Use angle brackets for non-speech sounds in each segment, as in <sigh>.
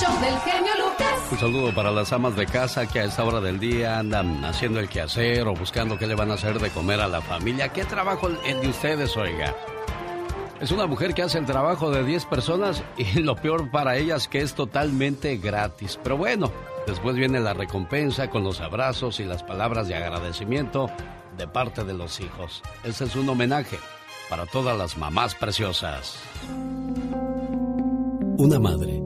show del genio Lucas. Un saludo para las amas de casa que a esta hora del día andan haciendo el quehacer o buscando qué le van a hacer de comer a la familia. ¿Qué trabajo el de ustedes, oiga? Es una mujer que hace el trabajo de 10 personas y <laughs> lo peor para ellas que es totalmente gratis. Pero bueno, después viene la recompensa con los abrazos y las palabras de agradecimiento de parte de los hijos. Ese es un homenaje para todas las mamás preciosas. Una madre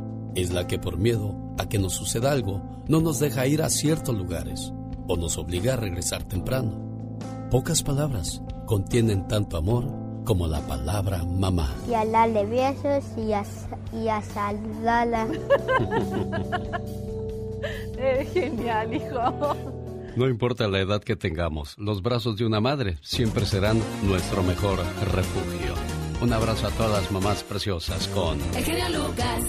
Es la que por miedo a que nos suceda algo no nos deja ir a ciertos lugares o nos obliga a regresar temprano. Pocas palabras contienen tanto amor como la palabra mamá. Y a darle besos y a, y a saludarla. <laughs> es genial, hijo. No importa la edad que tengamos, los brazos de una madre siempre serán nuestro mejor refugio. Un abrazo a todas las mamás preciosas con... El Lucas.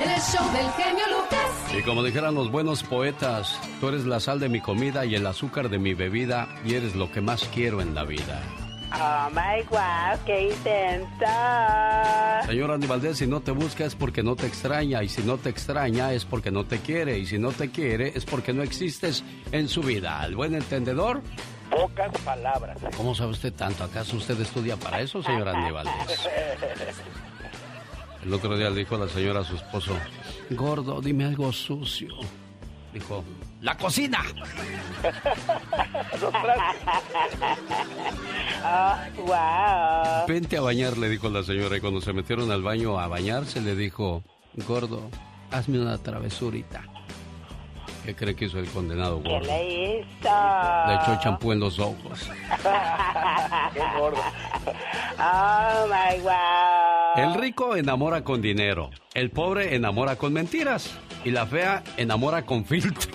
El show del genio Lucas. Y como dijeran los buenos poetas, tú eres la sal de mi comida y el azúcar de mi bebida y eres lo que más quiero en la vida. Oh my God, qué intensa. Señor Andy Valdés, si no te busca es porque no te extraña, y si no te extraña es porque no te quiere, y si no te quiere es porque no existes en su vida. ¿Al buen entendedor? Pocas palabras. ¿Cómo sabe usted tanto? ¿Acaso usted estudia para eso, señor Andy Valdés? <laughs> El otro día le dijo a la señora a su esposo, gordo, dime algo sucio. Dijo, la cocina. <laughs> wow. Vente a bañar, le dijo la señora. Y cuando se metieron al baño a bañarse, le dijo, gordo, hazme una travesurita. ¿Qué cree que hizo el condenado gordo? ¿Qué le hizo? Le echó champú en los ojos. <laughs> Qué gordo. Oh my God. El rico enamora con dinero, el pobre enamora con mentiras y la fea enamora con filtros.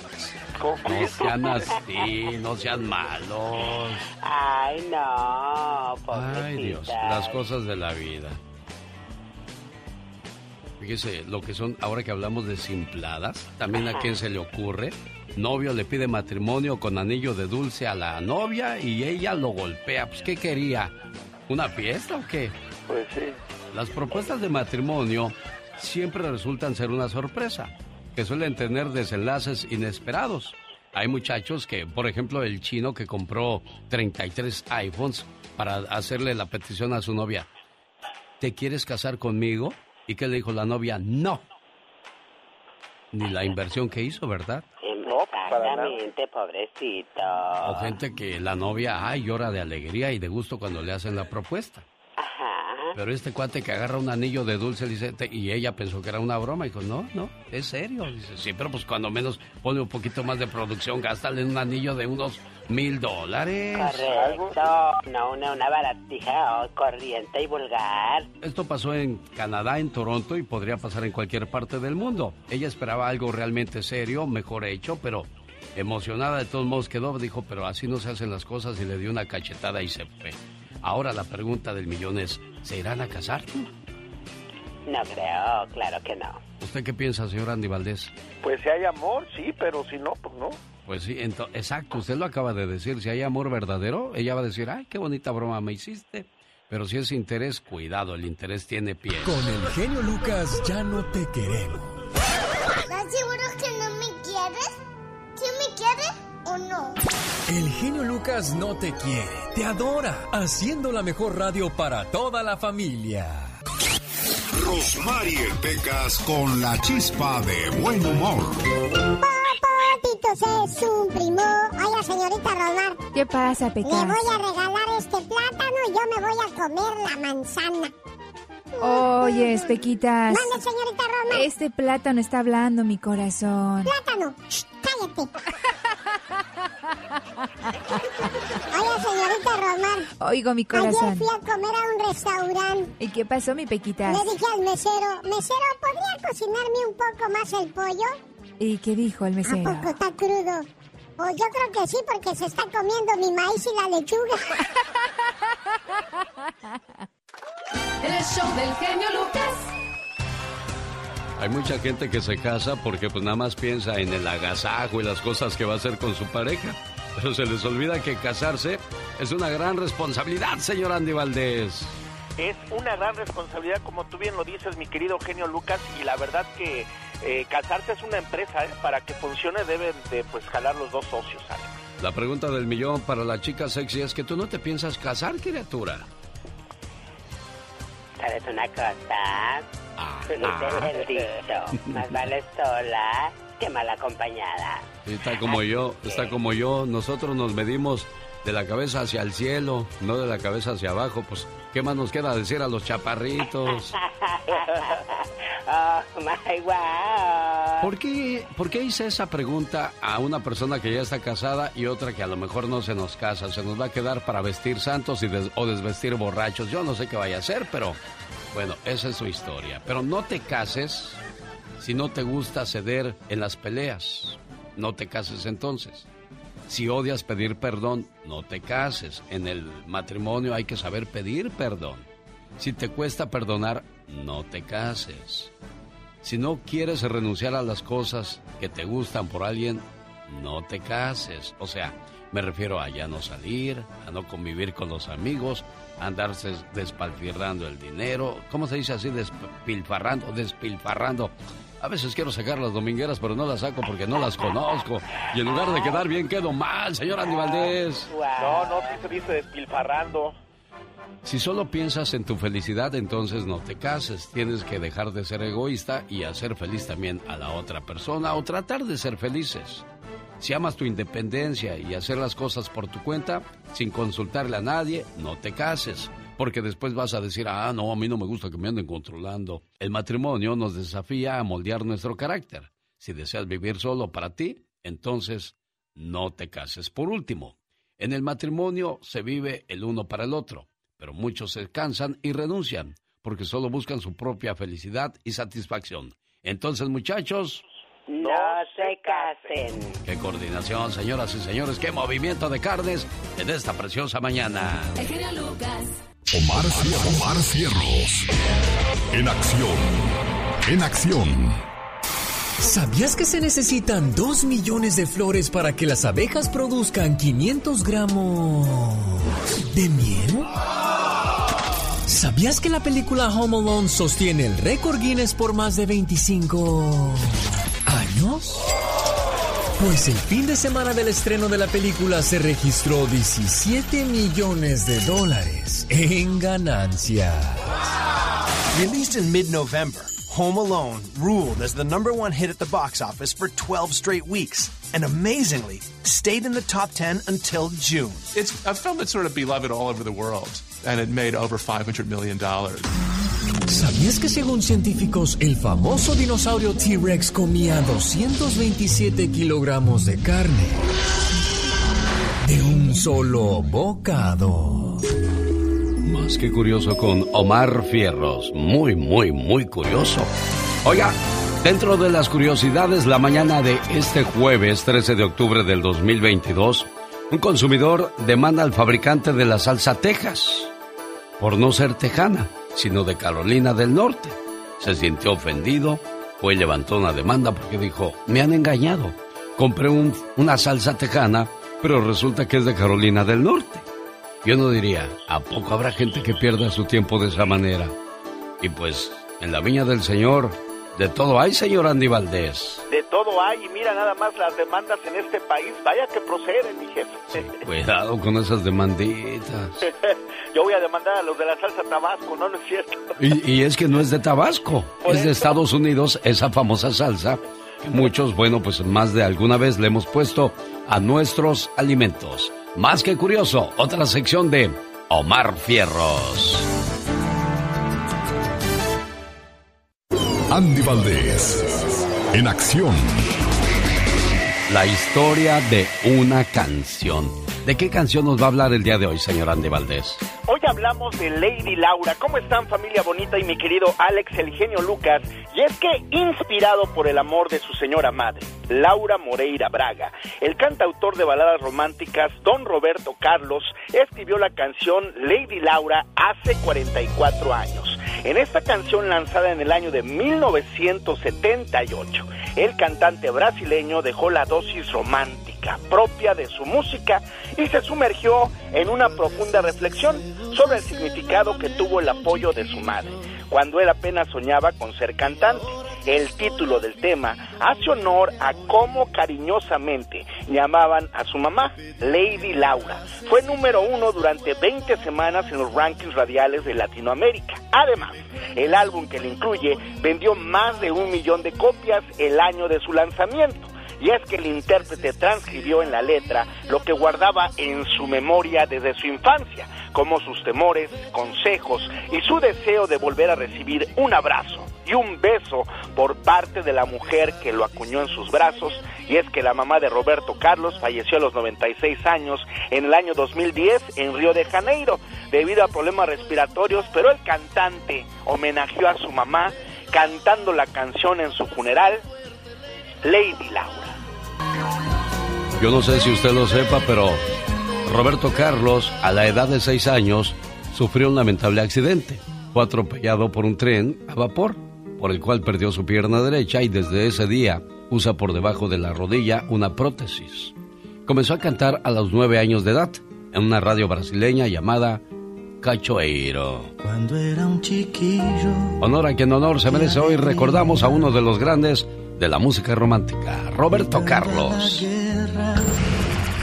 No sean así, no sean malos. Ay, no. Ay, Dios, pobrecita. las cosas de la vida. Fíjese, lo que son, ahora que hablamos de simpladas, también a quién se le ocurre. Novio le pide matrimonio con anillo de dulce a la novia y ella lo golpea. Pues, ¿qué quería? ¿Una fiesta o qué? Pues sí. Las propuestas de matrimonio siempre resultan ser una sorpresa, que suelen tener desenlaces inesperados. Hay muchachos que, por ejemplo, el chino que compró 33 iPhones para hacerle la petición a su novia. ¿te quieres casar conmigo? ¿Y qué le dijo la novia? No. Ni la inversión que hizo, ¿verdad? No, para nada. Exactamente, pobrecito. O gente que la novia, ay, llora de alegría y de gusto cuando le hacen la propuesta. Ajá. Pero este cuate que agarra un anillo de dulce, dice, te- y ella pensó que era una broma, y dijo, no, no, es serio. Dice, sí, pero pues cuando menos pone un poquito más de producción, gástale en un anillo de unos mil dólares. Correcto. No, una, una baratija oh, corriente y vulgar. Esto pasó en Canadá, en Toronto, y podría pasar en cualquier parte del mundo. Ella esperaba algo realmente serio, mejor hecho, pero emocionada de todos modos quedó, dijo, pero así no se hacen las cosas, y le dio una cachetada y se fue. Ahora la pregunta del millón es, ¿se irán a casar? No creo, claro que no. ¿Usted qué piensa, señor Andy Valdés? Pues si hay amor, sí, pero si no, pues no. Pues sí, exacto, usted lo acaba de decir. Si hay amor verdadero, ella va a decir, ay, qué bonita broma me hiciste. Pero si es interés, cuidado, el interés tiene pies. Con el genio Lucas ya no te queremos. ¿Estás seguro que no me quieres? ¿Sí me quieres o no? El genio Lucas no te quiere, te adora, haciendo la mejor radio para toda la familia. Rosmarie Pecas con la chispa de buen humor. Papitos es un primo. Oiga, señorita Romar, ¿Qué pasa, le Pecas? voy a regalar este plátano y yo me voy a comer la manzana. Oye, Pequitas. Mande, señorita Romar. Este plátano está hablando mi corazón. Plátano, Shh, cállate. Oiga, señorita Romar, Oigo mi ayer corazón. fui a comer a un restaurante. ¿Y qué pasó, mi Pequitas? Le dije al mesero, mesero, ¿podría cocinarme un poco más el pollo? ¿Y qué dijo el ¿A mesero? poco está crudo? Pues yo creo que sí, porque se está comiendo mi maíz y la lechuga. <laughs> El show del genio Lucas. Hay mucha gente que se casa porque pues nada más piensa en el agasajo y las cosas que va a hacer con su pareja. Pero se les olvida que casarse es una gran responsabilidad, señor Andy Valdés. Es una gran responsabilidad, como tú bien lo dices, mi querido genio Lucas, y la verdad que eh, casarse es una empresa, ¿eh? para que funcione deben de pues jalar los dos socios, ¿sabes? La pregunta del millón para la chica sexy es que tú no te piensas casar, criatura. ¿Sabes una cosa? Ah, Dice el dicho, más vale sola que mal acompañada. Está como yo, está como yo. Nosotros nos medimos de la cabeza hacia el cielo, no de la cabeza hacia abajo. Pues, ¿qué más nos queda decir a los chaparritos? <laughs> oh my wow. ¿Por qué, ¿Por qué hice esa pregunta a una persona que ya está casada y otra que a lo mejor no se nos casa? Se nos va a quedar para vestir santos y des- o desvestir borrachos. Yo no sé qué vaya a hacer, pero bueno, esa es su historia. Pero no te cases si no te gusta ceder en las peleas. No te cases entonces. Si odias pedir perdón, no te cases. En el matrimonio hay que saber pedir perdón. Si te cuesta perdonar, no te cases. Si no quieres renunciar a las cosas que te gustan por alguien, no te cases. O sea, me refiero a ya no salir, a no convivir con los amigos, a andarse despilfarrando el dinero. ¿Cómo se dice así? Despilfarrando, despilfarrando. A veces quiero sacar las domingueras, pero no las saco porque no las conozco. Y en lugar de quedar bien, quedo mal, señor Andy Valdés. No, no, sí se dice despilfarrando. Si solo piensas en tu felicidad, entonces no te cases. Tienes que dejar de ser egoísta y hacer feliz también a la otra persona o tratar de ser felices. Si amas tu independencia y hacer las cosas por tu cuenta, sin consultarle a nadie, no te cases. Porque después vas a decir, ah, no, a mí no me gusta que me anden controlando. El matrimonio nos desafía a moldear nuestro carácter. Si deseas vivir solo para ti, entonces no te cases. Por último, en el matrimonio se vive el uno para el otro, pero muchos se cansan y renuncian porque solo buscan su propia felicidad y satisfacción. Entonces, muchachos, No se casen. qué coordinación, señoras y señores, qué movimiento de carnes en esta preciosa mañana. El genio Lucas. Omar, Cier- Omar Cierros. En acción. En acción. ¿Sabías que se necesitan 2 millones de flores para que las abejas produzcan 500 gramos de miel? ¿Sabías que la película Home Alone sostiene el récord Guinness por más de 25 años? Pues el fin de semana del estreno de la película se registró 17 millones de dólares en ganancias. Released in mid November, Home Alone ruled as the number one hit at the box office for 12 straight weeks, and amazingly, stayed in the top 10 until June. It's a film that's sort of beloved all over the world, and it made over $500 million. ¿Sabías que según científicos el famoso dinosaurio T-Rex comía 227 kilogramos de carne de un solo bocado? Más que curioso con Omar Fierros. Muy, muy, muy curioso. Oiga, dentro de las curiosidades, la mañana de este jueves 13 de octubre del 2022, un consumidor demanda al fabricante de la salsa Texas por no ser tejana, sino de Carolina del Norte. Se sintió ofendido, fue levantó una demanda porque dijo, me han engañado. Compré un- una salsa tejana, pero resulta que es de Carolina del Norte. Yo no diría, ¿a poco habrá gente que pierda su tiempo de esa manera? Y pues, en la viña del Señor, de todo hay, señor Andy Valdés. De todo hay y mira nada más las demandas en este país. Vaya que proceden, mi jefe. Cuidado con esas demanditas. <laughs> Yo voy a demandar a los de la salsa Tabasco, no, no es cierto. Y, y es que no es de Tabasco, es de Estados Unidos, esa famosa salsa que muchos, bueno, pues más de alguna vez le hemos puesto a nuestros alimentos. Más que curioso, otra sección de Omar Fierros. Andy Valdés, en acción. La historia de una canción. ¿De qué canción nos va a hablar el día de hoy, señor Andy Valdés? Hoy hablamos de Lady Laura. ¿Cómo están familia bonita y mi querido Alex el genio Lucas? Y es que inspirado por el amor de su señora madre, Laura Moreira Braga, el cantautor de baladas románticas Don Roberto Carlos escribió la canción Lady Laura hace 44 años. En esta canción lanzada en el año de 1978, el cantante brasileño dejó la romántica propia de su música y se sumergió en una profunda reflexión sobre el significado que tuvo el apoyo de su madre, cuando él apenas soñaba con ser cantante. El título del tema hace honor a cómo cariñosamente llamaban a su mamá, Lady Laura. Fue número uno durante 20 semanas en los rankings radiales de Latinoamérica. Además, el álbum que le incluye vendió más de un millón de copias el año de su lanzamiento. Y es que el intérprete transcribió en la letra lo que guardaba en su memoria desde su infancia, como sus temores, consejos y su deseo de volver a recibir un abrazo y un beso por parte de la mujer que lo acuñó en sus brazos. Y es que la mamá de Roberto Carlos falleció a los 96 años en el año 2010 en Río de Janeiro debido a problemas respiratorios, pero el cantante homenajeó a su mamá cantando la canción en su funeral, Lady Laura. Yo no sé si usted lo sepa, pero Roberto Carlos, a la edad de 6 años, sufrió un lamentable accidente. Fue atropellado por un tren a vapor, por el cual perdió su pierna derecha y desde ese día usa por debajo de la rodilla una prótesis. Comenzó a cantar a los 9 años de edad en una radio brasileña llamada Cachoeiro. Cuando era un chiquillo. Honor a quien honor se merece hoy, recordamos a uno de los grandes de la música romántica, Roberto Carlos.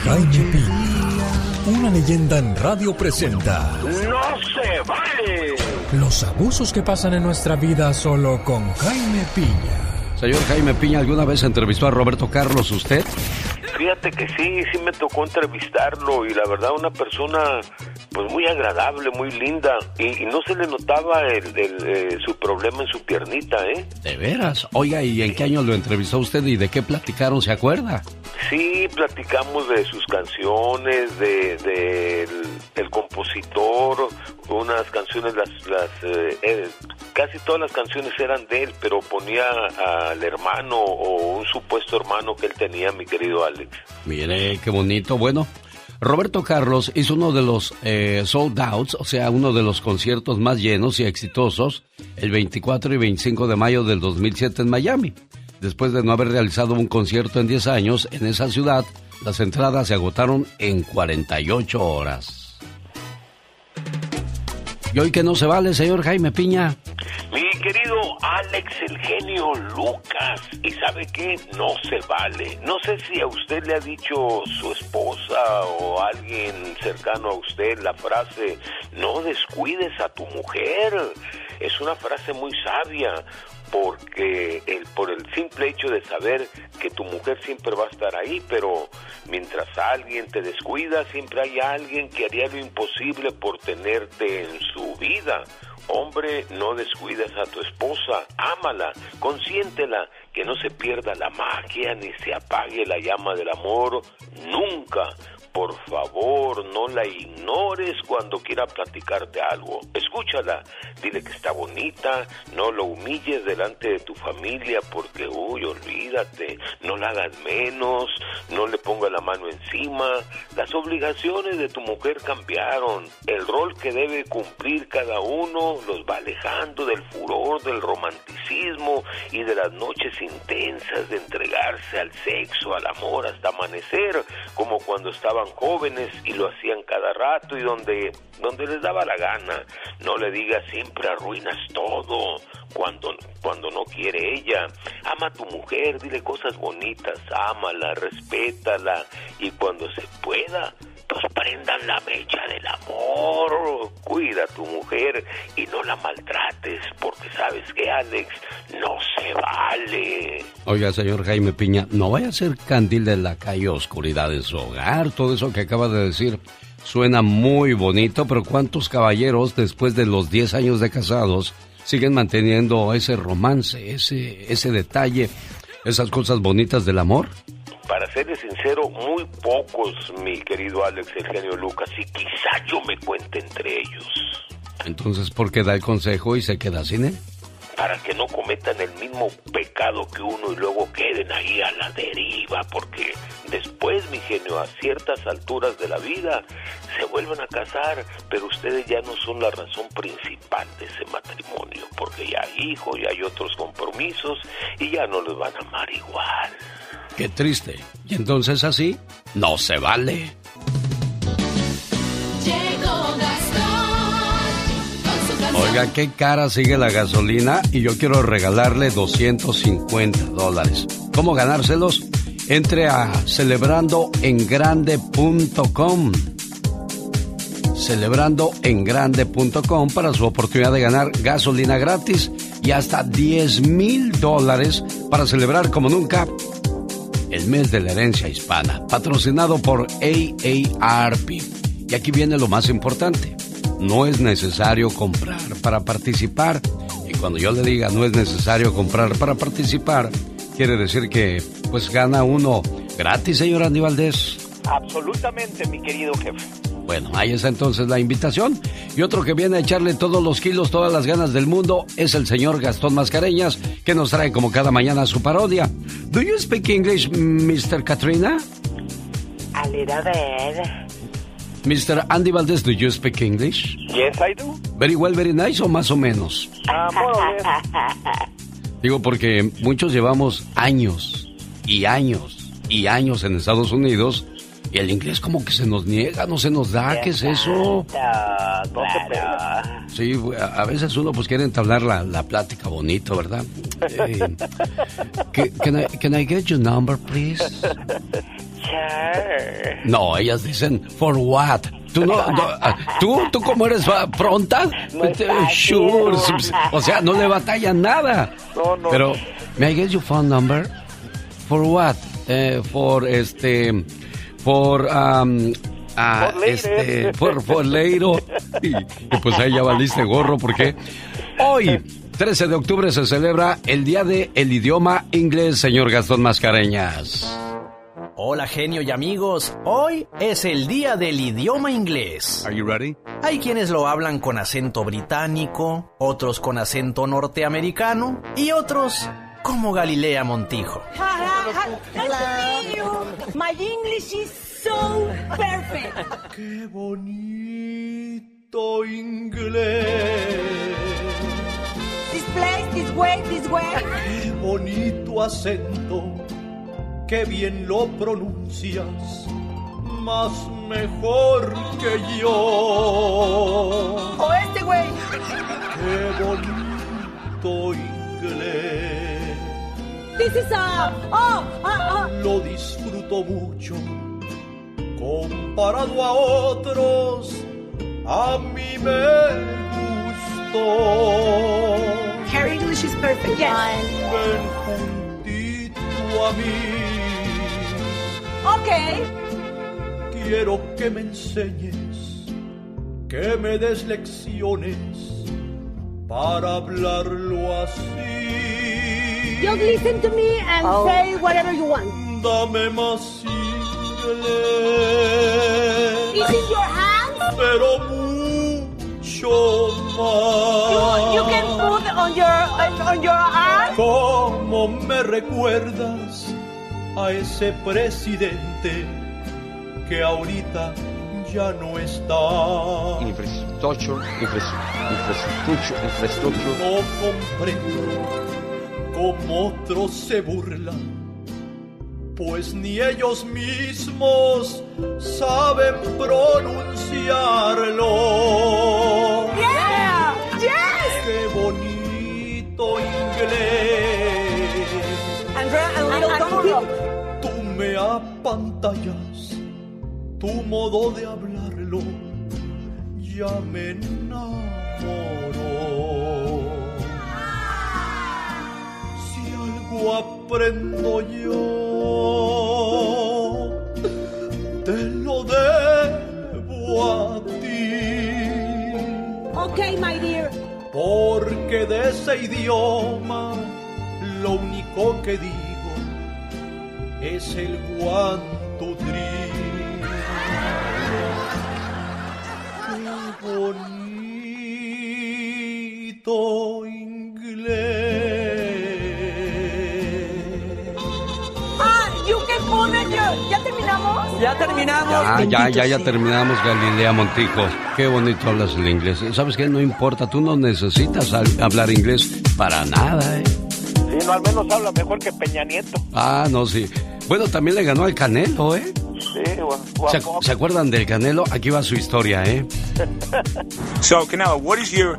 Jaime Piña, una leyenda en radio presenta ¡No se vale! los abusos que pasan en nuestra vida solo con Jaime Piña. Señor Jaime Piña, ¿alguna vez entrevistó a Roberto Carlos usted? Fíjate que sí, sí me tocó entrevistarlo y la verdad una persona pues muy agradable, muy linda y, y no se le notaba el, el, eh, su problema en su piernita, ¿eh? ¿De veras? Oiga, ¿y en qué año lo entrevistó usted y de qué platicaron? ¿Se acuerda? Sí, platicamos de sus canciones, de, de el, el compositor, unas canciones, las, las eh, eh, casi todas las canciones eran de él, pero ponía al hermano o un supuesto hermano que él tenía, mi querido Alex. Mire, qué bonito. Bueno, Roberto Carlos hizo uno de los eh, sold outs, o sea, uno de los conciertos más llenos y exitosos, el 24 y 25 de mayo del 2007 en Miami. Después de no haber realizado un concierto en 10 años en esa ciudad, las entradas se agotaron en 48 horas. ¿Y hoy que no se vale, señor Jaime Piña? Mi querido Alex, el genio Lucas. ¿Y sabe qué? No se vale. No sé si a usted le ha dicho su esposa o alguien cercano a usted la frase, no descuides a tu mujer. es una frase muy sabia porque por el simple hecho de saber que tu mujer siempre va a estar ahí, pero mientras alguien te descuida, siempre hay alguien que haría lo imposible por tenerte en su vida. Hombre, no descuides a tu esposa, ámala, consiéntela, que no se pierda la magia ni se apague la llama del amor nunca. Por favor, no la ignores cuando quiera platicarte algo. Escúchala, dile que está bonita, no lo humilles delante de tu familia porque, uy, olvídate, no la hagas menos, no le ponga la mano encima. Las obligaciones de tu mujer cambiaron, el rol que debe cumplir cada uno los va alejando del furor, del romanticismo y de las noches intensas de entregarse al sexo, al amor hasta amanecer, como cuando jóvenes y lo hacían cada rato y donde, donde les daba la gana. No le digas siempre arruinas todo cuando, cuando no quiere ella. Ama a tu mujer, dile cosas bonitas, ámala, respétala y cuando se pueda, prendan la mecha del amor. Cuida a tu mujer y no la maltrates, porque sabes que Alex no se vale. Oiga, señor Jaime Piña, no vaya a ser candil de la calle oscuridad en su hogar. Todo eso que acaba de decir suena muy bonito, pero ¿cuántos caballeros después de los 10 años de casados siguen manteniendo ese romance, ese, ese detalle, esas cosas bonitas del amor? Para serle sincero, muy pocos, mi querido Alex Eugenio Lucas, y quizá yo me cuente entre ellos. Entonces, ¿por qué da el consejo y se queda sin él? Para que no cometan el mismo pecado que uno y luego queden ahí a la deriva, porque después, mi genio, a ciertas alturas de la vida, se vuelven a casar, pero ustedes ya no son la razón principal de ese matrimonio, porque ya hay hijos, ya hay otros compromisos y ya no les van a amar igual. Qué triste. Y entonces así, no se vale. Oiga, qué cara sigue la gasolina y yo quiero regalarle 250 dólares. ¿Cómo ganárselos? Entre a celebrandoengrande.com. Celebrandoengrande.com para su oportunidad de ganar gasolina gratis y hasta 10 mil dólares para celebrar como nunca el mes de la herencia hispana, patrocinado por AARP. Y aquí viene lo más importante. No es necesario comprar para participar. Y cuando yo le diga no es necesario comprar para participar, quiere decir que pues gana uno gratis, señor Andy Valdés. Absolutamente, mi querido jefe. Bueno, ahí está entonces la invitación. Y otro que viene a echarle todos los kilos, todas las ganas del mundo, es el señor Gastón Mascareñas, que nos trae como cada mañana su parodia. ¿Do you speak English, Mr. Katrina? A little bit. Mr. Andy Valdés, do you speak English? Yes, I do. Very well, very nice o más o menos. More or less. <laughs> Digo porque muchos llevamos años y años y años en Estados Unidos y el inglés como que se nos niega, no se nos da, ¿qué es eso? Claro. Sí, a veces uno pues quiere entablar la, la plática bonito, ¿verdad? Eh, <laughs> can, I, can I get your number, please? Sure. No, ellas dicen, for what? ¿Tú, no, no, ah, ¿tú, tú cómo eres pronta? Fácil. Sure. O sea, no le batallan nada. No, no. Pero, ¿may I get your phone number? For what? Eh, for este, for, um, ah, este. <laughs> Y, y pues ahí ya valiste gorro porque hoy, 13 de octubre, se celebra el Día del Idioma Inglés, señor Gastón Mascareñas. Hola genio y amigos, hoy es el día del idioma inglés. Are you ready? Hay quienes lo hablan con acento británico, otros con acento norteamericano y otros como Galilea Montijo. My English is so perfect. Qué bonito inglés. This place, this way, this way. Qué bonito acento. Qué bien lo pronuncias. Más mejor que yo. O este güey. Qué bonito inglés. This is a. Oh, ah, ah. Lo disfruto mucho. Comparado a otros, a mí me gusta Her English is perfect. Yes. Ven juntito a mí. Okay. Quiero que me enseñes, que me des lecciones para hablarlo así. Just listen to me and Oh. say whatever you want. Dame más in your hands? Pero mucho más. You, you can put on your on, your arm. ¿Cómo me recuerdas a ese presidente que ahorita ya no está? Infrastructure, infrastructure, infrastructure. No comprendo cómo otros se burlan, pues ni ellos mismos saben pronunciarlo. Yeah. Yes. Qué bonito inglés. Andrea, a little Dominic. Tú me apantallas, tu modo de hablarlo ya me enamoró. Algo aprendo yo, te lo debo a ti. Okay, my dear. Porque de ese idioma lo único que digo es el three. Qué bonito inglés. ¿Ya terminamos? Ya terminamos. Ya, ya, ya, ya terminamos, Galilea Montijo. Qué bonito hablas el inglés. ¿Sabes qué? No importa, tú no necesitas hablar inglés para nada, ¿eh? Sí, no, al menos habla mejor que Peña Nieto. Ah, no, sí. Bueno, también le ganó al Canelo, ¿eh? Sí, gua- ¿Se, se acuerdan del Canelo? Aquí va su historia, ¿eh? <laughs> So, Canelo, what is your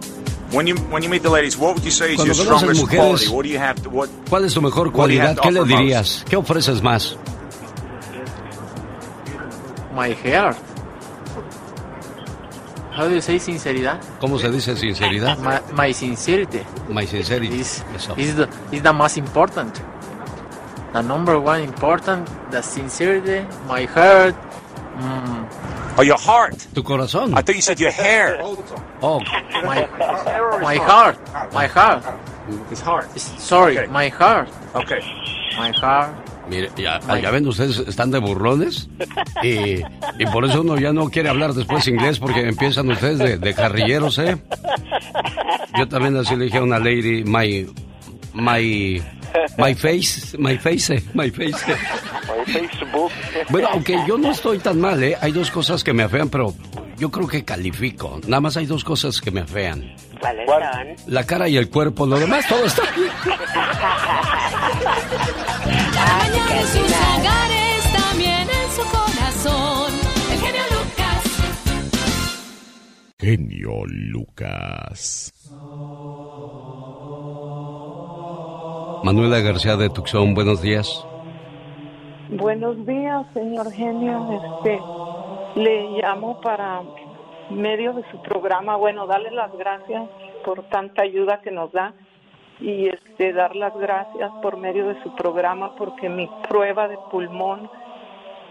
when you when you meet the ladies? What would you say is your Cuando strongest mujeres, quality? What do you have to what? ¿Cuál es tu mejor cualidad? ¿Qué le dirías? ¿Qué ofreces más? My hair. How do you say sinceridad? ¿Cómo se dice sinceridad? My, my sincerity. My sincerity. Is, the, is the most important. The number one important, the sincerity, my heart. Mm, Oh, your heart. Tu corazón. I thought you said your hair. Oh, my, my heart. My heart. His heart. Sorry, my heart. Okay. My heart. Mire, ya, ya ven, ustedes están de burlones y, y por eso uno ya no quiere hablar después inglés porque empiezan ustedes de, de carrilleros, ¿eh? Yo también así le dije a una lady, my, my, my face, my face, my face. Por Facebook. Bueno, aunque yo no estoy tan mal, ¿eh? Hay dos cosas que me afean, pero yo creo que califico. Nada más hay dos cosas que me afean. ¿Cuáles son? La cara y el cuerpo, lo demás todo está bien. <laughs> mañana en sus hogares, también en su corazón. El genio Lucas. Genio Lucas. Manuela García de Tucson, buenos días. Buenos días, señor genio. Este, le llamo para medio de su programa. Bueno, darle las gracias por tanta ayuda que nos da y este dar las gracias por medio de su programa porque mi prueba de pulmón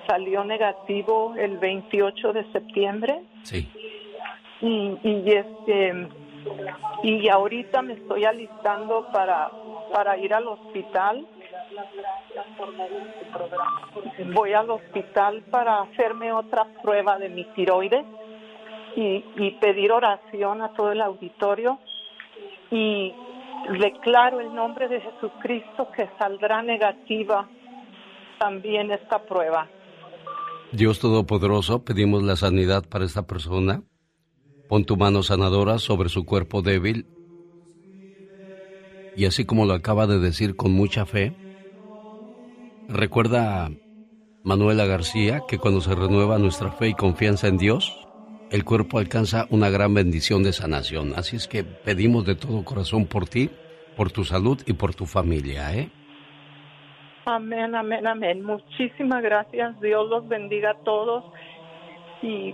salió negativo el 28 de septiembre. Sí. Y, y este y ahorita me estoy alistando para para ir al hospital. Voy al hospital para hacerme otra prueba de mi tiroides y, y pedir oración a todo el auditorio y declaro el nombre de Jesucristo que saldrá negativa también esta prueba. Dios Todopoderoso, pedimos la sanidad para esta persona. Pon tu mano sanadora sobre su cuerpo débil. Y así como lo acaba de decir con mucha fe, recuerda Manuela García que cuando se renueva nuestra fe y confianza en Dios, el cuerpo alcanza una gran bendición de sanación. Así es que pedimos de todo corazón por ti, por tu salud y por tu familia, ¿eh? Amén, amén, amén. Muchísimas gracias. Dios los bendiga a todos y,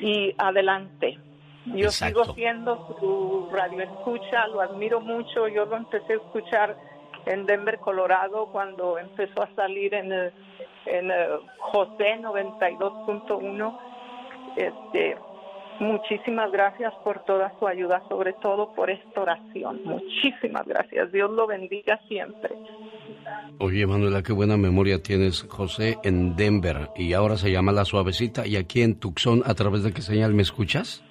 y adelante. Yo Exacto. sigo siendo su radio escucha, lo admiro mucho. Yo lo empecé a escuchar en Denver, Colorado, cuando empezó a salir en, el- en el José 92.1. Este, muchísimas gracias por toda su ayuda, sobre todo por esta oración. Muchísimas gracias. Dios lo bendiga siempre. Oye, Manuela, qué buena memoria tienes, José, en Denver. Y ahora se llama La Suavecita. ¿Y aquí en Tucson, a través de qué señal me escuchas?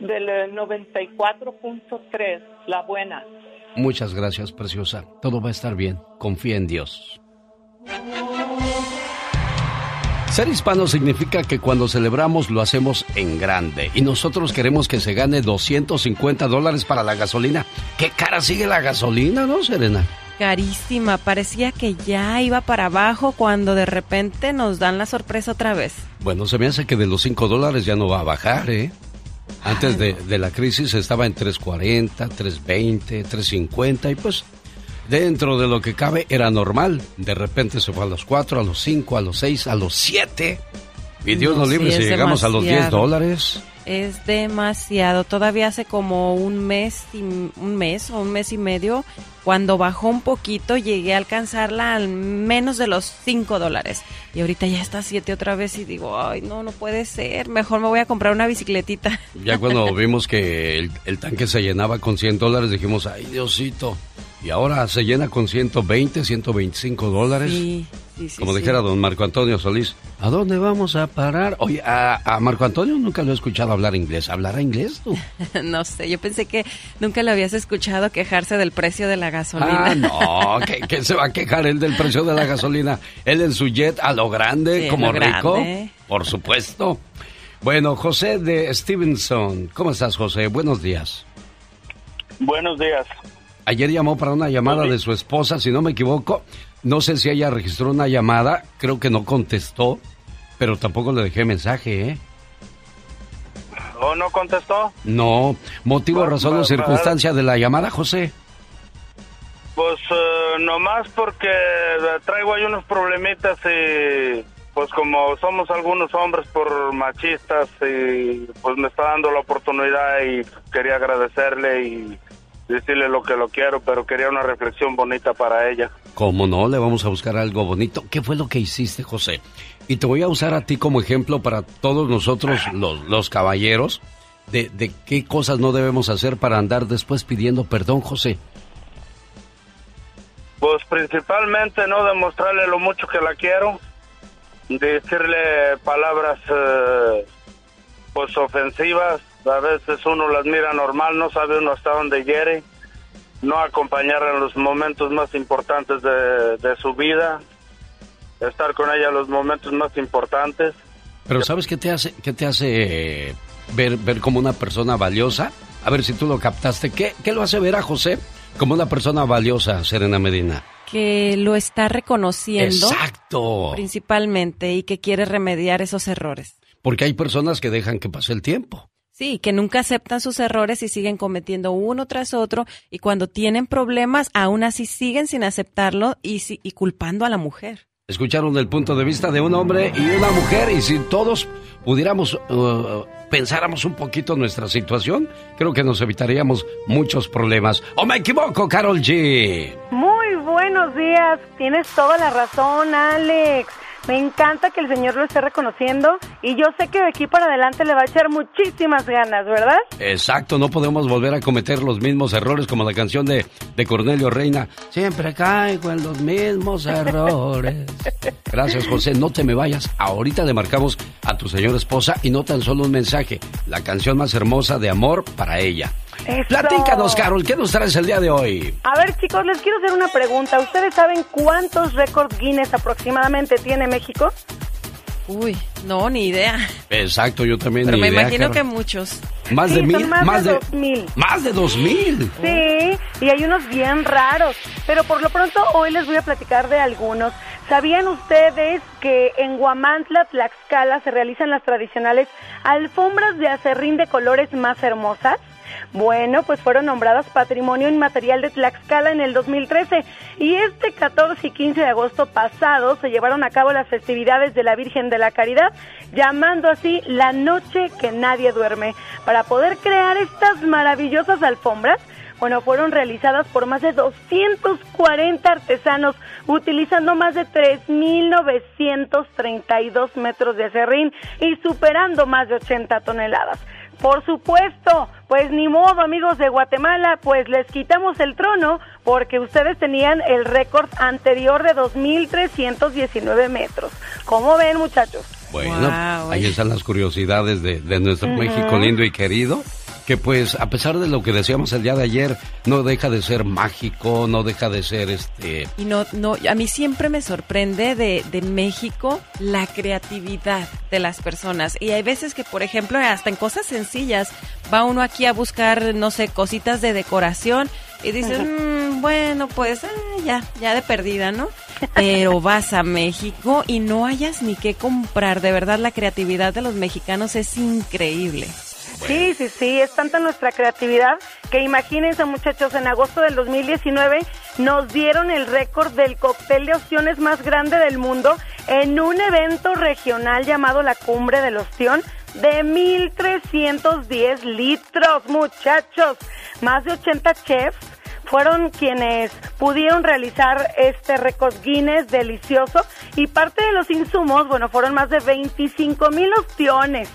Del eh, 94.3, la buena. Muchas gracias, preciosa. Todo va a estar bien. Confía en Dios. Ser hispano significa que cuando celebramos lo hacemos en grande. Y nosotros queremos que se gane 250 dólares para la gasolina. ¿Qué cara sigue la gasolina, no, Serena? Carísima, parecía que ya iba para abajo cuando de repente nos dan la sorpresa otra vez. Bueno, se me hace que de los 5 dólares ya no va a bajar, ¿eh? Antes de, de la crisis estaba en 3.40, 3.20, 3.50 y pues dentro de lo que cabe era normal. De repente se fue a los 4, a los 5, a los 6, a los 7. Y Dios No, nos libre sí, si llegamos a los 10 demasiado. dólares. Es demasiado. Todavía hace como un mes y un mes o un mes y medio, cuando bajó un poquito, llegué a alcanzarla al menos de los 5 dólares. Y ahorita ya está a 7 otra vez y digo, ay, no, no puede ser. Mejor me voy a comprar una bicicletita. Ya cuando <laughs> vimos que el, el tanque se llenaba con 100 dólares, dijimos, ay Diosito. Y ahora se llena con 120, 125 dólares. Sí, sí, sí, Como sí. dijera don Marco Antonio Solís, ¿a dónde vamos a parar? Oye, a, a Marco Antonio nunca lo he escuchado hablar inglés. ¿Hablará inglés tú? <laughs> no sé, yo pensé que nunca lo habías escuchado quejarse del precio de la gasolina. Ah, no, <laughs> ¿qué, qué se va a quejar él del precio de la gasolina? Él en su jet a lo grande, como lo rico. grande. Por supuesto. Bueno, José de Stevenson. ¿Cómo estás, José? Buenos días. Buenos días. Ayer llamó para una llamada de su esposa, si no me equivoco. No sé si ella registró una llamada, creo que no contestó, pero tampoco le dejé mensaje, ¿eh? ¿O no contestó? No, motivo, Va- razón o circunstancia de la llamada, José. Pues eh, nomás porque traigo ahí unos problemitas y pues como somos algunos hombres por machistas y pues me está dando la oportunidad y quería agradecerle y decirle lo que lo quiero, pero quería una reflexión bonita para ella. Como no, le vamos a buscar algo bonito. ¿Qué fue lo que hiciste, José? Y te voy a usar a ti como ejemplo para todos nosotros, los, los caballeros, de, de qué cosas no debemos hacer para andar después pidiendo perdón, José. Pues principalmente no demostrarle lo mucho que la quiero, decirle palabras eh, pues ofensivas, a veces uno las mira normal, no sabe uno hasta dónde hiere, no acompañarla en los momentos más importantes de, de su vida, estar con ella en los momentos más importantes. Pero ¿sabes qué te hace, qué te hace eh, ver, ver como una persona valiosa? A ver si tú lo captaste. ¿Qué, ¿Qué lo hace ver a José como una persona valiosa, Serena Medina? Que lo está reconociendo. Exacto. Principalmente y que quiere remediar esos errores. Porque hay personas que dejan que pase el tiempo. Sí, que nunca aceptan sus errores y siguen cometiendo uno tras otro y cuando tienen problemas aún así siguen sin aceptarlo y, si- y culpando a la mujer. Escucharon el punto de vista de un hombre y una mujer y si todos pudiéramos, uh, pensáramos un poquito nuestra situación, creo que nos evitaríamos muchos problemas. ¿O me equivoco, Carol G? Muy buenos días, tienes toda la razón, Alex. Me encanta que el Señor lo esté reconociendo y yo sé que de aquí para adelante le va a echar muchísimas ganas, ¿verdad? Exacto, no podemos volver a cometer los mismos errores como la canción de, de Cornelio Reina. Siempre caigo en los mismos errores. <laughs> Gracias, José. No te me vayas. Ahorita le marcamos a tu señora esposa y no tan solo un mensaje. La canción más hermosa de amor para ella. Eso. Platícanos, Carol, ¿qué nos traes el día de hoy? A ver, chicos, les quiero hacer una pregunta. ¿Ustedes saben cuántos récords Guinness aproximadamente tiene México? Uy, no, ni idea. Exacto, yo también Pero ni me idea, imagino Carol. que muchos. Más de mil, son más, más de de, dos mil. más de dos mil. Sí, y hay unos bien raros, pero por lo pronto hoy les voy a platicar de algunos. ¿Sabían ustedes que en Huamantla, Tlaxcala, se realizan las tradicionales alfombras de acerrín de colores más hermosas? Bueno, pues fueron nombradas Patrimonio Inmaterial de Tlaxcala en el 2013 y este 14 y 15 de agosto pasado se llevaron a cabo las festividades de la Virgen de la Caridad, llamando así la noche que nadie duerme. Para poder crear estas maravillosas alfombras, bueno, fueron realizadas por más de 240 artesanos, utilizando más de 3.932 metros de acerrín y superando más de 80 toneladas. Por supuesto, pues ni modo amigos de Guatemala, pues les quitamos el trono porque ustedes tenían el récord anterior de 2.319 metros. ¿Cómo ven muchachos? Bueno, ahí están las curiosidades de, de nuestro México lindo y querido que pues a pesar de lo que decíamos el día de ayer, no deja de ser mágico, no deja de ser este... Y no, no, a mí siempre me sorprende de, de México la creatividad de las personas. Y hay veces que, por ejemplo, hasta en cosas sencillas, va uno aquí a buscar, no sé, cositas de decoración y dices, "Mm, bueno, pues ah, ya, ya de perdida, ¿no? Pero <laughs> vas a México y no hayas ni qué comprar. De verdad, la creatividad de los mexicanos es increíble. Sí, sí, sí, es tanta nuestra creatividad que imagínense muchachos, en agosto del 2019 nos dieron el récord del cóctel de opciones más grande del mundo en un evento regional llamado la Cumbre del Ostión de 1.310 litros, muchachos. Más de 80 chefs fueron quienes pudieron realizar este récord Guinness delicioso y parte de los insumos, bueno, fueron más de 25 mil opciones,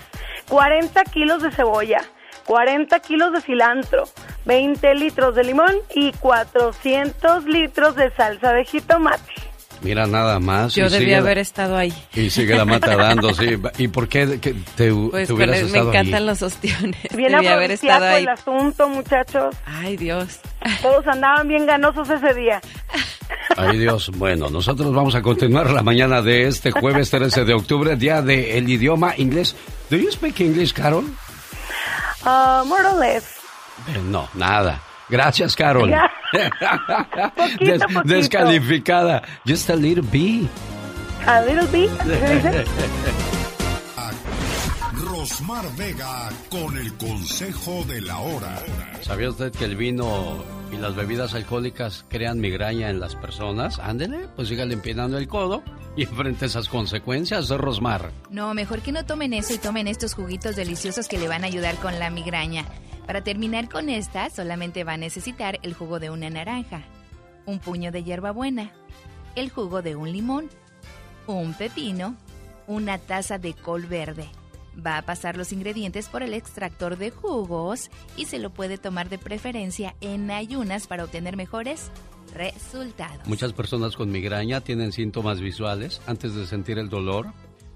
40 kilos de cebolla, 40 kilos de cilantro, 20 litros de limón y 400 litros de salsa de jitomate. Mira nada más. Yo y debí sigue- haber estado ahí. Y sigue la mata <laughs> dando, sí. ¿Y por qué que te, Pues te hubieras el- me encantan ahí? los ostiones. Bien debí haber estado ahí. el asunto, muchachos. Ay, Dios. Todos andaban bien ganosos ese día. Ay Dios, bueno, nosotros vamos a continuar la mañana de este jueves 13 de octubre, día del idioma inglés. ¿Do you speak English, Carol? Ah, more or less. Eh, No, nada. Gracias, Carol. Ya. <laughs> Des- poquito. descalificada. Just a little bit. A little bit. <laughs> Rosmar Vega con el consejo de la hora. ¿Sabía usted que el vino y las bebidas alcohólicas crean migraña en las personas? Ándele, pues siga empinando el codo y enfrente esas consecuencias, Rosmar. No, mejor que no tomen eso y tomen estos juguitos deliciosos que le van a ayudar con la migraña. Para terminar con esta, solamente va a necesitar el jugo de una naranja, un puño de hierbabuena, el jugo de un limón, un pepino, una taza de col verde. Va a pasar los ingredientes por el extractor de jugos y se lo puede tomar de preferencia en ayunas para obtener mejores resultados. Muchas personas con migraña tienen síntomas visuales. Antes de sentir el dolor,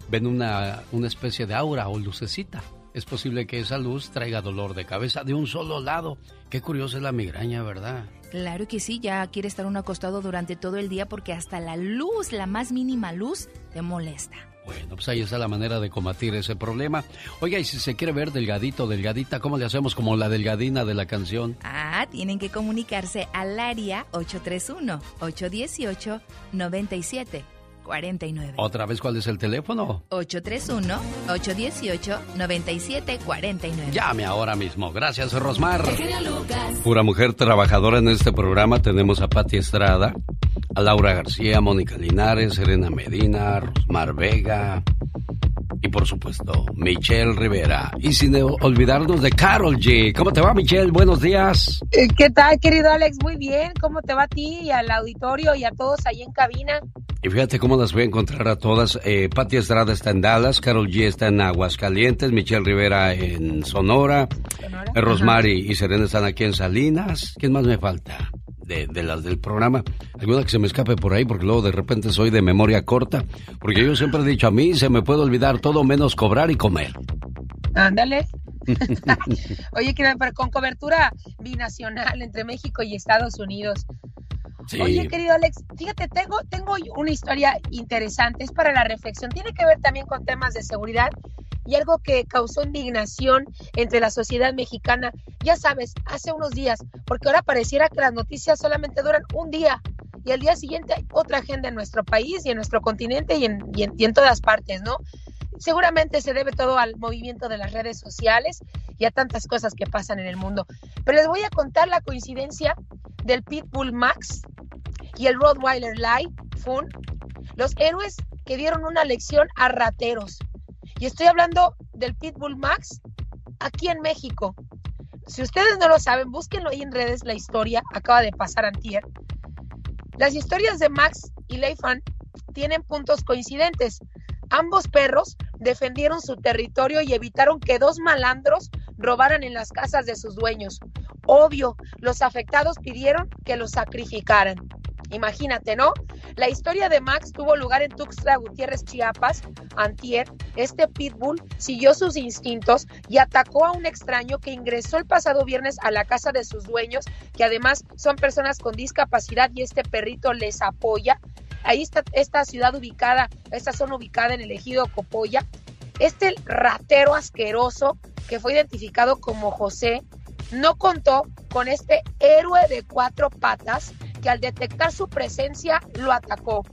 ven una, una especie de aura o lucecita. Es posible que esa luz traiga dolor de cabeza de un solo lado. Qué curiosa es la migraña, ¿verdad? Claro que sí, ya quiere estar uno acostado durante todo el día porque hasta la luz, la más mínima luz, te molesta. Bueno, pues ahí está la manera de combatir ese problema. Oiga, y si se quiere ver delgadito, delgadita, ¿cómo le hacemos como la delgadina de la canción? Ah, tienen que comunicarse al área 831-818-9749. Otra vez, ¿cuál es el teléfono? 831-818-9749. Llame ahora mismo. Gracias, Rosmar. Pura mujer trabajadora en este programa. Tenemos a Patti Estrada, a Laura García, Mónica Linares, Serena Medina, Rosmar Vega y por supuesto Michelle Rivera. Y sin olvidarnos de Carol G. ¿Cómo te va, Michelle? Buenos días. Eh, ¿Qué tal, querido Alex? Muy bien. ¿Cómo te va a ti y al auditorio y a todos ahí en cabina? Y fíjate cómo las voy a encontrar a todas. Eh, Patti Estrada está en Dallas, Carol G está en Aguascalientes, Michelle Rivera en Sonora, eh, Rosmar y, y Serena están aquí en Salinas. ¿Quién más me falta? De, de las del programa. Alguna que se me escape por ahí, porque luego de repente soy de memoria corta. Porque yo siempre he dicho, a mí se me puede olvidar todo menos cobrar y comer. Ándale. <laughs> Oye, que pero con cobertura binacional entre México y Estados Unidos. Sí. Oye, querido Alex, fíjate, tengo, tengo una historia interesante, es para la reflexión. Tiene que ver también con temas de seguridad y algo que causó indignación entre la sociedad mexicana. Ya sabes, hace unos días, porque ahora pareciera que las noticias solamente duran un día y al día siguiente hay otra agenda en nuestro país y en nuestro continente y en, todas partes, ¿no? Seguramente se debe todo al movimiento de las redes sociales y a tantas cosas que pasan en el mundo. Pero les voy a contar la coincidencia del Pitbull Max y el Rottweiler Light Fun, los héroes que dieron una lección a rateros. Y estoy hablando del Pitbull Max aquí en México. Si ustedes no lo saben, búsquenlo ahí en redes, la historia acaba de pasar antier. Las historias de Max y Leifan tienen puntos coincidentes. Ambos perros defendieron su territorio y evitaron que dos malandros robaran en las casas de sus dueños. Obvio, los afectados pidieron que los sacrificaran. Imagínate, ¿no? La historia de Max tuvo lugar en Tuxtla Gutiérrez, Chiapas. Antier, este pitbull siguió sus instintos y atacó a un extraño que ingresó el pasado viernes a la casa de sus dueños, que además son personas con discapacidad y este perrito les apoya. Ahí está esta ciudad ubicada, esta zona ubicada en el ejido Copolla. Este ratero asqueroso que fue identificado como José no contó con este héroe de cuatro patas que al detectar su presencia lo atacó.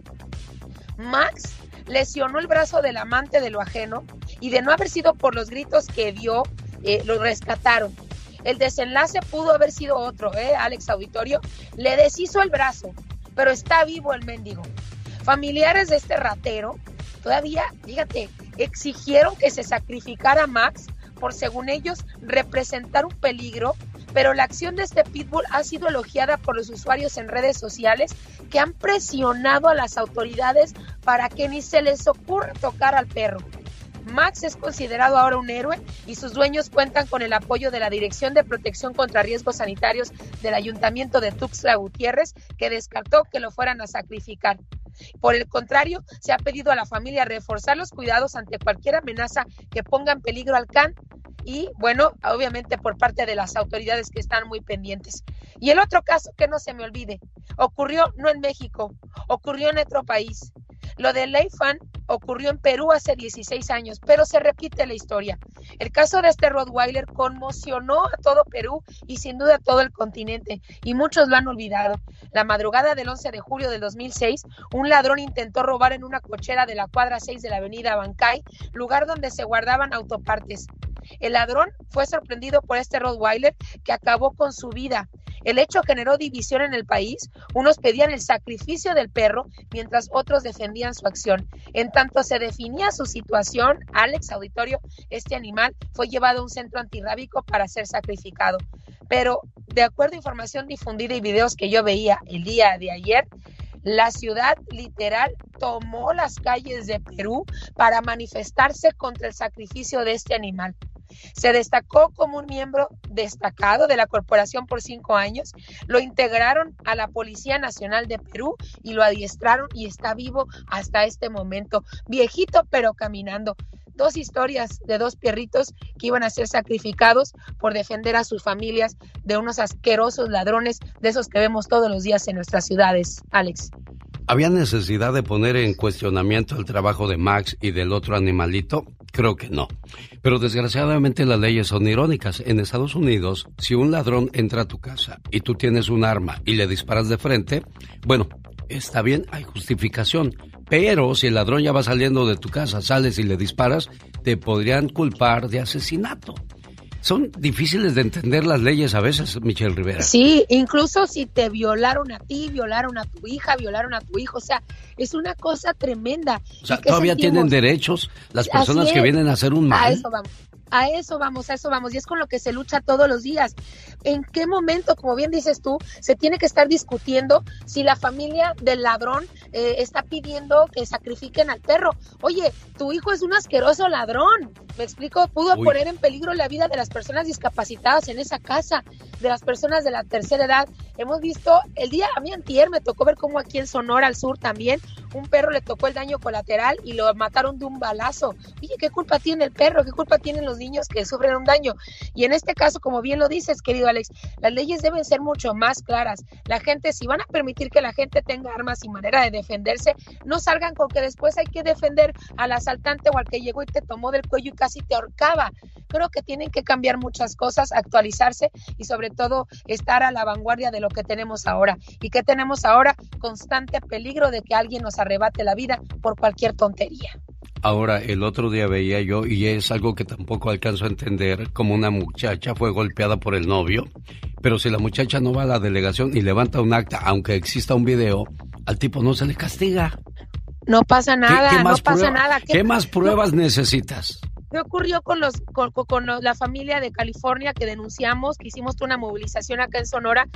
Max lesionó el brazo del amante de lo ajeno y de no haber sido por los gritos que dio, eh, lo rescataron. El desenlace pudo haber sido otro, ¿eh, Alex Auditorio? Le deshizo el brazo, pero está vivo el mendigo. Familiares de este ratero todavía, fíjate, exigieron que se sacrificara Max por, según ellos, representar un peligro pero la acción de este pitbull ha sido elogiada por los usuarios en redes sociales que han presionado a las autoridades para que ni se les ocurra tocar al perro. Max es considerado ahora un héroe y sus dueños cuentan con el apoyo de la Dirección de Protección contra Riesgos Sanitarios del Ayuntamiento de Tuxtla Gutiérrez, que descartó que lo fueran a sacrificar. Por el contrario, se ha pedido a la familia reforzar los cuidados ante cualquier amenaza que ponga en peligro al can y, bueno, obviamente por parte de las autoridades que están muy pendientes. Y el otro caso que no se me olvide, ocurrió no en México, ocurrió en otro país. Lo de Leifan ocurrió en Perú hace 16 años, pero se repite la historia. El caso de este Rottweiler conmocionó a todo Perú y sin duda a todo el continente, y muchos lo han olvidado. La madrugada del 11 de julio del 2006, un ladrón intentó robar en una cochera de la cuadra 6 de la avenida Bancay, lugar donde se guardaban autopartes. El ladrón fue sorprendido por este Rottweiler que acabó con su vida. El hecho generó división en el país. Unos pedían el sacrificio del perro, mientras otros defendían su acción. En tanto se definía su situación, Alex Auditorio, este animal fue llevado a un centro antirrábico para ser sacrificado. Pero, de acuerdo a información difundida y videos que yo veía el día de ayer, la ciudad literal tomó las calles de Perú para manifestarse contra el sacrificio de este animal. Se destacó como un miembro destacado de la corporación por cinco años, lo integraron a la Policía Nacional de Perú y lo adiestraron y está vivo hasta este momento, viejito pero caminando dos historias de dos perritos que iban a ser sacrificados por defender a sus familias de unos asquerosos ladrones de esos que vemos todos los días en nuestras ciudades. Alex. ¿Había necesidad de poner en cuestionamiento el trabajo de Max y del otro animalito? Creo que no. Pero desgraciadamente las leyes son irónicas. En Estados Unidos, si un ladrón entra a tu casa y tú tienes un arma y le disparas de frente, bueno, está bien, hay justificación. Pero si el ladrón ya va saliendo de tu casa, sales y le disparas, te podrían culpar de asesinato. Son difíciles de entender las leyes a veces, Michelle Rivera. Sí, incluso si te violaron a ti, violaron a tu hija, violaron a tu hijo, o sea, es una cosa tremenda. O sea, todavía tienen derechos las personas que vienen a hacer un mal. A eso vamos. A eso vamos, a eso vamos, y es con lo que se lucha todos los días. ¿En qué momento, como bien dices tú, se tiene que estar discutiendo si la familia del ladrón eh, está pidiendo que sacrifiquen al perro? Oye, tu hijo es un asqueroso ladrón, me explico, pudo poner en peligro la vida de las personas discapacitadas en esa casa, de las personas de la tercera edad. Hemos visto, el día, a mí antier me tocó ver cómo aquí en Sonora, al sur también, un perro le tocó el daño colateral y lo mataron de un balazo. Oye, ¿qué culpa tiene el perro? ¿Qué culpa tienen los niños que sufren un daño. Y en este caso, como bien lo dices, querido Alex, las leyes deben ser mucho más claras. La gente, si van a permitir que la gente tenga armas y manera de defenderse, no salgan con que después hay que defender al asaltante o al que llegó y te tomó del cuello y casi te ahorcaba. Creo que tienen que cambiar muchas cosas, actualizarse y sobre todo estar a la vanguardia de lo que tenemos ahora. ¿Y que tenemos ahora? Constante peligro de que alguien nos arrebate la vida por cualquier tontería. Ahora, el otro día veía yo, y es algo que tampoco alcanzo a entender, como una muchacha fue golpeada por el novio, pero si la muchacha no va a la delegación y levanta un acta, aunque exista un video, al tipo no se le castiga. No pasa nada, ¿Qué, qué no pasa nada. ¿Qué más pruebas necesitas? ¿Qué ocurrió con los con, con- la familia de California que denunciamos, que hicimos una movilización acá en Sonora?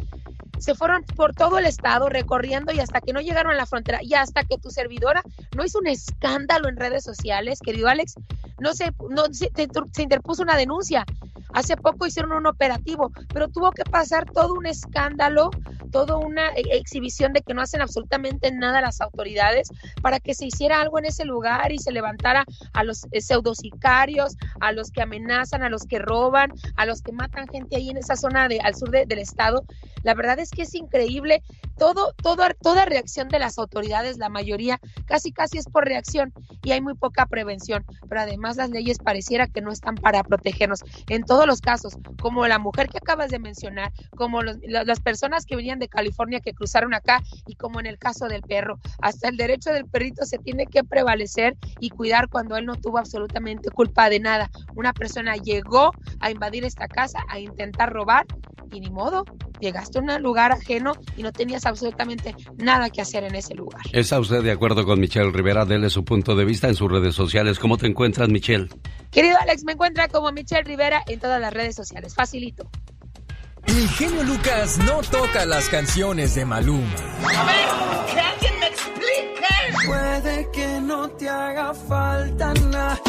Se fueron por todo el estado recorriendo y hasta que no llegaron a la frontera y hasta que tu servidora no hizo un escándalo en redes sociales, querido Alex, no se, no se, se interpuso una denuncia. Hace poco hicieron un operativo, pero tuvo que pasar todo un escándalo, toda una e- exhibición de que no hacen absolutamente nada las autoridades para que se hiciera algo en ese lugar y se levantara a los eh, a los que amenazan, a los que roban, a los que matan gente ahí en esa zona de, al sur de- del estado. La verdad es que es increíble. Todo, todo, toda reacción de las autoridades, la mayoría, casi casi es por reacción y hay muy poca prevención. Pero además las leyes pareciera que no están para protegernos. En todos los casos, como la mujer que acabas de mencionar, como las personas que venían de California que cruzaron acá y como en el caso del perro, hasta el derecho del perrito se tiene que prevalecer y cuidar cuando él no tuvo absolutamente culpa de nada. Una persona llegó a invadir esta casa, a intentar robar y ni modo, llegaste a un lugar ajeno y no tenías absolutamente nada que hacer en ese lugar. ¿Está usted de acuerdo con Michelle Rivera? Dele su punto de vista en sus redes sociales. ¿Cómo te encuentras, Michelle? Querido Alex, me encuentra como Michelle Rivera en todas las redes sociales. Facilito. El genio Lucas no toca las canciones de Maluma. A ver, que alguien me explique. Puede que no te haga falta nada,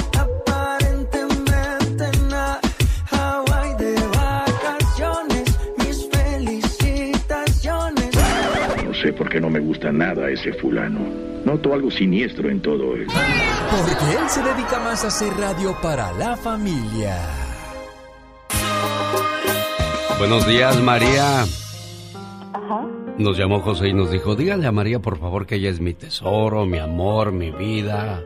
sé por qué no me gusta nada ese fulano. Noto algo siniestro en todo él. Porque él se dedica más a hacer radio para la familia. Buenos días, María. Nos llamó José y nos dijo, dígale a María por favor que ella es mi tesoro, mi amor, mi vida,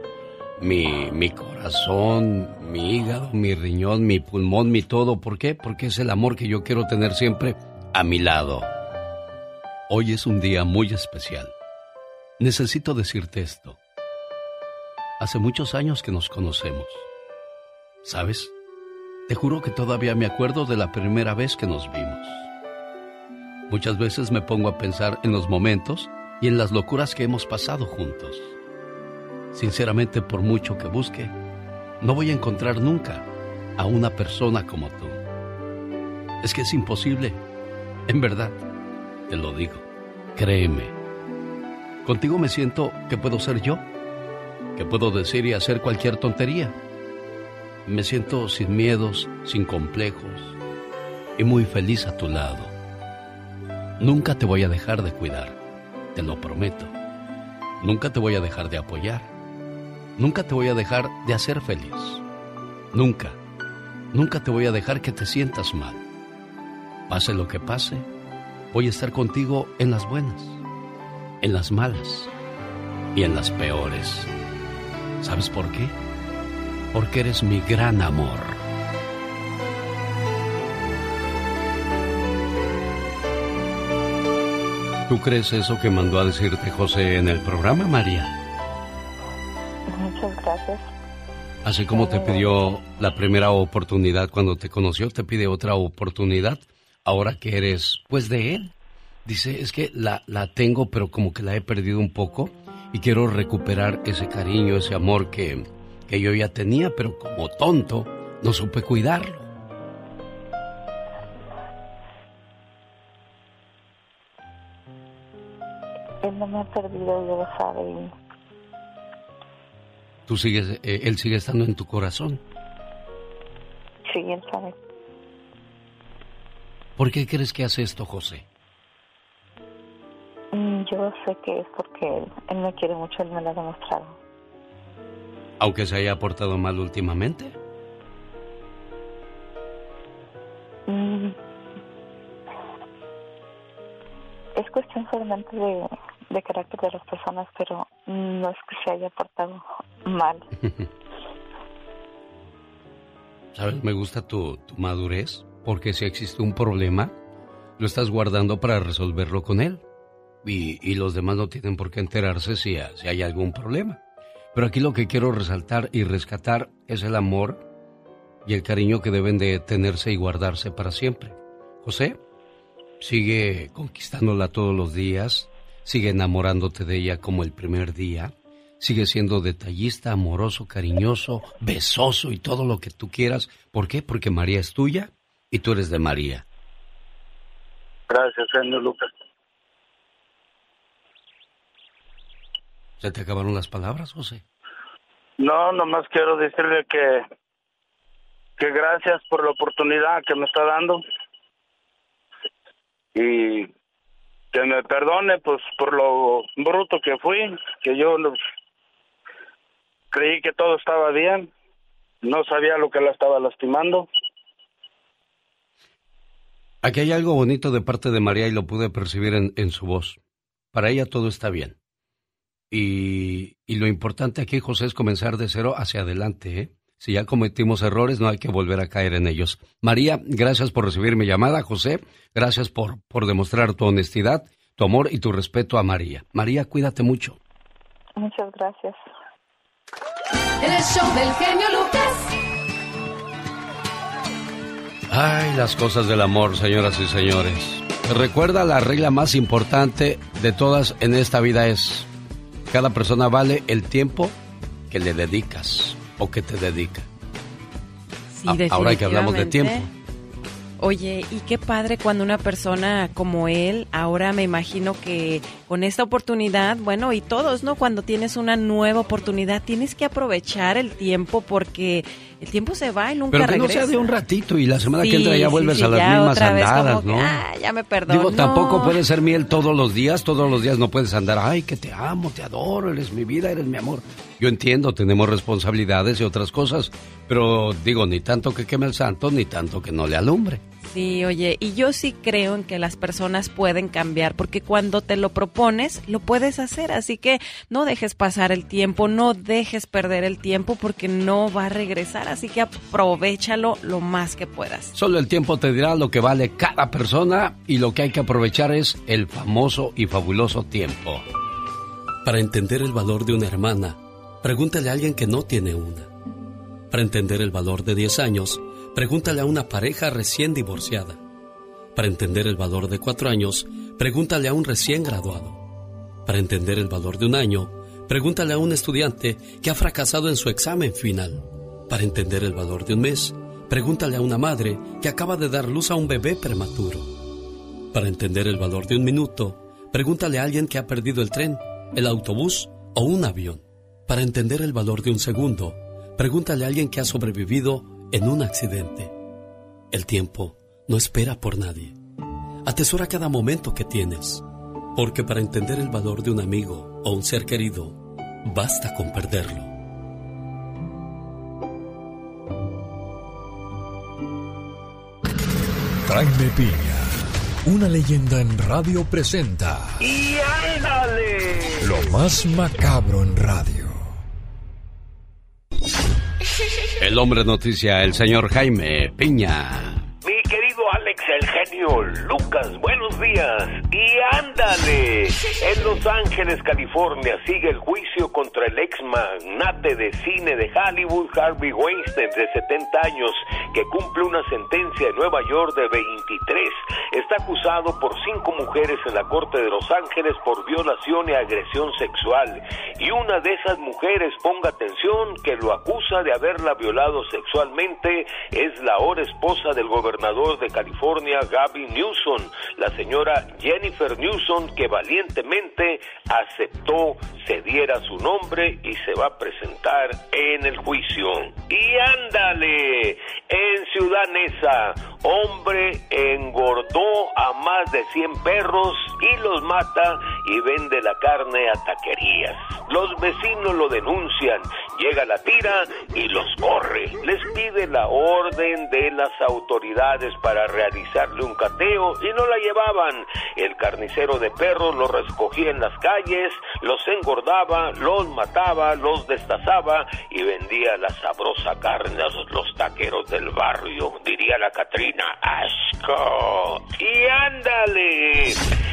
mi, mi corazón, mi hígado, mi riñón, mi pulmón, mi todo. ¿Por qué? Porque es el amor que yo quiero tener siempre a mi lado. Hoy es un día muy especial. Necesito decirte esto. Hace muchos años que nos conocemos. ¿Sabes? Te juro que todavía me acuerdo de la primera vez que nos vimos. Muchas veces me pongo a pensar en los momentos y en las locuras que hemos pasado juntos. Sinceramente, por mucho que busque, no voy a encontrar nunca a una persona como tú. Es que es imposible. En verdad, te lo digo. Créeme. Contigo me siento que puedo ser yo, que puedo decir y hacer cualquier tontería. Me siento sin miedos, sin complejos y muy feliz a tu lado. Nunca te voy a dejar de cuidar, te lo prometo. Nunca te voy a dejar de apoyar. Nunca te voy a dejar de hacer feliz. Nunca, nunca te voy a dejar que te sientas mal. Pase lo que pase, voy a estar contigo en las buenas, en las malas y en las peores. ¿Sabes por qué? Porque eres mi gran amor. ¿Tú crees eso que mandó a decirte José en el programa, María? Muchas gracias. Así como te pidió la primera oportunidad cuando te conoció, te pide otra oportunidad ahora que eres, pues, de él. Dice, es que la, la tengo, pero como que la he perdido un poco y quiero recuperar ese cariño, ese amor que, que yo ya tenía, pero como tonto no supe cuidarlo. Él no me ha perdido, yo lo sabe. Tú sigues, eh, él sigue estando en tu corazón. Sí, él sabe. ¿Por qué crees que hace esto, José? Mm, Yo sé que es porque él, él me quiere mucho, él me lo ha demostrado. Aunque se haya portado mal últimamente. Mm. Es cuestión solamente de, de carácter de las personas, pero no es que se haya portado mal. <laughs> ¿Sabes? Me gusta tu, tu madurez, porque si existe un problema, lo estás guardando para resolverlo con él. Y, y los demás no tienen por qué enterarse si, si hay algún problema. Pero aquí lo que quiero resaltar y rescatar es el amor y el cariño que deben de tenerse y guardarse para siempre. José, sigue conquistándola todos los días, sigue enamorándote de ella como el primer día, sigue siendo detallista, amoroso, cariñoso, besoso y todo lo que tú quieras. ¿Por qué? Porque María es tuya y tú eres de María. Gracias, señor Lucas. ¿Se te acabaron las palabras, José? No, nomás quiero decirle que, que gracias por la oportunidad que me está dando y que me perdone pues por lo bruto que fui, que yo creí que todo estaba bien, no sabía lo que la estaba lastimando. Aquí hay algo bonito de parte de María y lo pude percibir en, en su voz. Para ella todo está bien. Y, y lo importante aquí, José, es comenzar de cero hacia adelante. ¿eh? Si ya cometimos errores, no hay que volver a caer en ellos. María, gracias por recibir mi llamada. José, gracias por, por demostrar tu honestidad, tu amor y tu respeto a María. María, cuídate mucho. Muchas gracias. En el show del genio Lucas. Ay, las cosas del amor, señoras y señores. Recuerda la regla más importante de todas en esta vida es, cada persona vale el tiempo que le dedicas o que te dedica. Sí, A- Ahora que hablamos de tiempo. Oye, y qué padre cuando una persona como él, ahora me imagino que con esta oportunidad, bueno, y todos, ¿no? Cuando tienes una nueva oportunidad, tienes que aprovechar el tiempo porque el tiempo se va y nunca Pero que no regresa. sea de un ratito y la semana que entra ya vuelves sí, a las ya mismas otra vez andadas, como que, ¿no? ah, ya me perdono. Digo, tampoco puede ser miel todos los días, todos los días no puedes andar, ay, que te amo, te adoro, eres mi vida, eres mi amor. Yo entiendo, tenemos responsabilidades y otras cosas, pero digo, ni tanto que queme el santo, ni tanto que no le alumbre. Sí, oye, y yo sí creo en que las personas pueden cambiar, porque cuando te lo propones, lo puedes hacer, así que no dejes pasar el tiempo, no dejes perder el tiempo, porque no va a regresar, así que aprovechalo lo más que puedas. Solo el tiempo te dirá lo que vale cada persona y lo que hay que aprovechar es el famoso y fabuloso tiempo. Para entender el valor de una hermana, pregúntale a alguien que no tiene una. Para entender el valor de 10 años, pregúntale a una pareja recién divorciada. Para entender el valor de 4 años, pregúntale a un recién graduado. Para entender el valor de un año, pregúntale a un estudiante que ha fracasado en su examen final. Para entender el valor de un mes, pregúntale a una madre que acaba de dar luz a un bebé prematuro. Para entender el valor de un minuto, pregúntale a alguien que ha perdido el tren, el autobús o un avión. Para entender el valor de un segundo, pregúntale a alguien que ha sobrevivido en un accidente. El tiempo no espera por nadie. Atesora cada momento que tienes, porque para entender el valor de un amigo o un ser querido, basta con perderlo. Jaime Piña, una leyenda en radio presenta ¡Y ándale! lo más macabro en radio. El hombre noticia, el señor Jaime Piña. Mi querido Alex, el Lucas, buenos días. Y ándale. En Los Ángeles, California, sigue el juicio contra el ex magnate de cine de Hollywood, Harvey Weinstein, de 70 años, que cumple una sentencia en Nueva York de 23. Está acusado por cinco mujeres en la corte de Los Ángeles por violación y agresión sexual. Y una de esas mujeres, ponga atención, que lo acusa de haberla violado sexualmente, es la ahora esposa del gobernador de California, Newsom, la señora Jennifer Newsom, que valientemente aceptó cediera su nombre y se va a presentar en el juicio. Y ándale, en Ciudad Neza, hombre engordó a más de 100 perros y los mata y vende la carne a taquerías. Los vecinos lo denuncian, llega la tira y los corre. Les pide la orden de las autoridades para realizarle un cateo y no la llevaban. El carnicero de perros los recogía en las calles, los engordaba, los mataba, los destazaba y vendía la sabrosa carne a los- taqueros del barrio, diría la Catrina. ¡Asco! Y ándale,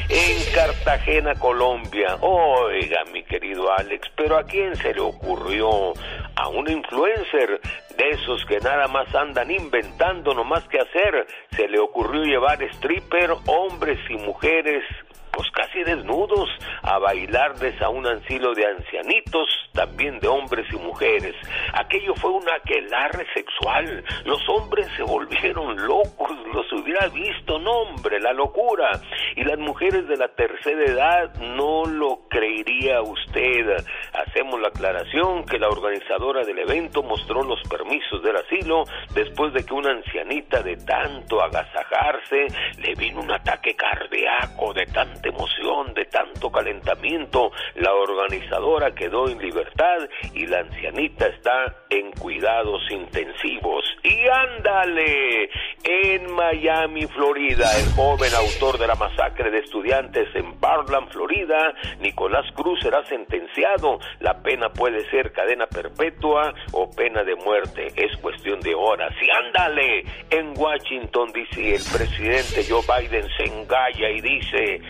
en Cartagena, Colombia. Oiga, mi querido Alex, pero ¿a quién se le ocurrió? A un influencer de esos que nada más andan inventando no más que hacer. Se le ocurrió llevar stripper, hombres y mujeres pues casi desnudos, a bailarles a un ansilo de ancianitos, también de hombres y mujeres. Aquello fue un aquelarre sexual. Los hombres se volvieron locos, los hubiera visto, no hombre, la locura. Y las mujeres de la tercera edad no lo creería usted. Hacemos la aclaración que la organizadora del evento mostró los permisos del asilo después de que una ancianita de tanto agasajarse le vino un ataque cardíaco de tanta emoción, de tanto calentamiento. La organizadora quedó en libertad y la ancianita está en cuidados intensivos. Y ándale, en Miami, Florida, el joven autor de la masacre de estudiantes en Barland, Florida, Nicolás Cruz será sentenciado. La pena puede ser cadena perpetua o pena de muerte. Es cuestión de horas. Y ándale, en Washington, D.C., el presidente Joe Biden se engalla y dice,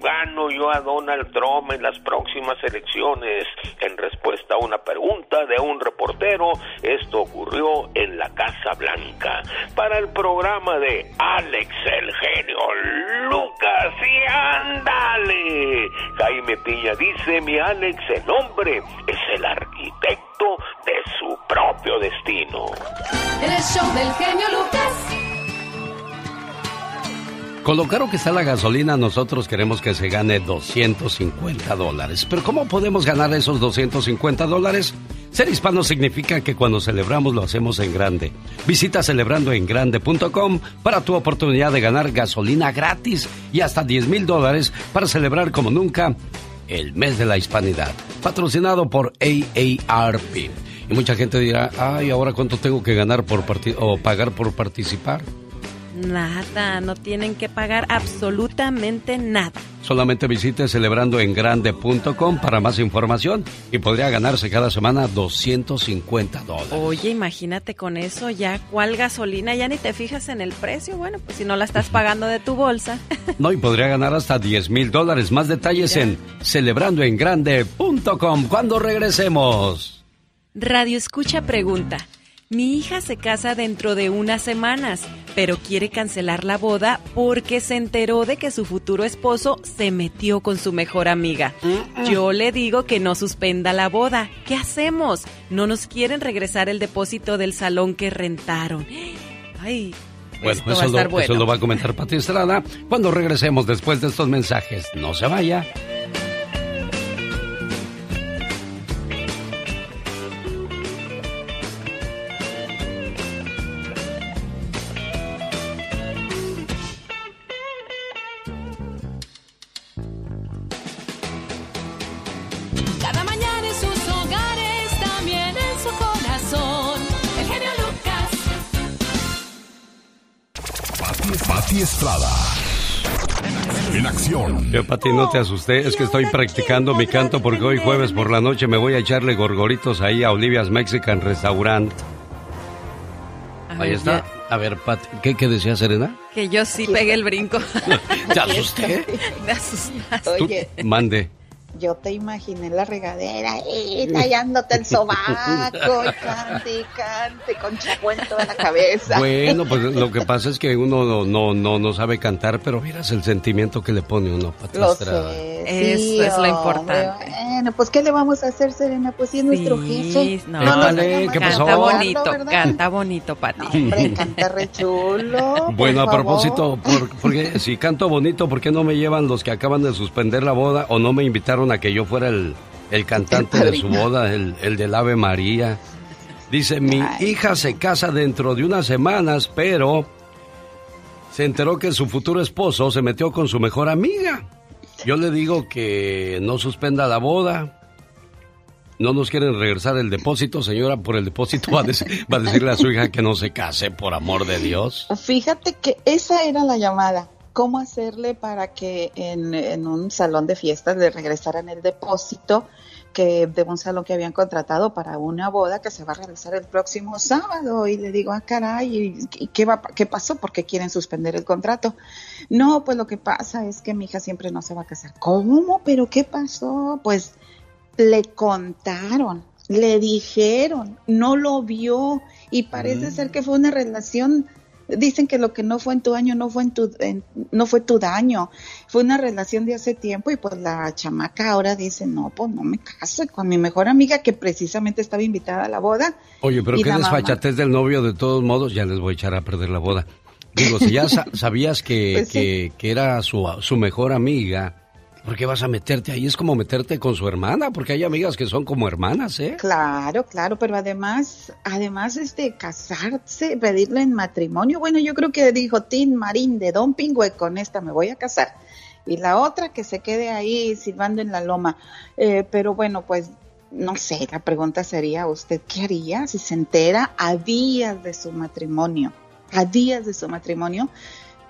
gano yo a Donald Trump en las próximas elecciones. En respuesta a una pregunta de un reportero, esto ocurrió en la Casa Blanca. Para el programa de Alex el genio Lucas y ándale. Jaime Piña dice, mi Alex, el hombre es el arquitecto de su propio destino. El show del genio Lucas. Con lo caro que está la gasolina, nosotros queremos que se gane 250 dólares. Pero ¿cómo podemos ganar esos 250 dólares? Ser hispano significa que cuando celebramos lo hacemos en grande. Visita celebrandoengrande.com para tu oportunidad de ganar gasolina gratis y hasta 10 mil dólares para celebrar como nunca el mes de la hispanidad. Patrocinado por AARP. Y mucha gente dirá, ay, ahora cuánto tengo que ganar por o pagar por participar. Nada, no tienen que pagar absolutamente nada. Solamente visite celebrandoengrande.com para más información y podría ganarse cada semana 250 dólares. Oye, imagínate con eso ya, ¿cuál gasolina? Ya ni te fijas en el precio. Bueno, pues si no la estás pagando de tu bolsa. <laughs> No, y podría ganar hasta 10 mil dólares. Más detalles en celebrandoengrande.com cuando regresemos. Radio Escucha pregunta. Mi hija se casa dentro de unas semanas, pero quiere cancelar la boda porque se enteró de que su futuro esposo se metió con su mejor amiga. Yo le digo que no suspenda la boda. ¿Qué hacemos? No nos quieren regresar el depósito del salón que rentaron. Ay. Bueno, eso, lo, bueno. eso lo va a comentar Pati Estrada cuando regresemos después de estos mensajes. No se vaya. Pati, no te asusté. Es que estoy practicando mi canto porque hoy jueves por la noche me voy a echarle gorgoritos ahí a Olivia's Mexican Restaurant. Ahí está. A ver, Pati, ¿qué, qué decía Serena? Que yo sí pegué el brinco. <laughs> ¿Te asusté? <laughs> Me asustaste. Oye, Mande. Yo te imaginé en la regadera, eh, tallándote el sobaco, y cante, y cante, con chapo en toda la cabeza. Bueno, pues lo que pasa es que uno no, no, no, no sabe cantar, pero miras el sentimiento que le pone uno, Estrada. sé, Eso sí, es lo hombre. importante. Bueno, pues ¿qué le vamos a hacer, Serena? Pues sí es nuestro jefe. No, deja ¿qué pasó? Canta bonito, ¿verdad? canta bonito, Pati. Hombre, canta re chulo. Bueno, a propósito, por- porque si canto bonito, ¿por qué no me llevan los que acaban de suspender la boda o no me invitaron a que yo fuera el, el cantante El de su boda, el, el del Ave María? Dice, mi hija se casa dentro de unas semanas, pero se enteró que su futuro esposo se metió con su mejor amiga. Yo le digo que no suspenda la boda. No nos quieren regresar el depósito, señora, por el depósito va a, dec- va a decirle a su hija que no se case, por amor de Dios. Fíjate que esa era la llamada. Cómo hacerle para que en, en un salón de fiestas le regresaran el depósito que de un salón que habían contratado para una boda que se va a realizar el próximo sábado y le digo, ah, caray, ¿y, y qué, va, qué pasó? ¿Por qué quieren suspender el contrato? No, pues lo que pasa es que mi hija siempre no se va a casar. ¿Cómo? ¿Pero qué pasó? Pues le contaron, le dijeron, no lo vio y parece ser que fue una relación dicen que lo que no fue en tu año no fue en tu en- no fue tu daño fue una relación de hace tiempo y pues la chamaca ahora dice no pues no me caso con mi mejor amiga que precisamente estaba invitada a la boda Oye, pero qué desfachatez del novio, de todos modos, ya les voy a echar a perder la boda. Digo, si ya sa- sabías que, <laughs> Pues sí. que, que era su, su mejor amiga, ¿por qué vas a meterte ahí? Es como meterte con su hermana, porque hay amigas que son como hermanas, ¿eh? Claro, claro, pero además, además este casarse, pedirle en matrimonio, bueno, yo creo que dijo Tin Marín de Don Pingüe, con esta me voy a casar. Y la otra que se quede ahí silbando en la loma. Eh, pero bueno, pues no sé, la pregunta sería, ¿usted qué haría si se entera a días de su matrimonio? A días de su matrimonio,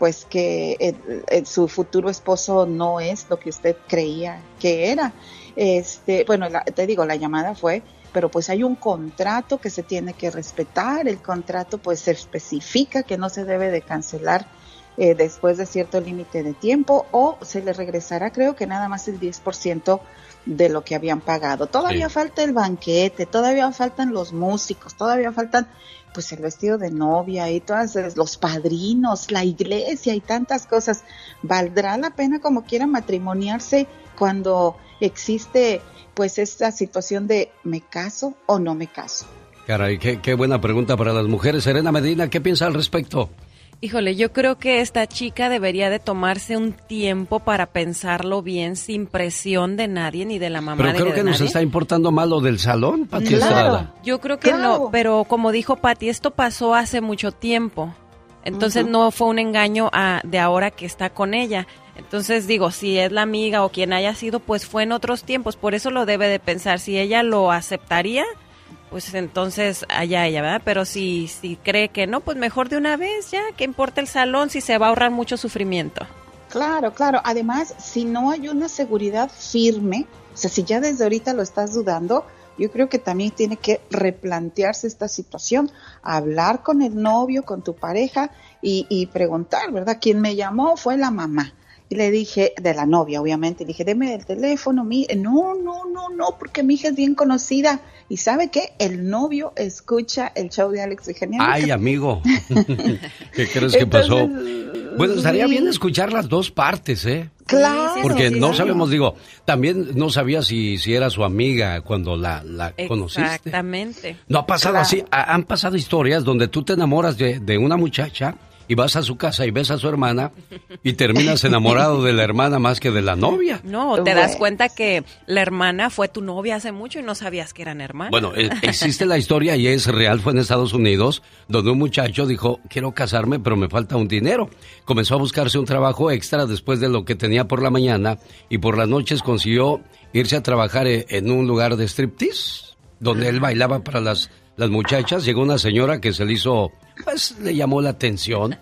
pues que el- el- su futuro esposo no es lo que usted creía que era. Este, bueno, la- te digo, la llamada fue, pero pues hay un contrato que se tiene que respetar. El contrato pues se especifica que no se debe de cancelar eh, después de cierto límite de tiempo o se le regresará creo que nada más el 10% de lo que habían pagado. Todavía Sí. falta el banquete, todavía faltan los músicos, todavía faltan pues el vestido de novia y todas los padrinos, la iglesia y tantas cosas. ¿Valdrá la pena como quiera matrimoniarse cuando existe pues esta situación de me caso o no me caso? Caray, qué, qué buena pregunta para las mujeres. Serena Medina, ¿qué piensa al respecto? Híjole, yo creo que esta chica debería de tomarse un tiempo para pensarlo bien sin presión de nadie ni de la mamá Pero creo de que nos nadie. está importando más lo del salón, Pati Estrada. Yo creo que no, pero como dijo Patti, esto pasó hace mucho tiempo. Entonces no fue un engaño a- de ahora que está con ella. Entonces digo, si es la amiga o quien haya sido, pues fue en otros tiempos. Por eso lo debe de pensar. Si ella lo aceptaría, pues entonces allá ella, ¿verdad? Pero si, si cree que no, pues mejor de una vez ya, que importa el salón si se va a ahorrar mucho sufrimiento. Claro, claro. Además, si no hay una seguridad firme, o sea, si ya desde ahorita lo estás dudando, yo creo que también tiene que replantearse esta situación, hablar con el novio, con tu pareja y, y preguntar, ¿verdad? Quien me llamó fue la mamá. Y le dije, de la novia, obviamente, le dije, deme el teléfono, mi, no, no, no, no, porque mi hija es bien conocida. Y sabe qué, el novio escucha el show de Alex Genial. Ay, amigo. <laughs> ¿Qué crees que pasó? Bueno, estaría sí. bien escuchar las dos partes, ¿eh? Claro. Porque sí, no sí. sabemos, digo, también no sabía si, si era su amiga cuando la, la conociste. Exactamente. No ha pasado Claro. así, ha- han pasado historias donde tú te enamoras de, de una muchacha y vas a su casa y ves a su hermana y terminas enamorado de la hermana más que de la novia. No, te das cuenta que la hermana fue tu novia hace mucho y no sabías que eran hermanas. Bueno, eh, existe la historia y es real, fue en Estados Unidos, donde un muchacho dijo, quiero casarme, pero me falta un dinero. Comenzó a buscarse un trabajo extra después de lo que tenía por la mañana y por las noches consiguió irse a trabajar eh, en un lugar de striptease, donde él bailaba para las, las muchachas. Llegó una señora que se le hizo, pues le llamó la atención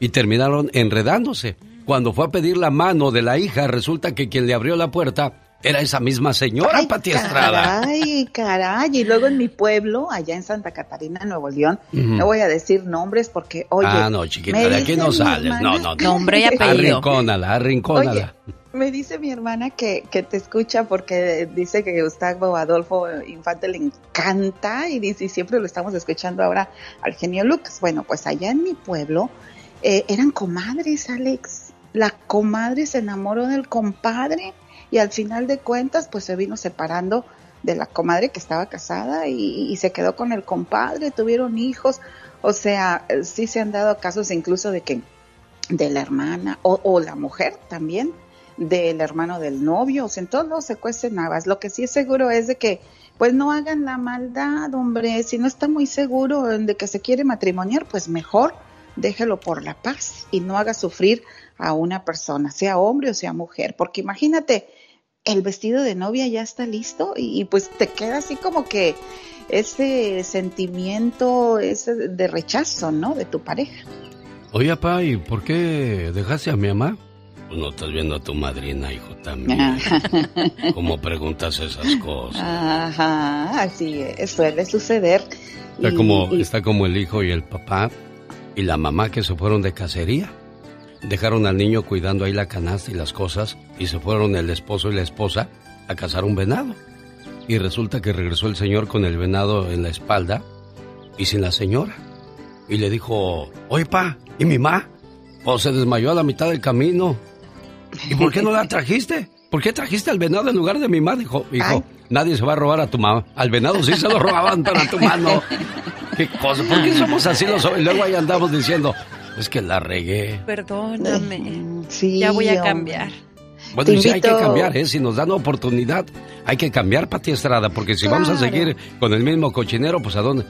y terminaron enredándose. Cuando fue a pedir la mano de la hija, resulta que quien le abrió la puerta era esa misma señora, Pati Estrada. Caray, caray. Y luego en mi pueblo, allá en Santa Catarina, Nuevo León, no voy a decir nombres porque, oye. ah, no, chiquita, de aquí no sales. No, no, no. Nombre y apellido. Arrincónala, arrincónala. Me dice mi hermana que, que te escucha porque dice que Gustavo Adolfo Infante le encanta y dice y siempre lo estamos escuchando ahora al genio Lucas. Bueno, pues allá en mi pueblo eh, eran comadres, Alex. La comadre se enamoró del compadre y al final de cuentas pues se vino separando de la comadre que estaba casada y, y se quedó con el compadre, tuvieron hijos. O sea, sí se han dado casos incluso de que de la hermana o, o la mujer también del hermano del novio, o sea, en todos lados se cuecen habas. Lo que sí es seguro es de que pues no hagan la maldad, hombre, si no está muy seguro de que se quiere matrimoniar, pues mejor déjelo por la paz y no haga sufrir a una persona, sea hombre o sea mujer, porque imagínate, el vestido de novia ya está listo y, y, pues te queda así como que ese sentimiento ese de rechazo, ¿no? De tu pareja. Oye, papá, ¿y por qué dejaste a mi mamá? Pues no estás viendo a tu madrina, hijo, también. <laughs> ¿Cómo preguntas esas cosas? Ajá, así es, suele suceder. Está, Y- como, y- está como el hijo y el papá y la mamá que se fueron de cacería. Dejaron al niño cuidando ahí la canasta y las cosas y se fueron el esposo y la esposa a cazar un venado. Y resulta que regresó el señor con el venado en la espalda y sin la señora. Y le dijo, oye pa, ¿y mi ma? Pues se desmayó a la mitad del camino. ¿Y por qué no la trajiste? ¿Por qué trajiste al venado en lugar de mi ma? Dijo, hijo, nadie se va a robar a tu mamá. Al venado sí se lo robaban, pero a tu mano. ¿Qué cosa? ¿Por qué somos así los hombres? Y luego ahí andamos diciendo, es que la regué. Perdóname. Sí, ya voy a cambiar. Bueno, y sí hay que cambiar, ¿eh? Si nos dan oportunidad, hay que cambiar, Pati Estrada, porque si vamos a seguir con el mismo cochinero, pues ¿a dónde?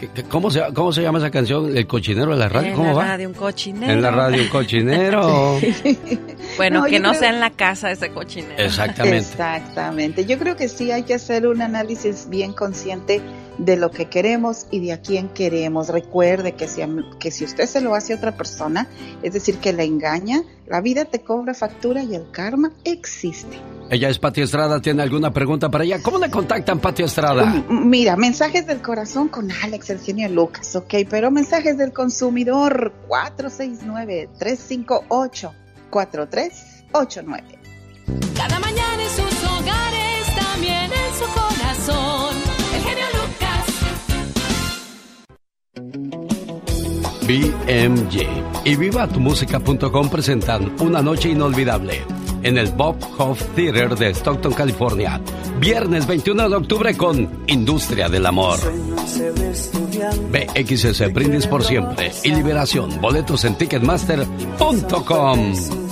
¿Qué- qué- ¿Cómo se, ¿Cómo se llama esa canción? ¿El cochinero de la radio? en ¿Cómo la va? radio un cochinero. En la radio, un cochinero. <laughs> Bueno, No, que no creo- sea en la casa ese cochinero. Exactamente. Exactamente. Yo creo que sí hay que hacer un análisis bien consciente de lo que queremos y de a quién queremos. Recuerde que si, que si usted se lo hace a otra persona, es decir, que la engaña, la vida te cobra factura y el karma existe. Ella es Pati Estrada, ¿tiene alguna pregunta para ella? ¿Cómo le contactan, Pati Estrada? M- Mira, mensajes del corazón con Alex, el genio Lucas, ok, pero mensajes del consumidor 469-358-4389. Cada mañana en sus hogares, también en su corazón. BMG y vivatumusica.com presentan Una Noche Inolvidable en el Bob Hoff Theater de Stockton, California. Viernes 21 de octubre con Industria del Amor. BXS Brindis por siempre y Liberación. Boletos en Ticketmaster.com.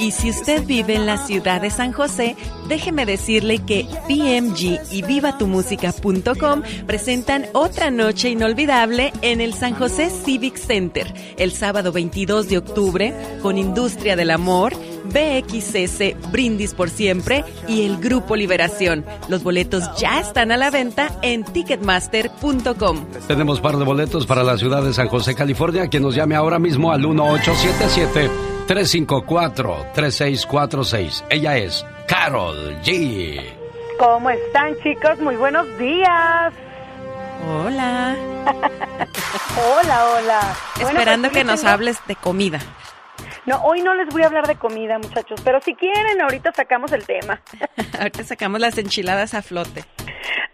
Y si usted vive en la ciudad de San José, déjeme decirle que BMG y vivatumusica.com presentan otra noche inolvidable en el San José Civic Center el sábado 22 de octubre con Industria del Amor, BXS Brindis por Siempre y el Grupo Liberación. Los boletos ya están a la venta en ticketmaster.com. Tenemos par de boletos para la ciudad de San José, California. Quien nos llame ahora mismo al 1877 354-3646. Ella es Carol G. ¿Cómo están, chicos? Muy buenos días. Hola. <laughs> hola, hola. Bueno, Esperando pues, que nos hables de comida. No, hoy no les voy a hablar de comida, muchachos, pero si quieren, ahorita sacamos el tema. <laughs> Ahorita sacamos las enchiladas a flote.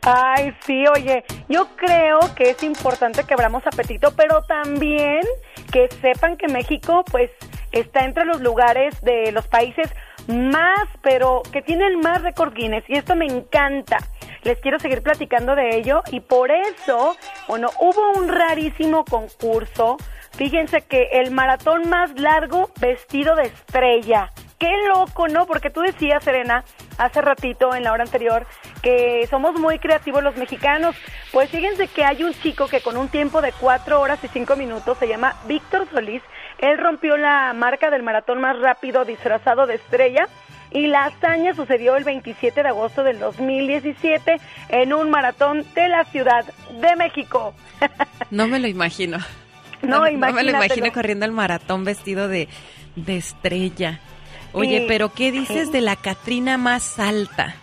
Ay, sí, oye, yo creo que es importante que abramos apetito, pero también que sepan que México, pues, está entre los lugares de los países más, pero que tienen más récord Guinness, y esto me encanta. Les quiero seguir platicando de ello, y por eso, bueno, hubo un rarísimo concurso. Fíjense que el maratón más largo vestido de estrella. Qué loco, ¿no? Porque tú decías, Serena, hace ratito en la hora anterior, que somos muy creativos los mexicanos. Pues fíjense que hay un chico que con un tiempo de 4 horas y 5 minutos se llama Víctor Solís. Él rompió la marca del maratón más rápido disfrazado de estrella. Y la hazaña sucedió el 27 de agosto del 2017 en un maratón de la Ciudad de México. <laughs> No me lo imagino. No, me lo imagino corriendo el maratón vestido de, de estrella. Oye, Sí. pero ¿qué dices de la Catrina más alta?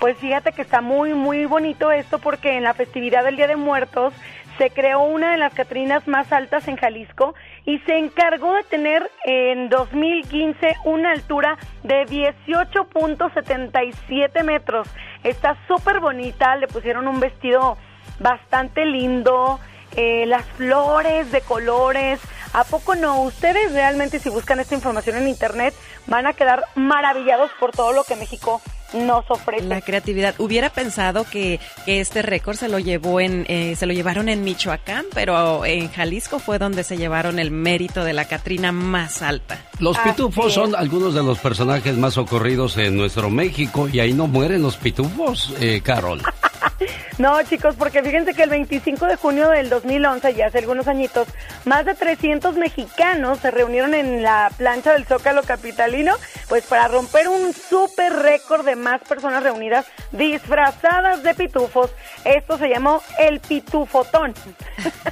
Pues fíjate que está muy, muy bonito esto porque en la festividad del Día de Muertos se creó una de las Catrinas más altas en Jalisco y se encargó de tener en 2015 una altura de 18.77 metros. Está súper bonita, le pusieron un vestido bastante lindo, eh, las flores de colores. ¿A poco no? Ustedes realmente si buscan esta información en internet van a quedar maravillados por todo lo que México nos ofrece. La creatividad. Hubiera pensado que, que este récord se lo llevó en, eh, se lo llevaron en Michoacán, pero en Jalisco fue donde se llevaron el mérito de la Catrina más alta. Los Así pitufos es. son algunos de los personajes más ocurridos en nuestro México y ahí no mueren los pitufos, eh, Carol. <laughs> <laughs> No, chicos, porque fíjense que el 25 de junio del 2011, ya hace algunos añitos, más de 300 mexicanos se reunieron en la plancha del Zócalo Capitalino, pues para romper un súper récord de más personas reunidas disfrazadas de pitufos. Esto se llamó el pitufotón.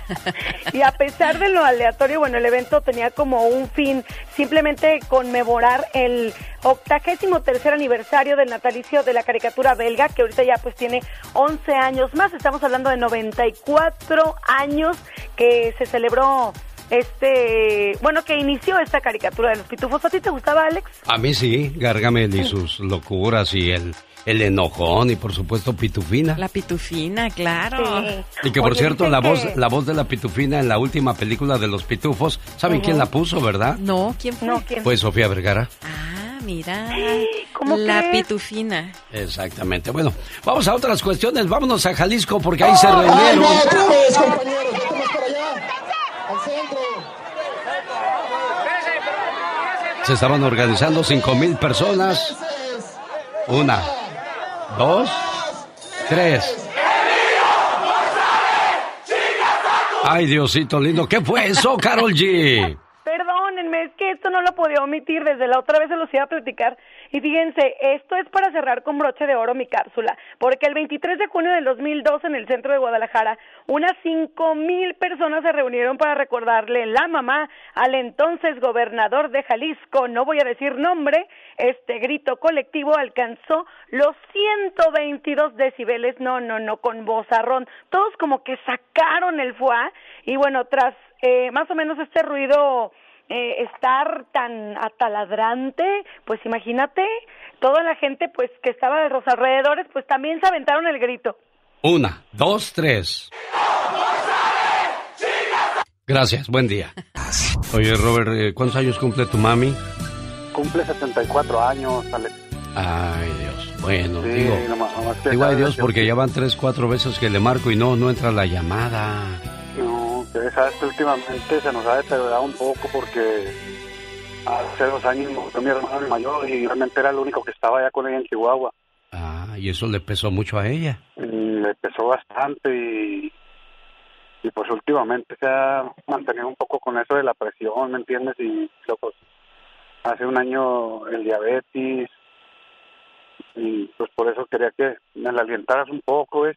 <laughs> y a pesar de lo aleatorio, bueno, el evento tenía como un fin simplemente conmemorar el octagésimo tercer aniversario del natalicio de la caricatura belga, que ahorita ya pues tiene 11 años más. Estamos hablando de 94 años que se celebró este, bueno, que inició esta caricatura de los pitufos. ¿A ti te gustaba, Alex? A mí sí, Gargamel y sus locuras y el, el enojón y por supuesto Pitufina. La Pitufina, claro. Y que por Oye, cierto, la voz, que- la voz de la Pitufina en la última película de los Pitufos, ¿saben quién la puso, verdad? No, ¿quién fue? No, ¿quién? Fue Sofía Vergara. Ah, mira. ¿Cómo la crees? Pitufina. Exactamente. Bueno, vamos a otras cuestiones. Vámonos a Jalisco porque ahí se reunieron. Se estaban organizando cinco mil personas. Una, dos, tres. Ay, Diosito lindo, ¿qué fue eso, Carol G? Perdónenme, es que esto no lo podía omitir, desde la otra vez se los iba a platicar. Y fíjense, esto es para cerrar con broche de oro mi cápsula, porque el 23 de junio del 2002 en el centro de Guadalajara, unas cinco mil personas se reunieron para recordarle la mamá al entonces gobernador de Jalisco, no voy a decir nombre, este grito colectivo alcanzó los 122 decibeles, no, no, no, con vozarrón, todos como que sacaron el fuá y bueno, tras eh, más o menos este ruido eh, estar tan ataladrante, pues imagínate, toda la gente pues que estaba de los alrededores, pues también se aventaron el grito. Una, dos, tres. Gracias, buen día. Oye, Robert, eh, ¿cuántos años cumple tu mami? Cumple 74 años, Alex. Ay, Dios. Bueno, Sí, digo, nomás- digo ay Dios que- porque ya van tres, cuatro veces que le marco y no, no entra la llamada. Sabes que últimamente se nos ha deteriorado un poco porque hace dos años murió mi hermano mayor y realmente era el único que estaba allá con ella en Chihuahua. Ah, y eso le pesó mucho a ella. Y le pesó bastante y, y pues últimamente se ha mantenido un poco con eso de la presión, ¿me entiendes? Y pues, hace un año el diabetes y pues por eso quería que me la alientaras un poco, ¿eh?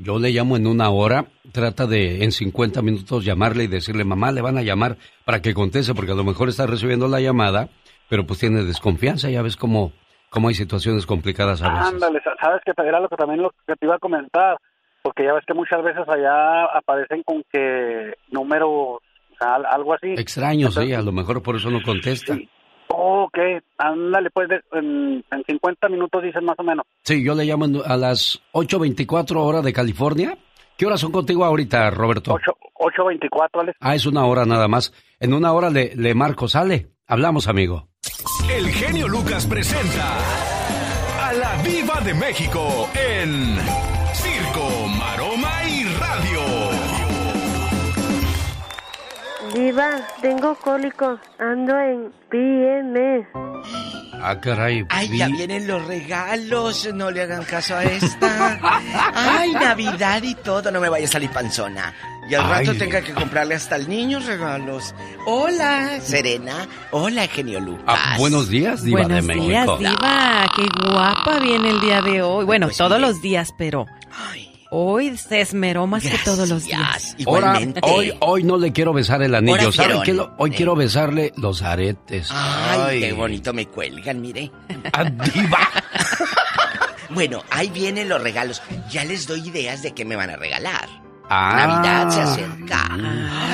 Yo le llamo en una hora, trata de en 50 minutos llamarle y decirle, mamá, le van a llamar para que conteste, porque a lo mejor está recibiendo la llamada, pero pues tiene desconfianza, ya ves cómo, cómo hay situaciones complicadas a veces. Ándale, sa- sabes que era lo que también lo que te iba a comentar, porque ya ves que muchas veces allá aparecen con que números, o sea, al- algo así. Extraño, sí, a lo mejor por eso no contesta. Ok, ándale, pues de- en, en 50 minutos dicen más o menos. Sí, yo le llamo en- a las 8.24 horas de California. ¿Qué horas son contigo ahorita, Roberto? 8.24, Alex. Ah, es una hora nada más. En una hora le, le marco, sale. Hablamos, amigo. El genio Lucas presenta a la Viva de México en Diva, tengo cólicos, ando en PMS. Ah, caray. Ay, ya vienen los regalos, no le hagan caso a esta. Ay, Navidad y todo, no me vaya a salir panzona. Y al Ay, rato tenga que comprarle hasta al niño regalos. Hola, Serena. Hola, genio Lucas. Ah, buenos días, Diva Buenos de días, México. Diva. Qué guapa viene el día de hoy. Bueno, Pues todos mire. los días, pero hoy se esmeró más que todos los días. Ahora, hoy, hoy no le quiero besar el anillo. Ahora ¿Sabe qué? Hoy quiero besarle los aretes. Ay, qué bonito me cuelgan, mire. diva. <laughs> bueno, ahí vienen los regalos. Ya les doy ideas de qué me van a regalar. Ah. Navidad se acerca.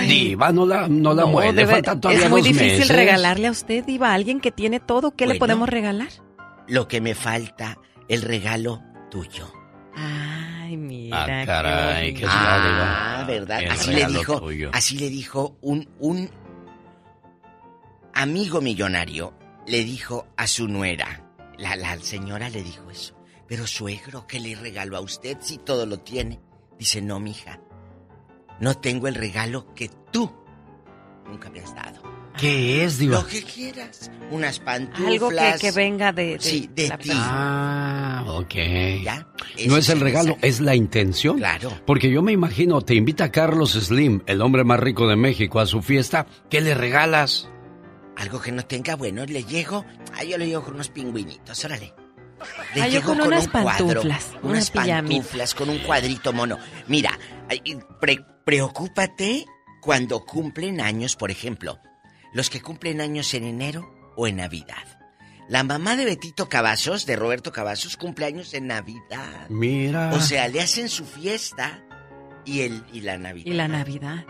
Diva, no la, no la No, muele, debe- faltan todavía es muy dos difícil meses. regalarle a usted, Diva, a alguien que tiene todo. ¿Qué le podemos regalar? Lo que me falta, el regalo tuyo. Ay, mira. Ah, qué caray, qué Ah, ¿verdad? El Así le dijo, tuyo. así le dijo un, un amigo millonario, le dijo a su nuera, la, la señora le dijo eso, pero suegro, ¿qué le regaló a usted si todo lo tiene? Dice, no, mija, no tengo el regalo que tú nunca me has dado. ¿Qué es, Diva? Lo que quieras, unas pantuflas. Algo que, que venga de, de Sí, de la ti. Ah, Ok. ¿Ya? No es el regalo, mensaje. es la intención. Claro. Porque yo me imagino, te invita Carlos Slim, el hombre más rico de México, a su fiesta. ¿Qué le regalas? Algo que no tenga bueno, le llego. Ah, yo le llego con unos pingüinitos, órale. Le Ah, yo llego con unas un cuadro, pantuflas, unas unas pantuflas, con un cuadrito mono. Mira, pre- preocúpate cuando cumplen años, por ejemplo, los que cumplen años en enero o en Navidad. La mamá de Betito Cavazos, de Roberto Cavazos, cumple años en Navidad. Mira. O sea, le hacen su fiesta y el y la Navidad. Y la Navidad.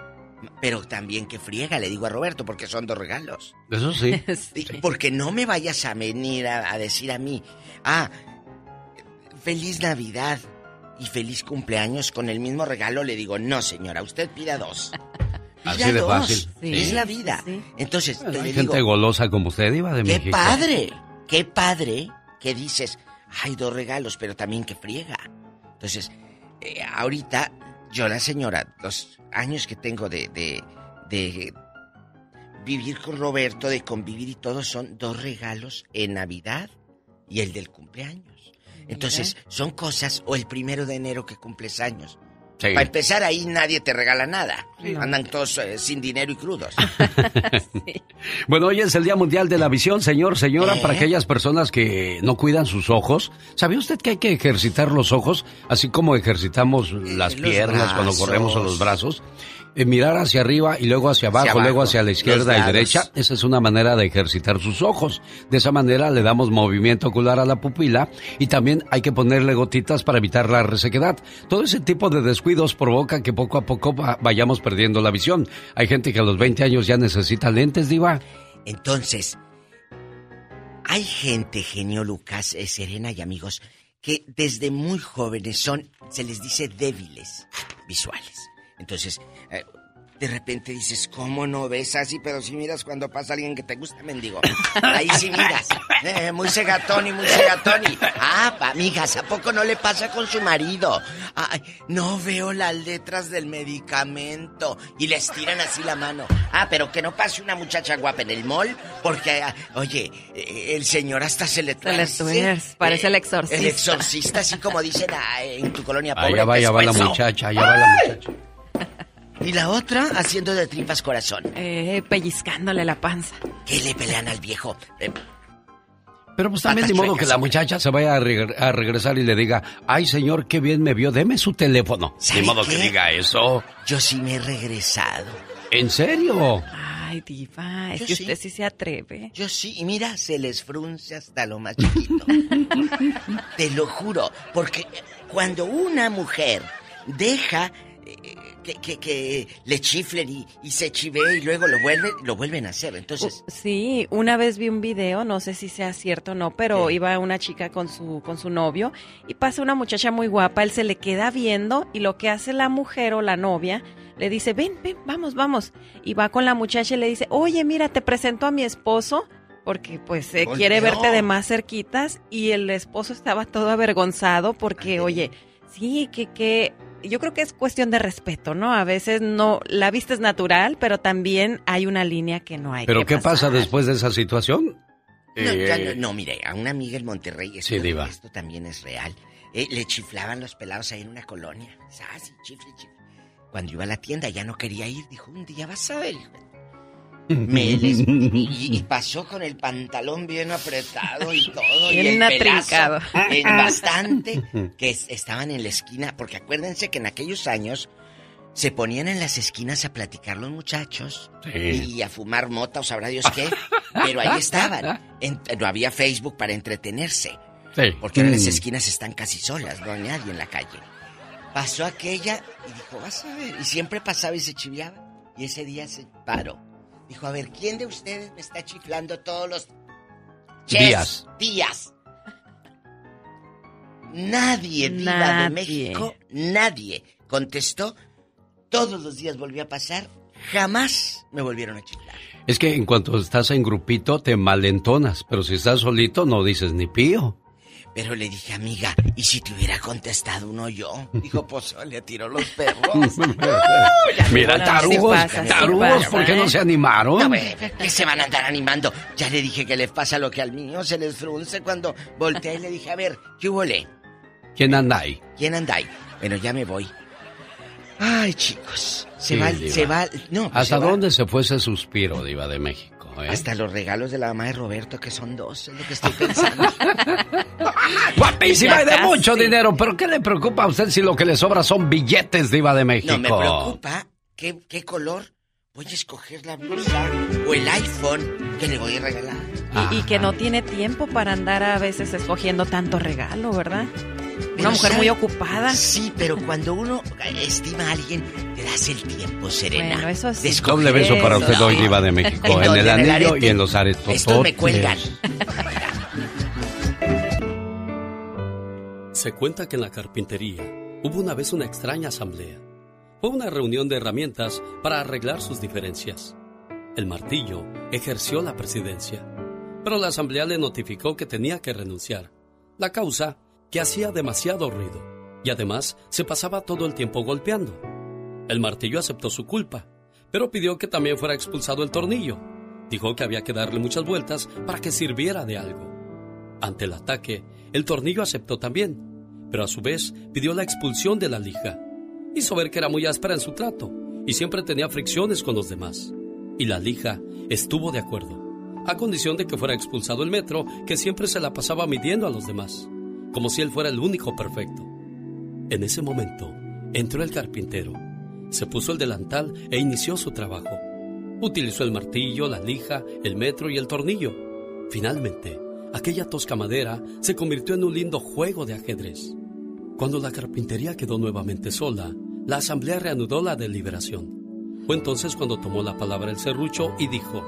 Pero también que friega, le digo a Roberto, porque son dos regalos. Eso sí. <laughs> Sí, Porque no me vayas a venir a, a decir a mí, ah, feliz Navidad y feliz cumpleaños con el mismo regalo. Le digo, no señora, usted pida dos. <laughs> Así de dos. fácil. Es la vida. Entonces, Bueno, te hay le gente digo, golosa como usted, Iba de qué México. padre, qué padre que dices, hay dos regalos, pero también que friega. Entonces, eh, ahorita, yo la señora, los años que tengo de, de, de vivir con Roberto, de convivir y todo, son dos regalos en Navidad y el del cumpleaños. Entonces, son cosas, o el primero de enero que cumples años. Sí. Para empezar, ahí nadie te regala nada. Sí. Andan todos eh, sin dinero y crudos. <laughs> Bueno, hoy es el Día Mundial de la Visión, señor, señora, ¿Eh? para aquellas personas que no cuidan sus ojos. ¿Sabía usted que hay que ejercitar los ojos, así como ejercitamos las los piernas cuando corremos o los brazos? Eh, mirar hacia arriba y luego hacia abajo, Hacia abajo, luego hacia la izquierda y derecha. Esa es una manera de ejercitar sus ojos. De esa manera le damos movimiento ocular a la pupila y también hay que ponerle gotitas para evitar la resequedad. Todo ese tipo de descuidos provoca que poco a poco va- vayamos perdiendo la visión. Hay gente que a los 20 años ya necesita lentes, diva. Entonces, hay gente, genio Lucas, eh, Serena y amigos, que desde muy jóvenes son, se les dice débiles visuales. Entonces, de repente dices, ¿cómo no ves así? Pero si miras cuando pasa alguien que te gusta, mendigo. <laughs> Ahí sí miras. Eh, muy segatón y muy segatón y... Ah, pa- amigas, ¿a poco no le pasa con su marido? Ay, no veo las letras del medicamento. Y les tiran así la mano. Ah, pero que no pase una muchacha guapa en el mall, porque, ah, oye, eh, el señor hasta se le Se le tuerce. tuerce, parece el exorcista. El exorcista, así como dicen ah, en tu colonia pobre. Allá va, allá va la muchacha, allá va la muchacha. Y la otra haciendo de tripas corazón. Eh, pellizcándole la panza. ¿Qué le pelean al viejo? Eh, Pero pues también de modo que la muchacha se vaya a, reg- a regresar y le diga, ay señor, qué bien me vio, deme su teléfono. ¿Sabe De modo qué? que diga eso. Yo sí me he regresado. ¿En serio? Ay, diva, es Yo que sí. usted sí se atreve. Yo sí, y mira, se les frunce hasta lo más chiquito. <laughs> Te lo juro, porque cuando una mujer deja que, que- que le chiflen y, y se chivee y luego lo vuelven, lo vuelven a hacer. Entonces, Sí, una vez vi un video, no sé si sea cierto o no, pero iba una chica con su con su novio y pasa una muchacha muy guapa, él se le queda viendo y lo que hace la mujer o la novia le dice, "Ven, ven, vamos, vamos." Y va con la muchacha y le dice, "Oye, mira, te presento a mi esposo." Porque pues eh, quiere verte de más cerquitas y el esposo estaba todo avergonzado porque, oye, sí, que, que yo creo que es cuestión de respeto, ¿no? A veces no, la vista es natural, pero también hay una línea que no hay ¿Pero que qué pasar. pasa después de esa situación? no, Eh, ya no, no, mire, a una amiga en Monterrey, esto, Sí, diva. esto también es real. Eh, le chiflaban los pelados ahí en una colonia. Ah, sí, chifle, chifle. Cuando iba a la tienda ya no quería ir, dijo, un día vas a ver, hijo. <laughs> Me les- y, y pasó con el pantalón bien apretado y todo. y Bien el pelazo atrincado. en bastante. Que es- estaban en la esquina. Porque acuérdense que en aquellos años se ponían en las esquinas a platicar los muchachos. Sí. Y a fumar mota o sabrá Dios qué. Pero ahí estaban. En- no había Facebook para entretenerse. Sí. Porque ahora las Mm. esquinas están casi solas, no hay nadie en la calle. Pasó aquella y dijo, vas a ver. Y siempre pasaba y se chiviaba. Y ese día se paró. Dijo, a ver, ¿quién de ustedes me está chiflando todos los Días. días? Nadie, diva de Nadie. México, nadie contestó. Todos los días volvió a pasar. Jamás me volvieron a chiflar. Es que en cuanto estás en grupito te malentonas, pero si estás solito no dices ni pío. Pero le dije, amiga, ¿y si te hubiera contestado uno yo? Dijo, pues le tiró los perros. Mira, tarugos, tarugos, ¿por qué no se animaron? No, ¿qué se van a andar animando? Ya le dije que les pasa lo que al mío se les frunce cuando volteé y le dije, a ver, ¿qué hubo le? ¿Quién anda ahí? ¿Quién anda ahí? Bueno, ya me voy. Ay, chicos, se Sí, va, Diva. se va, no. ¿Hasta se va. dónde se fue ese suspiro, Diva de México? Eh? Hasta los regalos de la mamá de Roberto, que son dos, es lo que estoy pensando. Guapísima y de mucho dinero, pero ¿qué le preocupa a usted si lo que le sobra son billetes, Diva de México? No me preocupa qué, qué color voy a escoger la blusa o el iPhone que le voy a regalar. Y, y que no tiene tiempo para andar a veces escogiendo tanto regalo, ¿verdad? Una mujer ¿sabe? muy ocupada. Sí, pero cuando uno estima a alguien, te das el tiempo, Serena. Bueno, eso sí. Doble beso para usted No. hoy, Diva de México. En ¿En el anillo y en los aretes. Estos me cuelgan. Se cuenta que en la carpintería hubo una vez una extraña asamblea. Fue una reunión de herramientas para arreglar sus diferencias. El martillo ejerció la presidencia, pero la asamblea le notificó que tenía que renunciar. La causa, que hacía demasiado ruido y además se pasaba todo el tiempo golpeando. El martillo aceptó su culpa, pero pidió que también fuera expulsado el tornillo. Dijo que había que darle muchas vueltas para que sirviera de algo. Ante el ataque, el tornillo aceptó también, pero a su vez pidió la expulsión de la lija. Hizo ver que era muy áspera en su trato y siempre tenía fricciones con los demás. Y la lija estuvo de acuerdo, a condición de que fuera expulsado el metro que siempre se la pasaba midiendo a los demás, como si él fuera el único perfecto. En ese momento, entró el carpintero, se puso el delantal e inició su trabajo. Utilizó el martillo, la lija, el metro y el tornillo. Finalmente, aquella tosca madera se convirtió en un lindo juego de ajedrez. Cuando la carpintería quedó nuevamente sola, la asamblea reanudó la deliberación. Fue entonces cuando tomó la palabra el serrucho y dijo,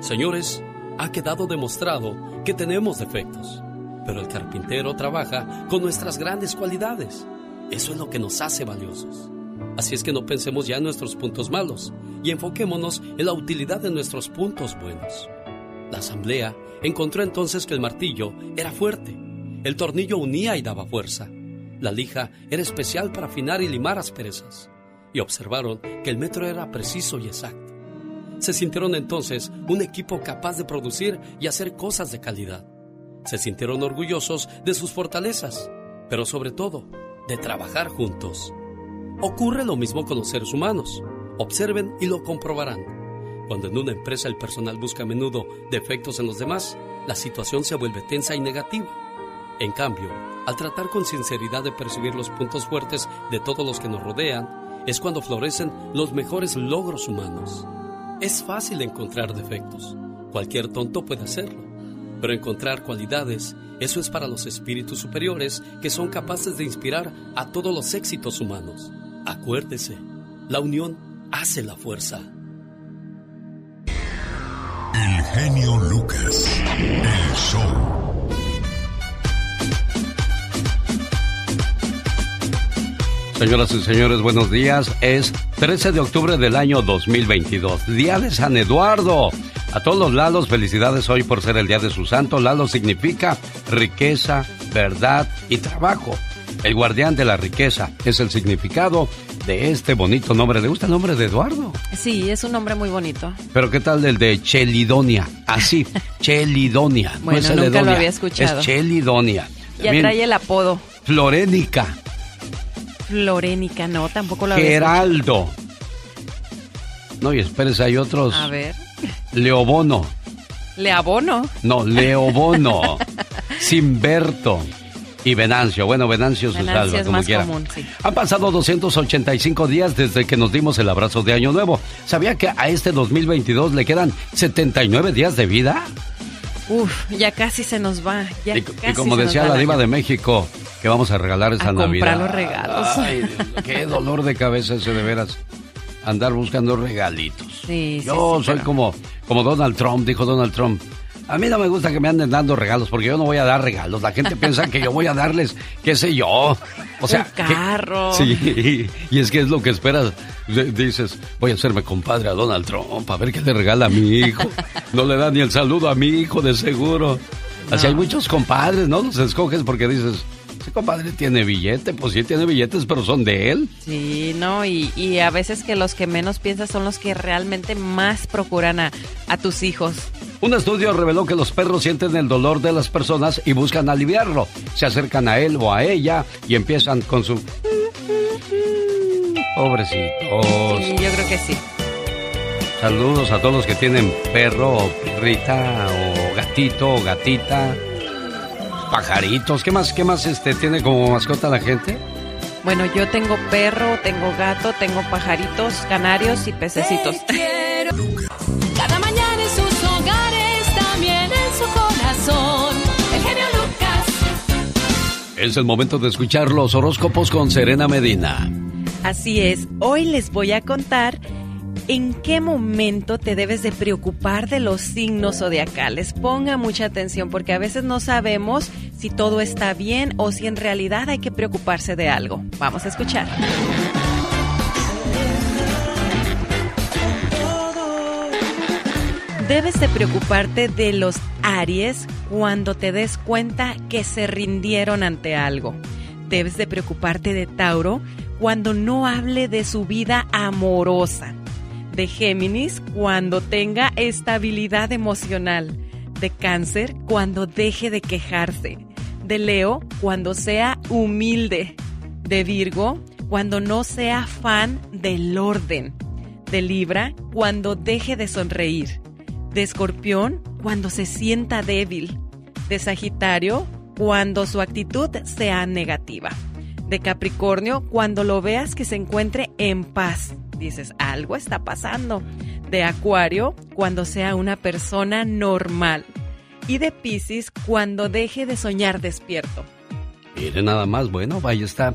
Señores, ha quedado demostrado que tenemos defectos, pero el carpintero trabaja con nuestras grandes cualidades. Eso es lo que nos hace valiosos. Así es que no pensemos ya en nuestros puntos malos y enfoquémonos en la utilidad de nuestros puntos buenos. La asamblea encontró entonces que el martillo era fuerte, el tornillo unía y daba fuerza, la lija era especial para afinar y limar asperezas, y observaron que el metro era preciso y exacto. Se sintieron entonces un equipo capaz de producir y hacer cosas de calidad. Se sintieron orgullosos de sus fortalezas, pero sobre todo de trabajar juntos. Ocurre lo mismo con los seres humanos. Observen y lo comprobarán. Cuando en una empresa el personal busca a menudo defectos en los demás, la situación se vuelve tensa y negativa. En cambio, al tratar con sinceridad de percibir los puntos fuertes de todos los que nos rodean, es cuando florecen los mejores logros humanos. Es fácil encontrar defectos. Cualquier tonto puede hacerlo. Pero encontrar cualidades, eso es para los espíritus superiores que son capaces de inspirar a todos los éxitos humanos. Acuérdese, la unión hace la fuerza. El genio Lucas. El show. Señoras y señores, buenos días. Es 13 de octubre del año 2022, Día de San Eduardo. A todos los Lalos, felicidades hoy por ser el día de su santo. Lalo significa riqueza, verdad y trabajo. El guardián de la riqueza es el significado de este bonito nombre. ¿Le gusta el nombre de Eduardo? Sí, es un nombre muy bonito. Pero ¿qué tal el de Chelidonia? Así, <laughs> Chelidonia. Bueno, es nunca lo había escuchado. Es Chelidonia. Ya También trae el apodo. Florénica, Florénica, no, tampoco lo había escuchado. Geraldo. No, y espérese, hay otros. A ver, Leobono. le abono. No, Leobono. <laughs> Simberto. Y Venancio. Bueno, Venancio se Venancio salva, es como quiera. común, sí. Han pasado 285 días desde que nos dimos el abrazo de Año Nuevo. ¿Sabía que a este 2022 le quedan 79 días de vida? Uf, ya casi se nos va. Ya Y, como se nos decía va la diva de México, que vamos a regalar esa A Navidad. comprar los regalos. Ay, qué dolor de cabeza ese de veras. Andar buscando regalitos. Sí, Yo sí, soy pero- como, como Donald Trump, dijo Donald Trump. A mí no me gusta que me anden dando regalos porque yo no voy a dar regalos. La gente piensa que yo voy a darles, qué sé yo. O sea, Un que- carro. sí, y es que es lo que esperas. Dices, voy a hacerme compadre a Donald Trump, a ver qué le regala a mi hijo. No le da ni el saludo a mi hijo, de seguro. Así hay muchos compadres, ¿no? Los escoges porque dices, ese compadre tiene billete, pues sí tiene billetes, pero son de él. Sí, no, y, y a veces que los que menos piensas son los que realmente más procuran a, a tus hijos. Un estudio reveló que los perros sienten el dolor de las personas y buscan aliviarlo. Se acercan a él o a ella y empiezan con su... Pobrecitos. Sí, yo creo que sí. Saludos a todos los que tienen perro o perrita o gatito o gatita. Pajaritos. ¿Qué más, qué más este, tiene como mascota la gente? Bueno, yo tengo perro, tengo gato, tengo pajaritos, canarios y pececitos. Cada mañana en sus hogares, también en su corazón. El genio Lucas. Es el momento de escuchar los horóscopos con Serena Medina. Así es, hoy les voy a contar en qué momento te debes de preocupar de los signos zodiacales. Ponga mucha atención porque a veces no sabemos si todo está bien o si en realidad hay que preocuparse de algo. Vamos a escuchar. Debes de preocuparte de los Aries cuando te des cuenta que se rindieron ante algo. Debes de preocuparte de Tauro cuando no hable de su vida amorosa. De Géminis cuando tenga estabilidad emocional. De Cáncer cuando deje de quejarse. De Leo cuando sea humilde. De Virgo cuando no sea fan del orden. De Libra cuando deje de sonreír. De Escorpión cuando se sienta débil. De Sagitario cuando su actitud sea negativa. De Capricornio cuando lo veas que se encuentre en paz. Dices, algo está pasando. De Acuario cuando sea una persona normal. Y de Piscis cuando deje de soñar despierto. Mire nada más, bueno, vaya está.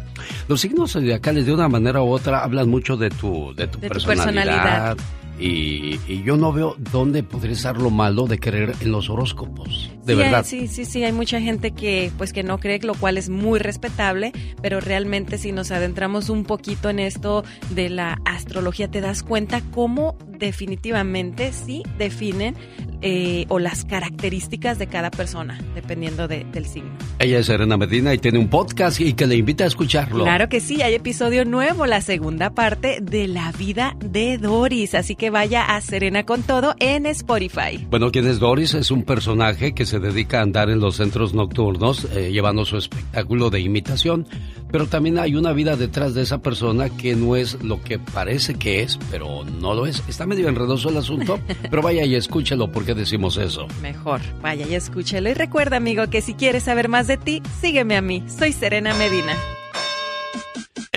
Los signos zodiacales de una manera u otra hablan mucho de tu, de tu De tu personalidad. Y, y yo no veo dónde podría estar lo malo de creer en los horóscopos. De Sí, hay- verdad. sí, sí, sí, hay mucha gente que pues que no cree, lo cual es muy respetable, pero realmente si nos adentramos un poquito en esto de la astrología te das cuenta cómo definitivamente sí definen eh, o las características de cada persona, dependiendo de- del signo. Ella es Serena Medina y tiene un podcast y que le invita a escucharlo. Claro que sí, hay episodio nuevo, la segunda parte de la vida de Doris, así que vaya a Serena con todo en Spotify. Bueno, ¿quién es Doris? Es un personaje que se dedica a andar en los centros nocturnos eh, llevando su espectáculo de imitación, pero también hay una vida detrás de esa persona que no es lo que parece que es, pero no lo es. Está medio enredoso el asunto, <laughs> pero vaya y escúchelo porque decimos eso. Mejor, vaya y escúchelo. Y recuerda, amigo, que si quieres saber más de ti, sígueme a mí. Soy Serena Medina.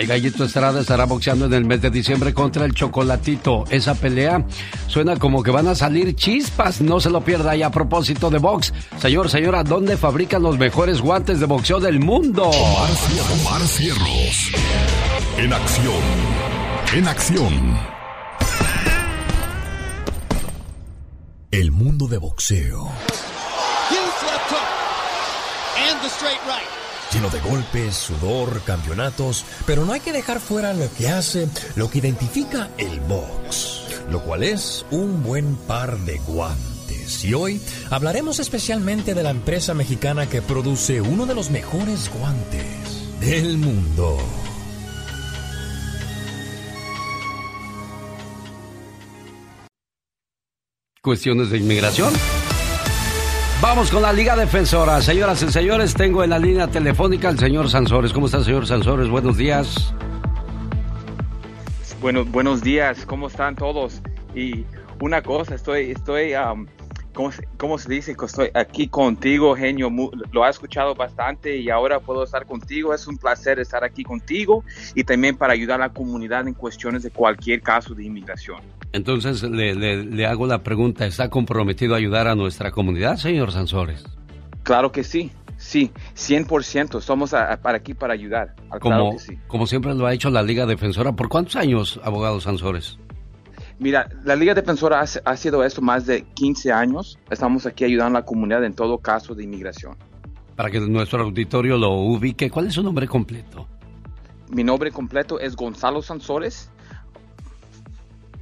El Gallito Estrada estará boxeando en el mes de diciembre contra el Chocolatito. Esa pelea suena como que van a salir chispas. No se lo pierda. Y a propósito de box, señor, señora, ¿dónde fabrican los mejores guantes de boxeo del mundo? Omar, Omar Cierros. En acción. En acción. El mundo de boxeo. Lleno de golpes, sudor, campeonatos, pero no hay que dejar fuera lo que hace, lo que identifica el box, lo cual es un buen par de guantes. Y hoy hablaremos especialmente de la empresa mexicana que produce uno de los mejores guantes del mundo. Cuestiones de inmigración. Vamos con la Liga Defensora. Señoras y señores, tengo en la línea telefónica al señor Sansores. ¿Cómo está, señor Sansores? Buenos días. Bueno, buenos días, ¿cómo están todos? Y una cosa, estoy, estoy, um, ¿cómo, se, cómo se dice? Que Estoy aquí contigo, genio, lo ha escuchado bastante y ahora puedo estar contigo. Es un placer estar aquí contigo y también para ayudar a la comunidad en cuestiones de cualquier caso de inmigración. Entonces le, le- le hago la pregunta, ¿está comprometido a ayudar a nuestra comunidad, señor Sansores? Claro que sí, sí, 100%, estamos para aquí para ayudar. Ah, Claro Como, que sí. como siempre lo ha hecho la Liga Defensora. ¿Por cuántos años, abogado Sansores? Mira, la Liga Defensora ha, ha sido esto más de 15 años. Estamos aquí ayudando a la comunidad en todo caso de inmigración. Para que nuestro auditorio lo ubique, ¿cuál es su nombre completo? Mi nombre completo es Gonzalo Sansores.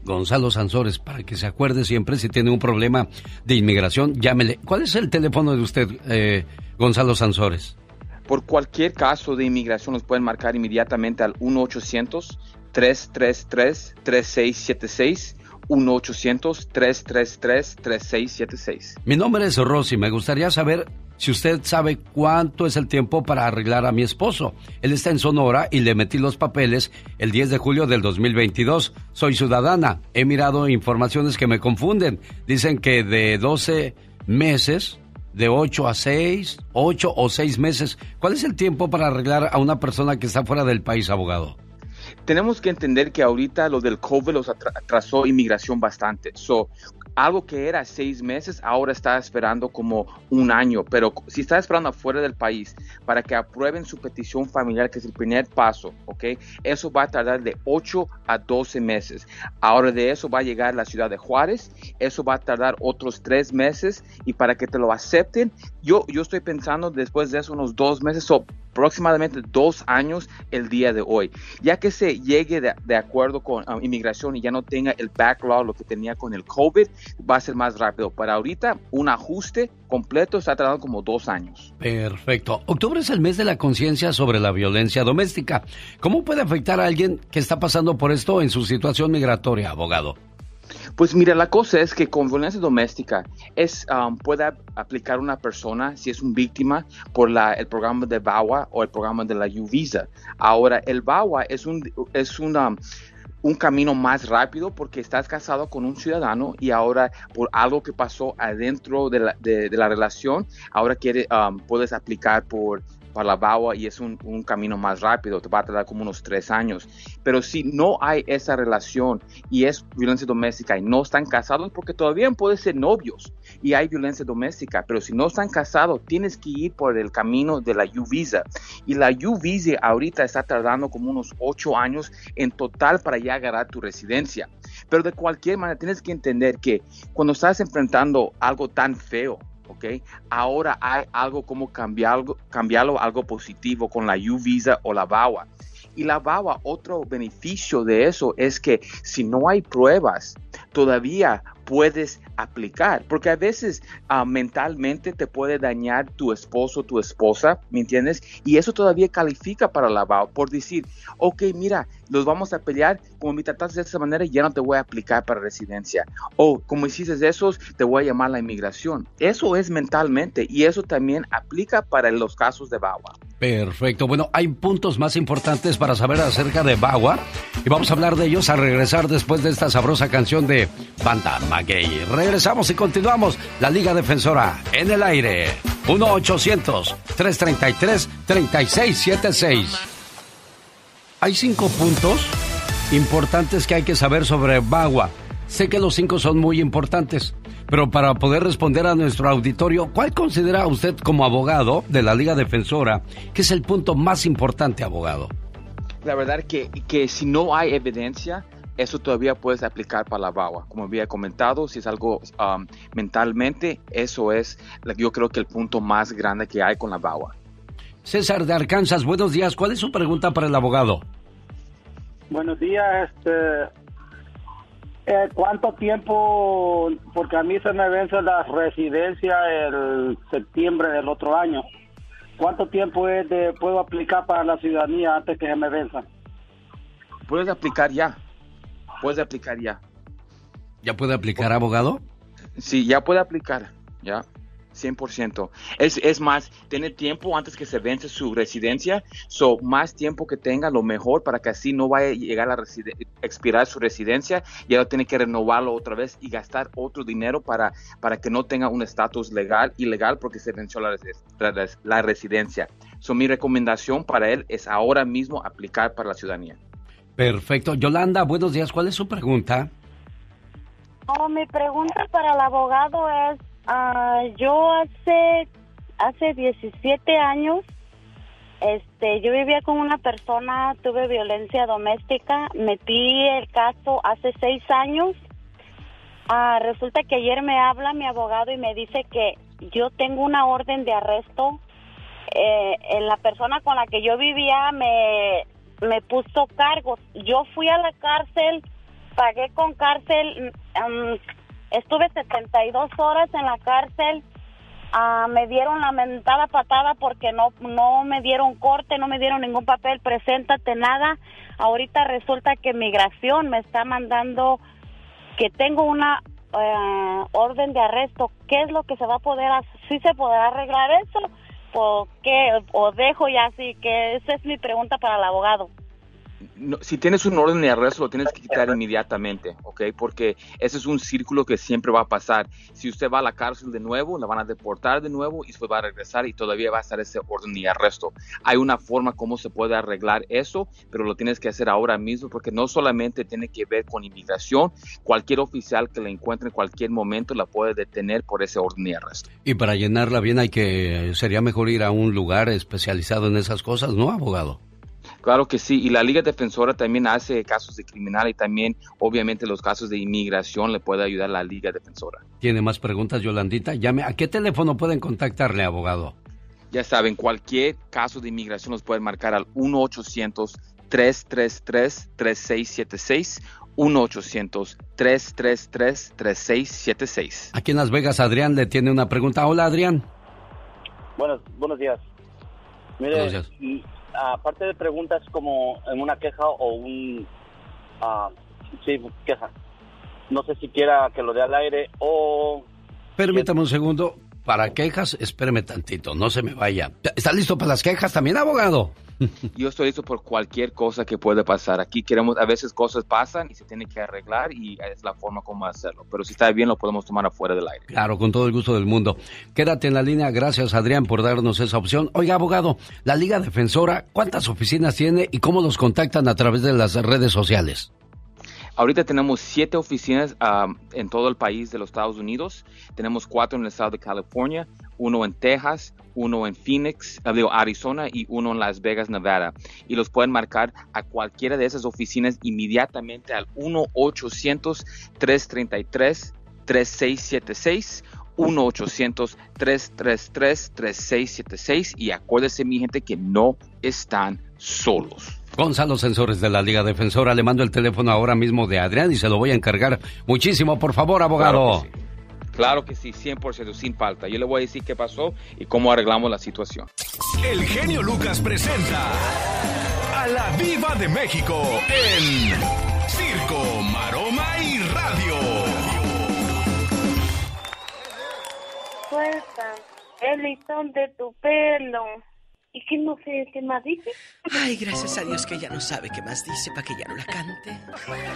Gonzalo Sansores, para que se acuerde siempre si tiene un problema de inmigración, llámele. ¿Cuál es el teléfono de usted, eh, Gonzalo Sansores? Por cualquier caso de inmigración nos pueden marcar inmediatamente al 1-800-333-3676. 1-800-333-3676. Mi nombre es Rosy. Me gustaría saber si usted sabe cuánto es el tiempo para arreglar a mi esposo. Él está en Sonora y le metí los papeles el 10 de julio del 2022. Soy ciudadana. He mirado informaciones que me confunden. Dicen que de 12 meses, de 8 a 6, 8 o 6 meses. ¿Cuál es el tiempo para arreglar a una persona que está fuera del país, abogado? Tenemos que entender que ahorita lo del COVID los atrasó inmigración bastante. So, algo que era seis meses, ahora está esperando como un año. Pero si está esperando afuera del país para que aprueben su petición familiar, que es el primer paso, ¿ok? Eso va a tardar de 8 a 12 meses. Ahora de eso va a llegar a la ciudad de Juárez, eso va a tardar otros tres meses y para que te lo acepten, yo, yo estoy pensando después de eso unos dos meses o aproximadamente dos años el día de hoy. Ya que se llegue de, acuerdo con um, inmigración y ya no tenga el backlog, lo que tenía con el COVID, va a ser más rápido. Para ahorita, un ajuste completo está tardando como dos años. Perfecto. Octubre es el mes de la conciencia sobre la violencia doméstica. ¿Cómo puede afectar a alguien que está pasando por esto en su situación migratoria, abogado? Pues mira, la cosa es que con violencia doméstica es um, puede aplicar una persona si es una víctima por la, el programa de VAWA o el programa de la U-Visa. Ahora, el VAWA es un, es una, un camino más rápido porque estás casado con un ciudadano y ahora por algo que pasó adentro de la, de, la relación, ahora quiere, um, puedes aplicar por para la BAWA y es un, camino más rápido, te va a tardar como unos tres años. Pero si no hay esa relación y es violencia doméstica y no están casados, porque todavía pueden ser novios y hay violencia doméstica, pero si no están casados, tienes que ir por el camino de la U-Visa. Y la U-Visa ahorita está tardando como unos ocho años en total para ya agarrar tu residencia. Pero de cualquier manera, tienes que entender que cuando estás enfrentando algo tan feo, ¿ok? Ahora hay algo como cambiarlo, cambiarlo algo positivo con la U-Visa o la VAWA. Y la VAWA, otro beneficio de eso es que si no hay pruebas, todavía puedes aplicar, porque a veces ah, mentalmente te puede dañar tu esposo, tu esposa, ¿me entiendes? Y eso todavía califica para la VAWA por decir, ok, mira, los vamos a pelear, como me trataste de esa manera, ya no te voy a aplicar para residencia. O como hiciste esos, te voy a llamar a la inmigración. Eso es mentalmente y eso también aplica para los casos de VAWA. Perfecto. Bueno, hay puntos más importantes para saber acerca de VAWA y vamos a hablar de ellos al regresar después de esta sabrosa canción de Banda Maguey. Regresamos y continuamos la Liga Defensora en el aire. 1-800-333-3676. Hay cinco puntos importantes que hay que saber sobre Bagua. Sé que los cinco son muy importantes, pero para poder responder a nuestro auditorio, ¿cuál considera usted como abogado de la Liga Defensora que es el punto más importante, abogado? La verdad que, que si no hay evidencia, eso todavía puedes aplicar para la BAWA. Como había comentado, si es algo um, mentalmente, eso es, yo creo que el punto más grande que hay con la BAWA. César de Arkansas, buenos días. ¿Cuál es su pregunta para el abogado? Buenos días, este, eh, ¿cuánto tiempo? Porque a mí se me vence la residencia el septiembre del otro año. ¿Cuánto tiempo es de, puedo aplicar para la ciudadanía antes que se me venza? Puedes aplicar ya. Puedes aplicar ya. ¿Ya puede aplicar, abogado? Sí, ya puede aplicar. Ya. 100%. Es, es más, tiene tiempo antes que se vence su residencia, so más tiempo que tenga, lo mejor para que así no vaya a llegar a expirar su residencia y ahora tiene que renovarlo otra vez y gastar otro dinero para, para que no tenga un estatus legal, ilegal, porque se venció la, la, residencia. So, mi recomendación para él es ahora mismo aplicar para la ciudadanía. Perfecto. Yolanda, buenos días. ¿Cuál es su pregunta? Oh, mi pregunta para el abogado es Ah, yo hace hace 17 años este yo vivía con una persona, tuve violencia doméstica, metí el caso hace seis años. Ah, resulta que ayer me habla mi abogado y me dice que yo tengo una orden de arresto. Eh, en la persona con la que yo vivía me, me puso cargos. Yo fui a la cárcel pagué con cárcel. mm, estuve 72 horas en la cárcel. Ah, me dieron la mentada patada porque no no me dieron corte, no me dieron ningún papel, preséntate nada. Ahorita resulta que migración me está mandando que tengo una eh, orden de arresto. ¿Qué es lo que se va a poder hacer? ¿Sí se podrá arreglar eso? ¿O qué? ¿O dejo ya así? Que esa es mi pregunta para el abogado. No, si tienes un orden de arresto, lo tienes que quitar inmediatamente, ¿ok? Porque ese es un círculo que siempre va a pasar. Si usted va a la cárcel de nuevo, la van a deportar de nuevo y después va a regresar y todavía va a estar ese orden de arresto. Hay una forma cómo se puede arreglar eso, pero lo tienes que hacer ahora mismo porque no solamente tiene que ver con inmigración, cualquier oficial que la encuentre en cualquier momento la puede detener por ese orden de arresto. Y para llenarla bien hay que, sería mejor ir a un lugar especializado en esas cosas, ¿no, abogado? Claro que sí, y la Liga Defensora también hace casos de criminal y también obviamente los casos de inmigración le puede ayudar la Liga Defensora. ¿Tiene más preguntas, Yolandita? Llame. ¿A qué teléfono pueden contactarle, abogado? Ya saben, cualquier caso de inmigración los pueden marcar al 1-800-333-3676. 1-800-333-3676. Aquí en Las Vegas, Adrián le tiene una pregunta. Hola, Adrián. Buenos, buenos días. Mire, Buenos días. y, aparte de preguntas como en una queja o un... ah, sí, queja. No sé si quiera que lo dé al aire o... Permítame un segundo. Para quejas, espéreme tantito, no se me vaya. ¿Está listo para las quejas también, abogado? Yo estoy listo por cualquier cosa que puede pasar. Aquí queremos, a veces cosas pasan y se tiene que arreglar y es la forma como hacerlo. Pero si está bien, lo podemos tomar afuera del aire. Claro, con todo el gusto del mundo. Quédate en la línea. Gracias, Adrián, por darnos esa opción. Oiga, abogado, la Liga Defensora, ¿cuántas oficinas tiene y cómo los contactan a través de las redes sociales? Ahorita tenemos siete oficinas um, en todo el país de los Estados Unidos. Tenemos cuatro en el estado de California, uno en Texas, uno en Phoenix, eh, digo, Arizona y uno en Las Vegas, Nevada. Y los pueden marcar a cualquiera de esas oficinas inmediatamente al 1-800-333-3676. 1-800-333-3676 y acuérdese mi gente que no están solos. Gonzalo Sensores de la Liga Defensora, le mando el teléfono ahora mismo de Adrián y se lo voy a encargar muchísimo, por favor, abogado. Claro que sí, 100%, sin falta. Yo le voy a decir qué pasó y cómo arreglamos la situación. El genio Lucas presenta a la Viva de México en Circo, Maroma y Radio. Suelta el listón de tu pelo. ¿Y qué no sé qué más dice? Ay, gracias a Dios que ella no sabe qué más dice para que ya no la cante.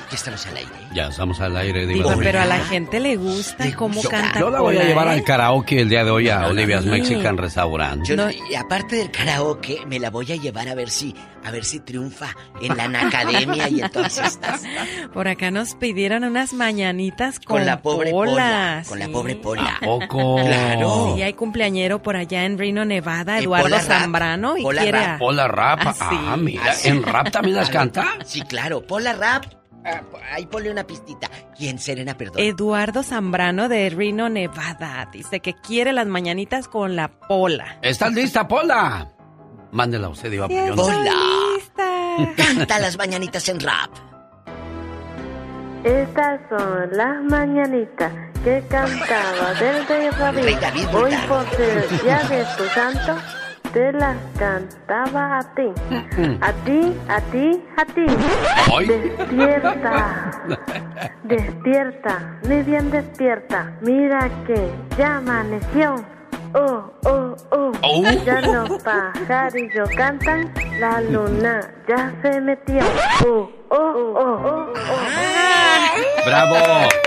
Ya estamos al aire. Ya estamos al aire, Diva Digo, pero a la gente le gusta cómo canta. Yo la voy a llevar ¿eh? al karaoke el día de hoy a No, no, Olivia's no. Mexican Restaurant. Yo, y aparte del karaoke, me la voy a llevar a ver si, a ver si triunfa en la academia y en todas estas. <laughs> Por acá nos pidieron unas mañanitas con, Con la pobre Pola, Pola, con la sí. pobre Pola. ¿A poco? Claro. Sí, hay cumpleañero por allá en Reno, Nevada, Eduardo Rap. Zambrano, y Pola quiere Rap. a- Hola, rap. Ah, sí. Ah, mira, Ah, sí. ¿en rap también las canta? Sí, claro. Pola rap. Ah, ahí ponle una pistita. ¿Quién, Serena, perdón? Eduardo Zambrano de Reno, Nevada. Dice que quiere las mañanitas con la Pola. ¿Estás lista, Pola? Mándela usted, Diva. Sí, Pola. lista. Canta las mañanitas en rap. Estas son las mañanitas que cantaba <laughs> del rey David. Rey David, Hoy por ser el día de tu santo, te las cantaba a ti. A ti, a ti, a ti. Ay. Despierta, <laughs> despierta, muy bien despierta. Mira que ya amaneció. Oh, oh, oh. Oh. Ya los pajarillos cantan, la luna ya se metió. Oh, oh, oh, oh, oh. ¡Bravo!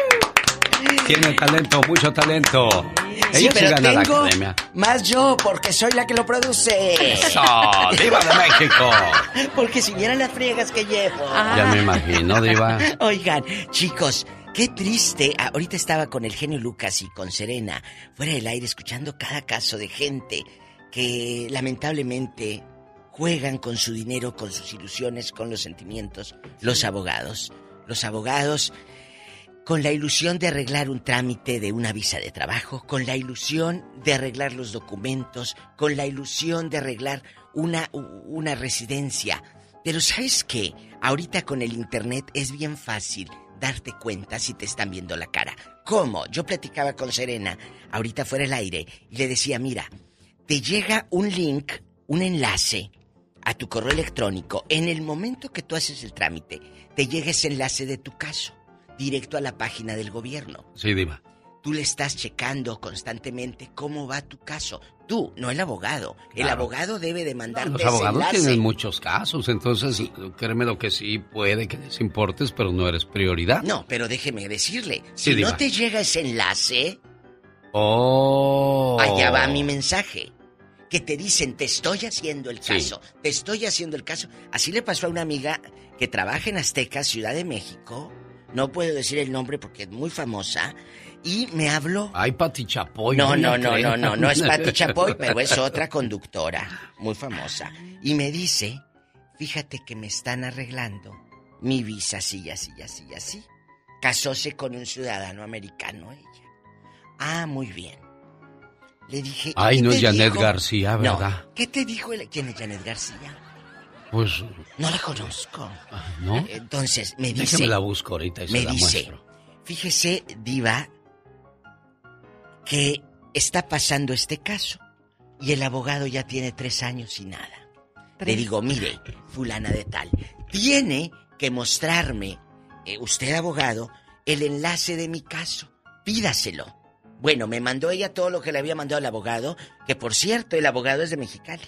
Tiene talento, mucho talento. Sí, Ella sí pero gana la academia. más yo porque soy la que lo produce. ¡Eso! ¡Diva de México! <laughs> Porque si vieran las friegas que llevo. Ya me imagino, Diva. <laughs> Oigan, chicos, qué triste. Ah, Ahorita estaba con el genio Lucas y con Serena, fuera del aire, escuchando cada caso de gente que lamentablemente juegan con su dinero, con sus ilusiones, con los sentimientos. Los abogados. Los abogados con la ilusión de arreglar un trámite de una visa de trabajo, con la ilusión de arreglar los documentos, con la ilusión de arreglar una, una residencia. Pero ¿sabes qué? Ahorita con el Internet es bien fácil darte cuenta si te están viendo la cara. ¿Cómo? Yo platicaba con Serena, ahorita fuera el aire, y le decía, mira, te llega un link, un enlace a tu correo electrónico. En el momento que tú haces el trámite, te llega ese enlace de tu caso, directo a la página del gobierno. Sí, Diva. Tú le estás checando constantemente cómo va tu caso. Tú, no el abogado. El abogado debe de mandarte Los ese abogados enlace. tienen muchos casos, entonces créeme lo que sí puede que les importes, pero no eres prioridad. No, pero déjeme decirle, Sí, si Diva. no te llega ese enlace, Oh. allá va mi mensaje. Que te dicen, te estoy haciendo el Sí. caso, te estoy haciendo el caso. Así le pasó a una amiga que trabaja en Azteca, Ciudad de México. No puedo decir el nombre porque es muy famosa. Y me habló. Ay, Pati Chapoy. No, no, no, no, no, no es Pati <laughs> Chapoy, pero es otra conductora muy famosa. Y me dice, fíjate que me están arreglando mi visa así, así, así, así. Casóse con un ciudadano americano ella. Ah, muy bien. Le dije... ¿y Ay, no es Janet? García, ¿verdad? ¿Qué te dijo? el- ¿Quién es Janet García? Pues, No la conozco. ¿no? Entonces, me dice... Déjame la busco ahorita y se me la dice, muestro. fíjese, Diva, que está pasando este caso y el abogado ya tiene tres años y nada. Le digo, mire, fulana de tal, tiene que mostrarme, eh, usted abogado, el enlace de mi caso. Pídaselo. Bueno, me mandó ella todo lo que le había mandado el abogado, que por cierto, el abogado es de Mexicali.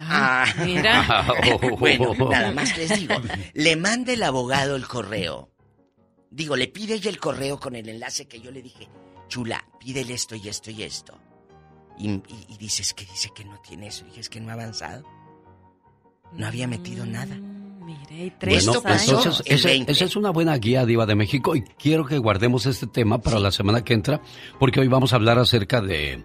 Ah, <laughs> mira. <laughs> bueno, nada más les digo. Le manda el abogado el correo. Digo, le pide ella el correo con el enlace que yo le dije. Chula, pídele esto y esto y esto. Y, y- y dices que dice que no tiene eso. Dije, es que no ha avanzado. No había metido nada. Mire, tres Bueno, pasó entonces, el esa, 20. esa es una buena guía, Diva de México, y quiero que guardemos este tema para la semana que entra, porque hoy vamos a hablar acerca de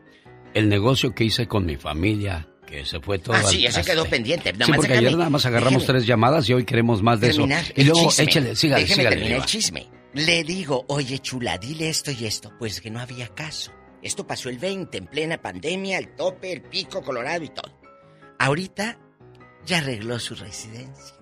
el negocio que hice con mi familia, que se fue todo Ah, al sí, ese traste. quedó pendiente. Nada Sí, más porque ayer nada más agarramos tres llamadas y hoy queremos más de eso. Y luego, chisme. échale, sígale, Déjeme sígale, terminar el chisme. Le digo, oye, chula, dile esto y esto. Pues que no había caso. Esto pasó el 20, en plena pandemia, el tope, el pico, Colorado y todo. Ahorita ya arregló su residencia.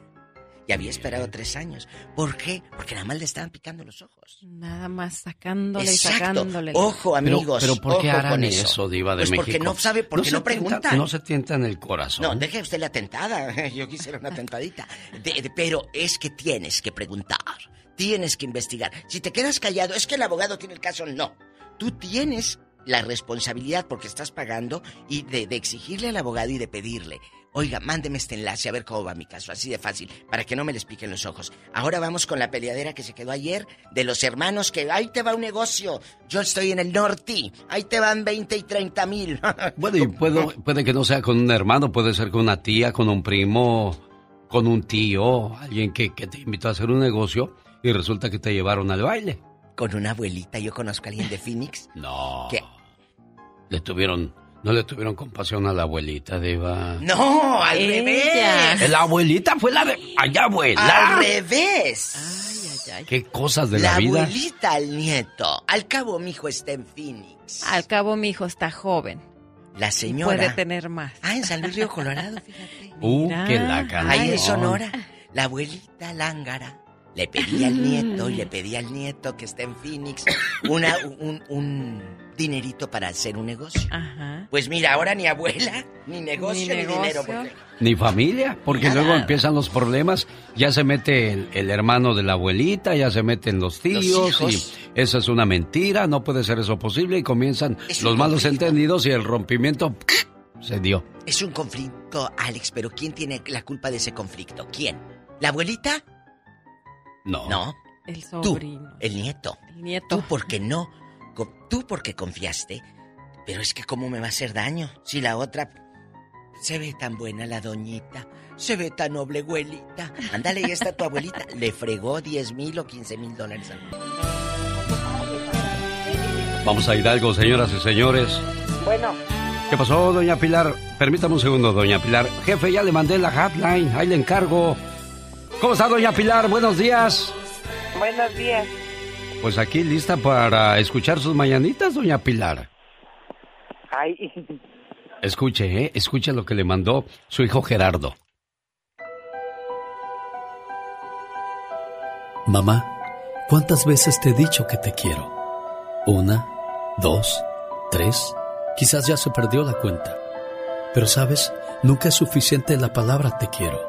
Y había esperado tres años. ¿Por qué? Porque nada más le estaban picando los ojos. Nada más sacándole y Exacto. sacándole. Ojo, Pero- amigos. Pero, ¿por qué ojo harán con eso, eso, Diva de Pues México? porque no sabe, porque no, se preguntan. no se tientan el corazón. No, deje usted la tentada. <laughs> Yo quisiera una tentadita. De- de- pero es que tienes que preguntar. Tienes que investigar. Si te quedas callado, es que el abogado tiene el caso. No. Tú tienes la responsabilidad porque estás pagando y de, de exigirle al abogado y de pedirle. Oiga, mándeme este enlace a ver cómo va mi caso. Así de fácil, para que no me les piquen los ojos. Ahora vamos con la peleadera que se quedó ayer de los hermanos que ahí te va un negocio. Yo estoy en el norte. Ahí te van 20 y 30 mil. <laughs> Bueno, y puedo- puede que no sea con un hermano, puede ser con una tía, con un primo, con un tío, alguien que, que te invitó a hacer un negocio y resulta que te llevaron al baile. Con una abuelita. Yo conozco a alguien de Phoenix. <laughs> No. que Le tuvieron, no le tuvieron compasión a la abuelita, Diva. No, al Ella. revés. La abuelita fue la de... ¡Allá, abuela! Al revés. ¡Qué cosas de la la, vida! abuelita al nieto. Al cabo, mi hijo está en Phoenix. Al cabo, mi hijo está joven. La señora. Puede tener más. Ah, en San Luis Río Colorado, fíjate. ¡Uh, Mira. qué la canción! Ahí en Sonora. La abuelita lángara. Le pedí al nieto y le pedí al nieto que está en Phoenix una, un, un dinerito para hacer un negocio. Ajá. Pues mira, ahora ni abuela, ni negocio, ni, negocio. dinero. porque- Ni familia, porque Nada. luego empiezan los problemas, ya se mete el, el hermano de la abuelita, ya se meten los tíos hijos. y esa es una mentira, no puede ser eso posible y comienzan Es los malos conflicto. entendidos y el rompimiento <laughs> se dio. Es un conflicto, Alex, pero ¿quién tiene la culpa de ese conflicto? ¿Quién? ¿La abuelita? No. No. El Tú, sobrino. el nieto. El nieto. Tú porque no, tú porque confiaste. Pero es que cómo me va a hacer daño si la otra se ve tan buena la doñita, se ve tan noble abuelita. Ándale, ya está tu abuelita. Le fregó 10 mil o 15 mil dólares al. Vamos a Hidalgo, señoras y señores. Bueno, ¿Qué pasó, doña Pilar? Permítame un segundo, doña Pilar. Jefe, ya le mandé la hotline, ahí le encargo. ¿Cómo está, doña Pilar? Buenos días. buenos días. Pues aquí lista para escuchar sus mañanitas, doña Pilar. Ay, Escuche, ¿eh? Escuche lo que le mandó su hijo Gerardo. Mamá, ¿cuántas veces te he dicho que te quiero? Una, dos, tres, quizás ya se perdió la cuenta. Pero sabes, nunca es suficiente la palabra te quiero.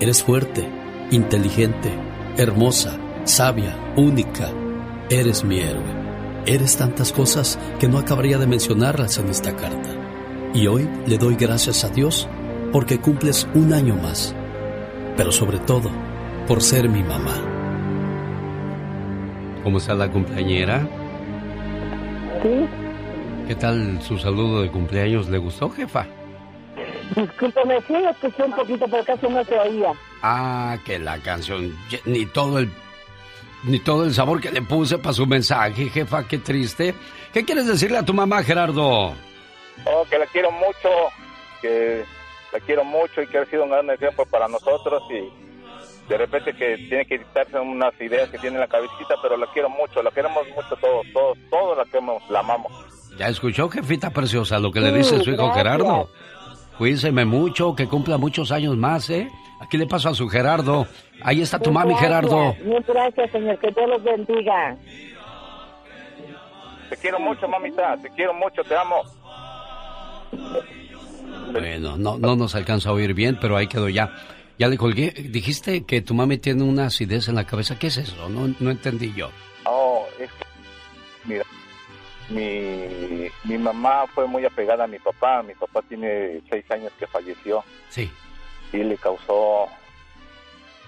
eres fuerte, inteligente, hermosa, sabia, única. Eres mi héroe. Eres tantas cosas que no acabaría de mencionarlas en esta carta. Y hoy le doy gracias a Dios porque cumples un año más. Pero sobre todo, por ser mi mamá. ¿Cómo está la cumpleañera? Sí. ¿Qué tal su saludo de cumpleaños? ¿Le gustó, jefa? Discúlpeme, sí, escuché un poquito, pero casi no se oía. Ah, que la canción, ni todo el ni todo el sabor que le puse para su mensaje, jefa, qué triste. ¿Qué quieres decirle a tu mamá, Gerardo? Oh, que la quiero mucho, que la quiero mucho y que ha sido un gran ejemplo para nosotros y de repente que tiene que quitarse unas ideas que tiene en la cabecita, pero la quiero mucho, la queremos mucho todos, todos, todos la queremos, la amamos. ¿Ya escuchó, jefita preciosa, lo que le dice su hijo Gerardo? Cuídeseme mucho, que cumpla muchos años más, ¿eh? Aquí le paso a su Gerardo. Ahí está tu mami, Gerardo. Muchas gracias, señor. Que Dios los bendiga. Te quiero mucho, mamita. Te quiero mucho. Te amo. Bueno, no, no nos alcanza a oír bien, pero ahí quedó ya. Ya le colgué. Dijiste que tu mami tiene una acidez en la cabeza. ¿Qué es eso? No, no entendí yo. Oh, es que, mira, mi, mi mamá fue muy apegada a mi papá. Mi papá tiene seis años que falleció. Sí. Y le causó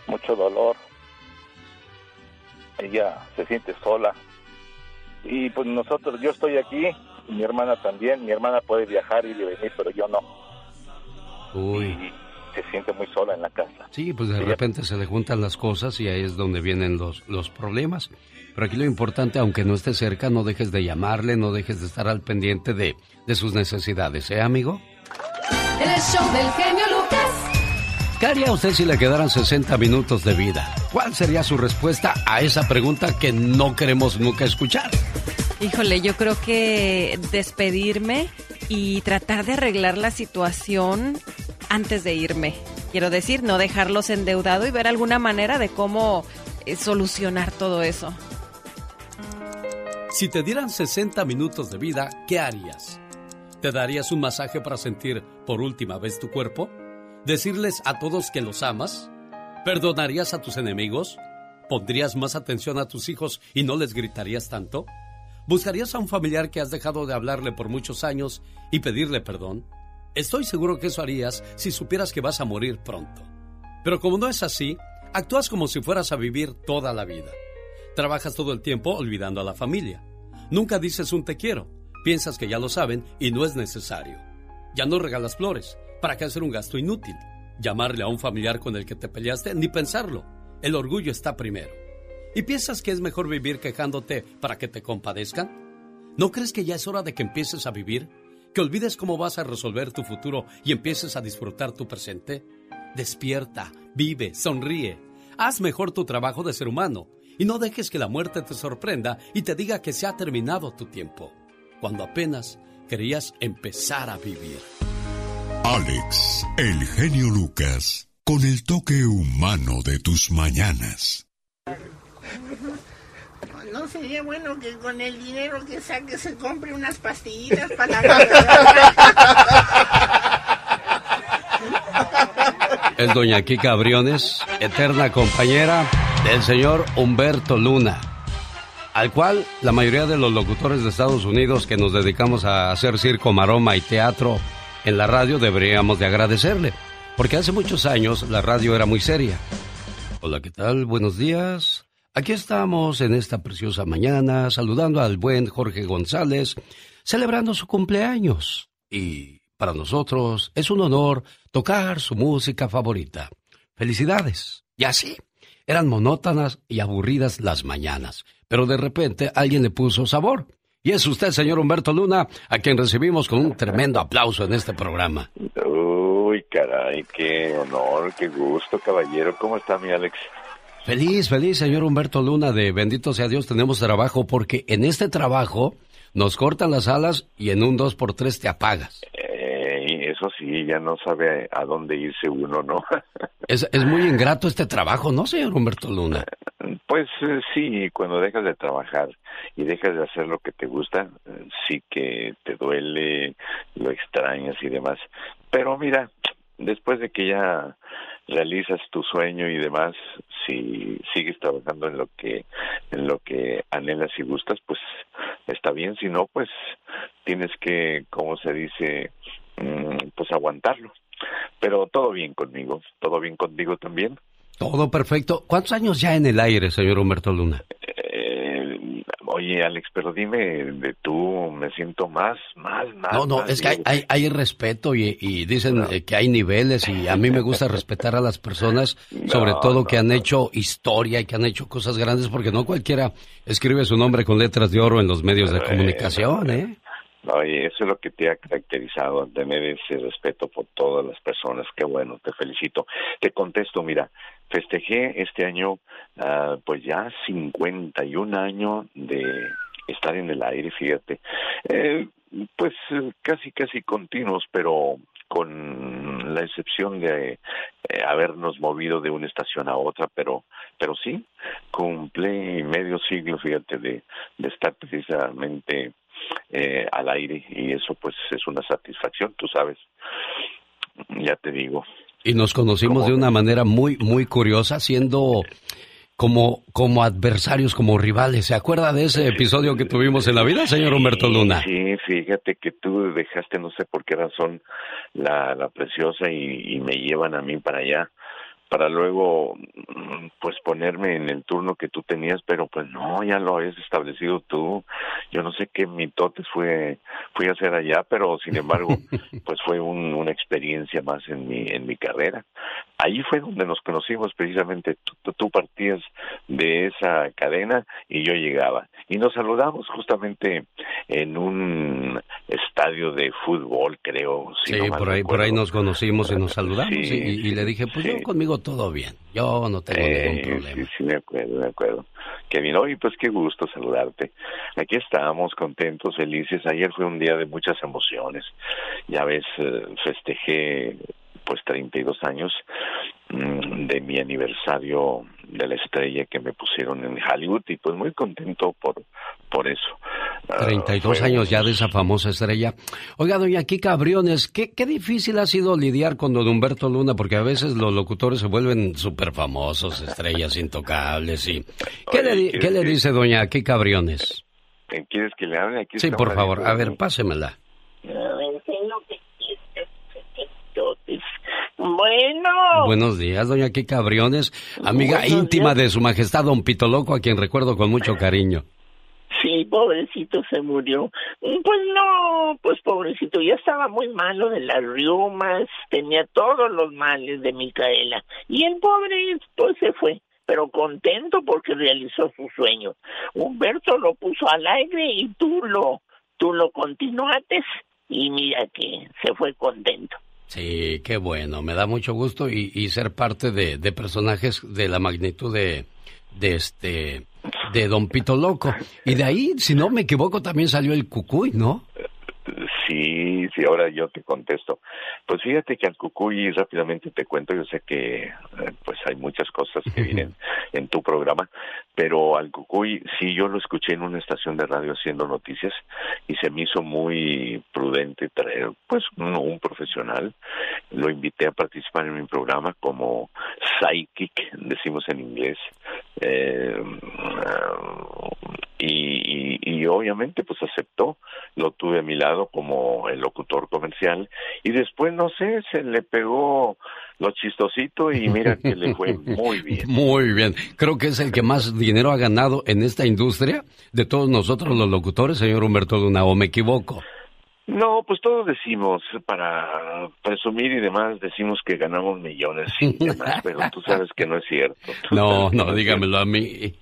mucho dolor. Ella se siente sola. Y pues nosotros, yo estoy aquí, mi hermana también. Mi hermana puede viajar y venir, pero yo no. Uy. Y se siente muy sola en la casa. Sí, pues de repente se le juntan las cosas y ahí es donde vienen los, los problemas. Pero aquí lo importante, aunque no esté cerca, no dejes de llamarle, no dejes de estar al pendiente de, de sus necesidades, ¿eh, amigo? El show del genio Lucas. ¿Qué haría usted si le quedaran 60 minutos de vida? ¿Cuál sería su respuesta a esa pregunta que no queremos nunca escuchar? Híjole, yo creo que despedirme y tratar de arreglar la situación antes de irme. Quiero decir, no dejarlos endeudado y ver alguna manera de cómo eh, solucionar todo eso. Si te dieran 60 minutos de vida, ¿qué harías? ¿Te darías un masaje para sentir por última vez tu cuerpo? ¿Decirles a todos que los amas? ¿Perdonarías a tus enemigos? ¿Pondrías más atención a tus hijos y no les gritarías tanto? ¿Buscarías a un familiar que has dejado de hablarle por muchos años y pedirle perdón? Estoy seguro que eso harías si supieras que vas a morir pronto. Pero como no es así, actúas como si fueras a vivir toda la vida. Trabajas todo el tiempo olvidando a la familia. Nunca dices un te quiero. Piensas que ya lo saben y no es necesario. Ya no regalas flores. ¿Para qué hacer un gasto inútil? Llamarle a un familiar con el que te peleaste, ni pensarlo. El orgullo está primero. ¿Y piensas que es mejor vivir quejándote para que te compadezcan? ¿No crees que ya es hora de que empieces a vivir? ¿Que olvides cómo vas a resolver tu futuro y empieces a disfrutar tu presente? Despierta, vive, sonríe. Haz mejor tu trabajo de ser humano y no dejes que la muerte te sorprenda y te diga que se ha terminado tu tiempo, cuando apenas querías empezar a vivir. Alex, el genio Lucas, con el toque humano de tus mañanas. ¿No sería bueno que con el dinero que saque se compre unas pastillitas para Es doña Kika Briones, eterna compañera del señor Humberto Luna. al cual la mayoría de los locutores de Estados Unidos que nos dedicamos a hacer circo, maroma y teatro en la radio deberíamos de agradecerle, porque hace muchos años la radio era muy seria. Hola, ¿qué tal? Buenos días. Aquí estamos en esta preciosa mañana saludando al buen Jorge González, celebrando su cumpleaños. Y para nosotros es un honor tocar su música favorita. Felicidades. Y así, eran monótonas y aburridas las mañanas, pero de repente alguien le puso sabor. Y es usted, señor Humberto Luna, a quien recibimos con un tremendo aplauso en este programa. Uy, caray, qué honor, qué gusto, caballero. ¿Cómo está mi Alex? Feliz, feliz, señor Humberto Luna, de bendito sea Dios, tenemos trabajo, porque en este trabajo nos cortan las alas y en un dos por tres te apagas. Eso sí, ya no sabe a dónde irse uno, ¿no? <laughs> es, es muy ingrato este trabajo, ¿no, señor Humberto Luna? Pues eh, sí, cuando dejas de trabajar y dejas de hacer lo que te gusta, eh, sí que te duele, lo extrañas y demás. Pero mira, después de que ya realizas tu sueño y demás, si sigues trabajando en lo que en lo que anhelas y gustas, pues está bien, si no, pues tienes que, como se dice, pues aguantarlo. Pero todo bien conmigo, todo bien contigo también. Todo perfecto. ¿Cuántos años ya en el aire, señor Humberto Luna? Eh, oye, Alex, pero dime de tú, me siento más, más, más. No, no, más es que hay, hay, hay respeto y, y dicen eh, que hay niveles y a mí me gusta respetar a las personas, sobre No, todo no, que han hecho historia y que han hecho cosas grandes, porque no cualquiera escribe su nombre con letras de oro en los medios de comunicación, ¿eh? Oye, eso es lo que te ha caracterizado, tener ese respeto por todas las personas. Qué bueno, te felicito. Te contesto, mira, festejé este año, ah, pues ya 51 años de estar en el aire, fíjate. Eh, pues casi, casi continuos, pero con la excepción de eh, habernos movido de una estación a otra, pero pero sí, cumplí medio siglo, fíjate, de estar precisamente eh, al aire y eso pues es una satisfacción, tú sabes, ya te digo. Y nos conocimos de una manera muy, muy curiosa, siendo como, como adversarios, como rivales. ¿Se acuerda de ese episodio que tuvimos en la vida, señor Humberto Luna? Sí, fíjate que tú dejaste, no sé por qué razón, la, la preciosa y, y me llevan a mí para allá para luego pues ponerme en el turno que tú tenías, pero pues no, ya lo habías establecido tú. Yo no sé qué mitotes fue fui a hacer allá, pero sin embargo, <laughs> pues fue un- una experiencia más en mi en mi carrera. Ahí fue donde nos conocimos precisamente. Tú, partías de esa cadena y yo llegaba y nos saludamos justamente en un estadio de fútbol, creo. si Sí, no por ahí, por ahí nos conocimos y nos saludamos Sí, y, y le dije, pues sí. yo conmigo todo bien, yo no tengo Eh, ningún problema. Sí, sí, me acuerdo, me acuerdo. Kevin, hoy pues qué gusto saludarte. Aquí estamos contentos, felices. Ayer fue un día de muchas emociones. Ya ves, eh, festejé pues 32 años mm, de mi aniversario de la estrella que me pusieron en Hollywood y pues muy contento por por eso. Ah, 32 fue años ya de esa famosa estrella. Oiga, doña Kika Briones, ¿qué, qué difícil ha sido lidiar con don Humberto Luna, porque a veces los locutores se vuelven súper famosos, estrellas intocables y... ¿Qué, Oye, le, di- ¿quieres qué le dice doña Kika Briones? ¿Quieres que le hable? Aquí Sí, por favor, a ver, pásemela. Bueno. Buenos días, doña Kika Briones, amiga Buenos íntima días. de su majestad don Pito Loco, a quien recuerdo con mucho cariño. Sí, pobrecito se murió. Pues no, pues pobrecito, ya estaba muy malo de las riumas, tenía todos los males de Micaela. Y el pobre, pues se fue, pero contento porque realizó su sueño. Humberto lo puso al aire y tú lo, tú lo continuaste y mira que se fue contento. Sí, qué bueno, me da mucho gusto y, y ser parte de, de personajes de la magnitud de, de este, de Don Pito Loco. Y de ahí, si no me equivoco, también salió el Cucuy, ¿no? Sí, sí, ahora yo te contesto. Pues fíjate que al Cucuy rápidamente te cuento, yo sé que eh, pues hay muchas cosas que <laughs> vienen en tu programa, pero al Cucuy sí yo lo escuché en una estación de radio haciendo noticias y se me hizo muy prudente traer pues un, un profesional. Lo invité a participar en mi programa como psychic, decimos en inglés. Eh, y obviamente pues aceptó, lo tuve a mi lado como el locutor comercial y después no sé, se le pegó lo chistosito y <laughs> mira que le fue muy bien. Muy bien. Creo que es el que más dinero ha ganado en esta industria de todos nosotros los locutores, señor Humberto Luna, o me equivoco. No, pues todos decimos, para presumir y demás, decimos que ganamos millones y demás, pero tú sabes que no es cierto. <laughs> Tú No, no, dígamelo a mí.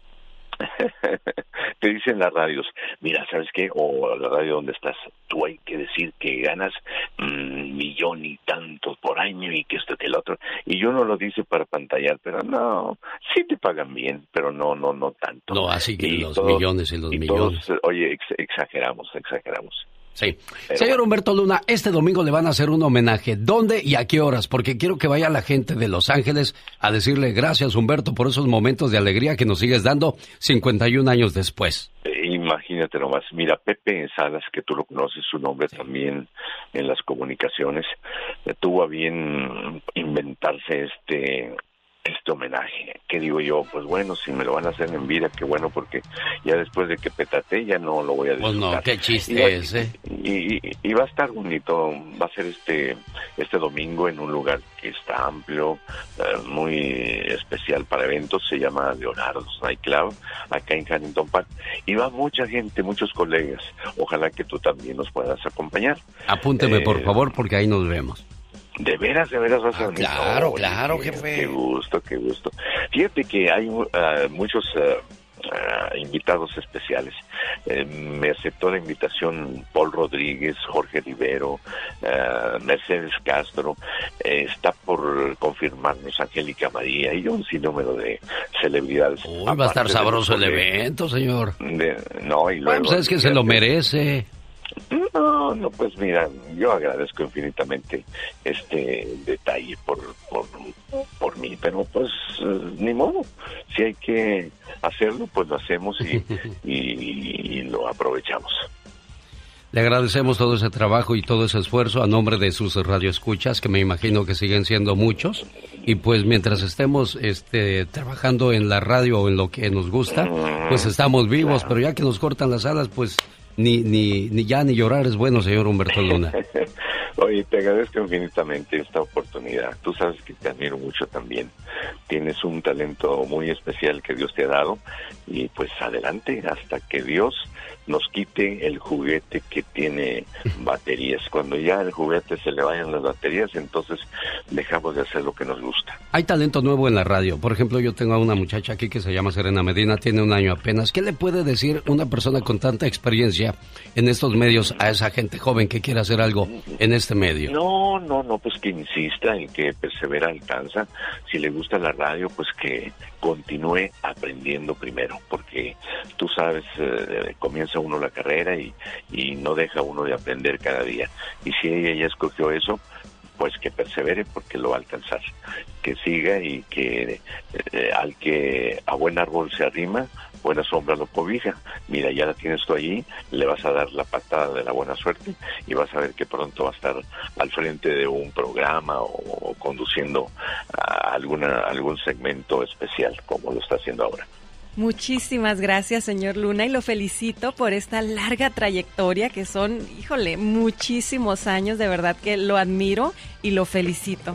<laughs> te dicen las radios, mira, ¿sabes qué? O la radio donde estás, tú hay que decir que ganas mm, millón y tantos por año y que esto que el otro. Y yo no lo dice para pantallar, pero no, sí te pagan bien, pero no, no, no tanto. No, así que Y los todos- millones y los y millones. todos, oye, ex- exageramos, exageramos. Sí. Señor Humberto Luna, este domingo le van a hacer un homenaje. ¿Dónde y a qué horas? Porque quiero que vaya la gente de Los Ángeles a decirle gracias, Humberto, por esos momentos de alegría que nos sigues dando 51 años después. Eh, Imagínate nomás, mira, Pepe Salas, que tú lo conoces, su nombre también en las comunicaciones, eh, tuvo a bien inventarse este este homenaje. ¿Qué digo yo? Pues bueno, si me lo van a hacer en vida, qué bueno, porque ya después de que petate ya no lo voy a Pues disfrutar. no, qué chiste Y va- es, ¿eh? y, y- y va a estar bonito, va a ser este este domingo en un lugar que está amplio, eh, muy especial para eventos, se llama Leonardo's Night Club, acá en Huntington Park, y va mucha gente, muchos colegas, ojalá que tú también nos puedas acompañar. Apúnteme, por Eh, favor, porque ahí nos vemos. De veras, de veras vas a venir. claro, oye, claro, qué- jefe. Qué gusto, qué gusto. Fíjate que hay uh, muchos uh, uh, invitados especiales. Eh, me aceptó la invitación Paul Rodríguez, Jorge Rivero, uh, Mercedes Castro. Eh, está por confirmarnos Angélica María y un sinnúmero de celebridades. Uy, va a estar sabroso el evento, señor. De- no, y luego... Bueno, pues es que se lo merece. No, no, pues mira, yo agradezco infinitamente este detalle por, por, por mí, pero pues eh, ni modo, si hay que hacerlo, pues lo hacemos y, <laughs> y- y lo aprovechamos. Le agradecemos todo ese trabajo y todo ese esfuerzo a nombre de sus radioescuchas, que me imagino que siguen siendo muchos. Y pues mientras estemos este, trabajando en la radio o en lo que nos gusta, pues estamos vivos. Pero ya que nos cortan las alas, pues ni, ni, ni ya ni llorar es bueno, señor Humberto Luna. <laughs> Oye, te agradezco infinitamente esta oportunidad. Tú sabes que te admiro mucho también. Tienes un talento muy especial que Dios te ha dado y pues adelante hasta que Dios nos quite el juguete que tiene <laughs> baterías. Cuando ya el juguete se le vayan las baterías, entonces dejamos de hacer lo que nos gusta. Hay talento nuevo en la radio. Por ejemplo, yo tengo a una muchacha aquí que se llama Serena Medina, tiene un año apenas. ¿Qué le puede decir una persona con tanta experiencia en estos medios a esa gente joven que quiere hacer algo en este medio? No, no, no, pues que insista en que persevera alcanza. Si le gusta la radio, pues que continúe aprendiendo primero, porque tú sabes, eh, comienza uno la carrera y, y no deja uno de aprender cada día. Y si ella ya escogió eso, pues que persevere porque lo va a alcanzar. Que siga y que eh, al que a buen árbol se arrima, buena sombra lo cobija. Mira, ya la tienes tú allí, le vas a dar la patada de la buena suerte y vas a ver que pronto va a estar al frente de un programa o, o conduciendo a alguna algún segmento especial como lo está haciendo ahora. Muchísimas gracias, señor Luna, y lo felicito por esta larga trayectoria que son, híjole, muchísimos años, de verdad que lo admiro y lo felicito.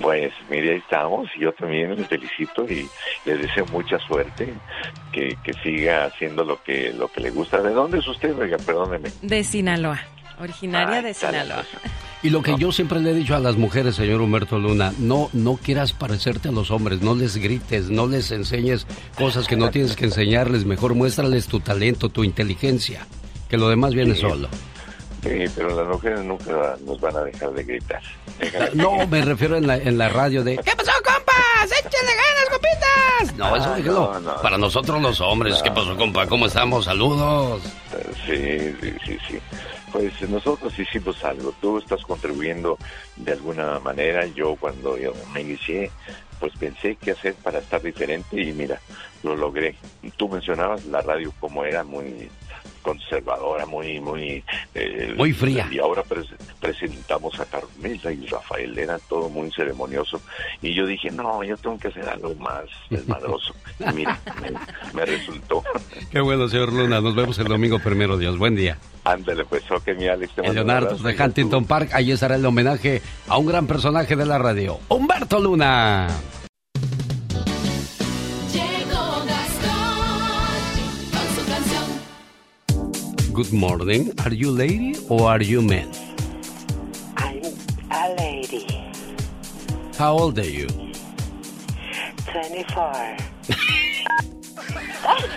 Pues mire, ahí estamos, y yo también les felicito y les deseo mucha suerte, que, que siga haciendo lo que lo que le gusta. ¿De dónde es usted, oiga? Perdóneme. De Sinaloa, originaria Ay, de Sinaloa. Y lo que yo siempre le he dicho a las mujeres, señor Humberto Luna, no, no quieras parecerte a los hombres, no les grites, no les enseñes cosas que no tienes que enseñarles, mejor muéstrales tu talento, tu inteligencia, que lo demás viene Sí. solo. Sí, pero las mujeres nunca nos van a dejar de gritar. Déjala- No, me refiero en la, en la radio de... ¿Qué pasó, compas? ¡Échale ganas, compitas! No, eso Ah, no, no. Para nosotros los hombres, ¿qué pasó, compa? ¿Cómo estamos? Saludos. Sí, sí, sí, sí. Pues nosotros hicimos algo. Tú estás contribuyendo de alguna manera. Yo cuando yo me inicié, pues pensé qué hacer para estar diferente y mira, lo logré. Tú mencionabas la radio como era muy conservadora, muy, muy... eh, Muy fría. Y ahora pres- presentamos a Carmela y Rafael, era todo muy ceremonioso. Y yo dije, no, yo tengo que hacer algo más desmadroso. Y mira, me, me resultó. Qué bueno, señor Luna. Nos vemos el domingo primero, Dios. Buen día. Ándale, pues, ok, mi Alex. te Leonardo de Huntington Park, ahí estará el homenaje a un gran personaje de la radio, Humberto Luna. Good morning. Are you lady or are you man? I'm a lady, How old are you? 24.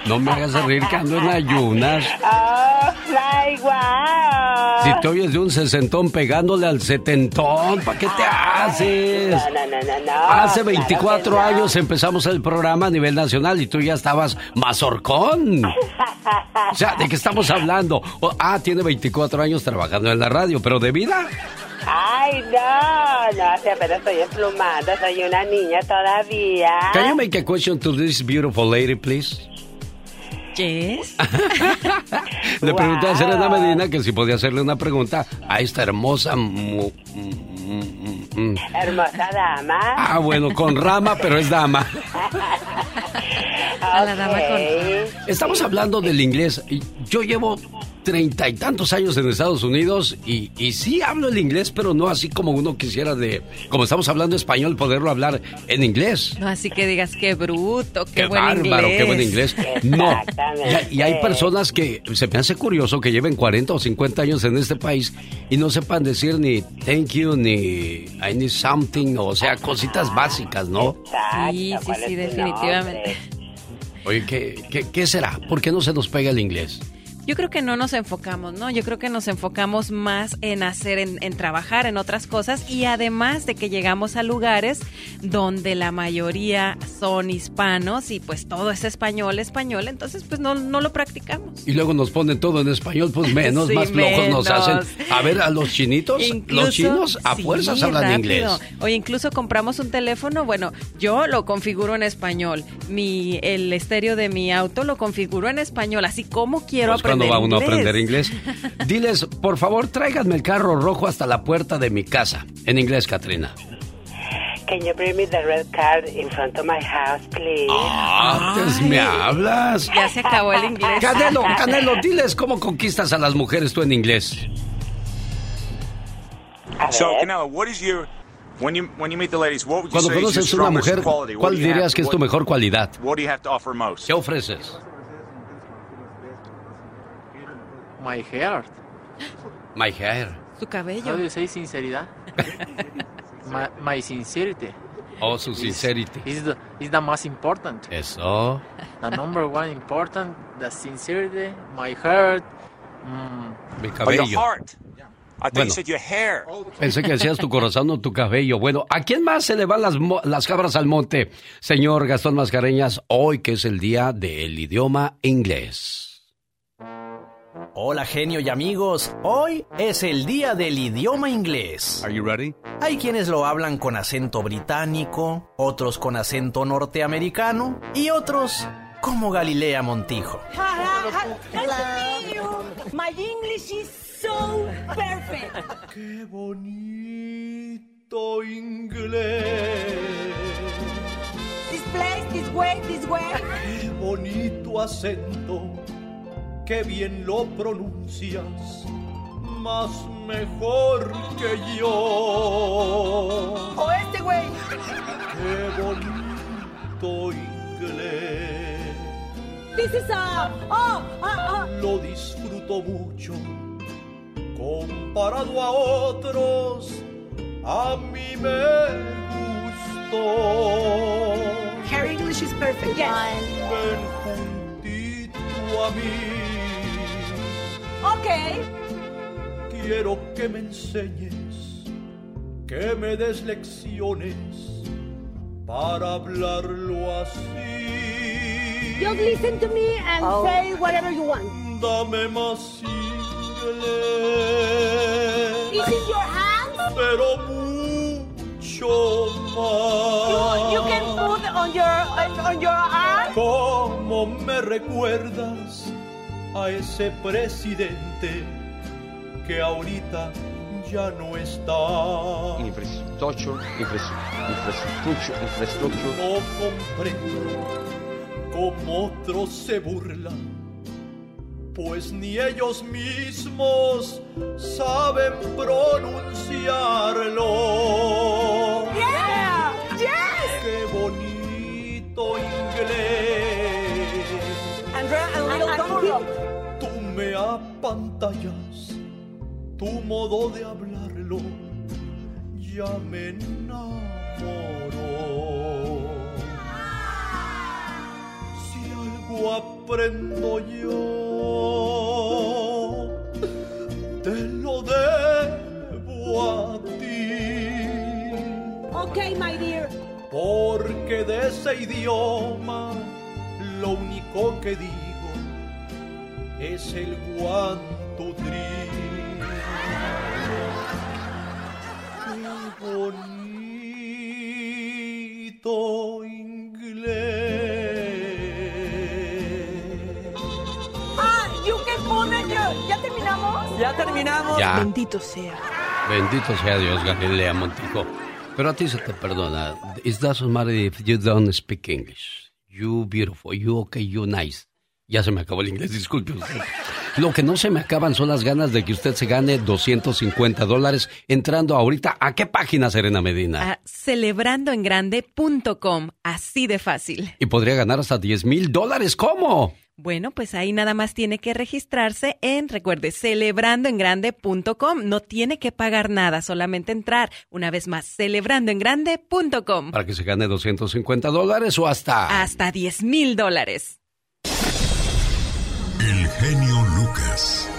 No me hagas reír que ando en ayunas. Oh, my wow. Si te oyes de un sesentón pegándole al setentón, ¿para qué te haces? No, no, no, no, no. Hace claro 24 que no. años empezamos el programa a nivel nacional y tú ya estabas mazorcón. O sea, ¿de qué estamos hablando? Ah, tiene 24 años trabajando en la radio, pero de vida. Ay, no, no, sea, pero estoy emplumada, soy una niña todavía. Can you make a question to this beautiful lady, please? Yes. Le pregunté a Serena Medina que si podía hacerle una pregunta a esta hermosa. mu- mm. Hermosa dama. Ah, bueno, con rama, pero es dama. <laughs> A la dama con... Estamos hablando del inglés. Y Yo llevo treinta y tantos años en Estados Unidos y, y sí hablo el inglés, pero no así como uno quisiera de, como estamos hablando español, poderlo hablar en inglés. No, así que digas qué bruto, qué, Qué buen bárbaro, inglés. qué buen inglés. <laughs> No, y, hay- y hay personas que se me hace curioso que lleven 40 o 50 años en este país y no sepan decir ni thank you ni I need something, o sea, cositas básicas, ¿no? Sí, sí, sí, definitivamente. Oye, ¿qué, qué, qué será? ¿Por qué no se nos pega el inglés? Yo creo que no nos enfocamos, ¿no? Yo creo que nos enfocamos más en hacer, en, en trabajar en otras cosas y además de que llegamos a lugares donde la mayoría son hispanos y pues todo es español, español, entonces pues no, no lo practicamos. Y luego nos ponen todo en español, pues <laughs> menos, Sí, más flojos nos hacen. A ver, a los chinitos, Incluso- los chinos a sí, fuerzas hablan rápido. inglés. Oye, incluso compramos un teléfono, bueno, yo lo configuro en español. Mi, el estéreo de mi auto lo configuro en español, así como quiero Pues aprender cuando va uno a aprender inglés. Diles, por favor, tráiganme el carro rojo hasta la puerta de mi casa. En inglés, Katrina. Can you bring me the red card in front of my house, please? Antes me hablas. Ya se acabó el inglés. Canelo, Canelo, diles cómo conquistas a las mujeres tú en inglés. So, Canelo, what is your when you when you meet the ladies? What would you Cuando say is your conoces una strongest mujer, quality? What ¿cuál do you have- dirías que es tu mejor cualidad? What do you have to offer most? ¿Qué ofreces? My hair. My hair. Su cabello. You say sinceridad? <laughs> my, my sincerity. Oh, su sincerity. Is the, is the most important. Eso. The number one important, the sincerity, my heart. Mm. Mi Oh, your cabello. heart. I thought Bueno. you said your hair. Pensé que decías tu corazón o tu cabello. Bueno, ¿a quién más se le van las, las cabras al monte? Señor Gastón Mascareñas, hoy que es el día del idioma inglés. Hola genio y amigos, hoy es el día del idioma inglés. Are you ready? Hay quienes lo hablan con acento británico, otros con acento norteamericano y otros como Galilea Montijo. My English is so perfect. Qué bonito inglés. This place, this way, this way. Qué bonito acento. Qué bien lo pronuncias. Más mejor que yo. O este güey. Qué bonito inglés. This is a. Oh, oh, Lo disfruto mucho. Comparado a otros, a mí me gustó. oh. Her English is perfect. Yes. Ven juntito a mí. Okay. Quiero que me enseñes, que me des lecciones para hablarlo así. Just listen to me and Oh. say whatever you want. Dame más inglés. Is in your hands? Pero mucho más. You, you can put on your on your arm. ¿Cómo me recuerdas a ese presidente que ahorita ya no está. Infraestructura, infraestructura, infraestructura. No comprendo cómo otros se burlan, pues ni ellos mismos saben pronunciarlo. Yeah, yes. ¡Qué bonito inglés! Andrea, a little dumb. Tú me apantallas, tu modo de hablarlo ya me enamoró. Algo aprendo yo, te lo debo a ti. Okay, my dear. Porque de ese idioma lo único que digo es el three. Qué bonito inglés. Ya. ¿Ya terminamos? Ya terminamos. Ya. Bendito sea. Bendito sea Dios, Galilea Montijo. Pero a ti se te perdona. It doesn't matter if you don't speak English. You beautiful, you okay, you nice. Ya se me acabó el inglés, disculpe usted. Lo que no se me acaban son las ganas de que usted se gane 250 dólares entrando ahorita. ¿A qué página, Serena Medina? A celebrandoengrande.com, así de fácil. Y podría ganar hasta 10 mil dólares. ¿Cómo? Bueno, pues ahí nada más tiene que registrarse en, recuerde, celebrandoengrande.com. No tiene que pagar nada, solamente entrar. Una vez más, celebrandoengrande.com. Para que se gane 250 dólares o hasta... Hasta 10 mil dólares. El genio Lucas.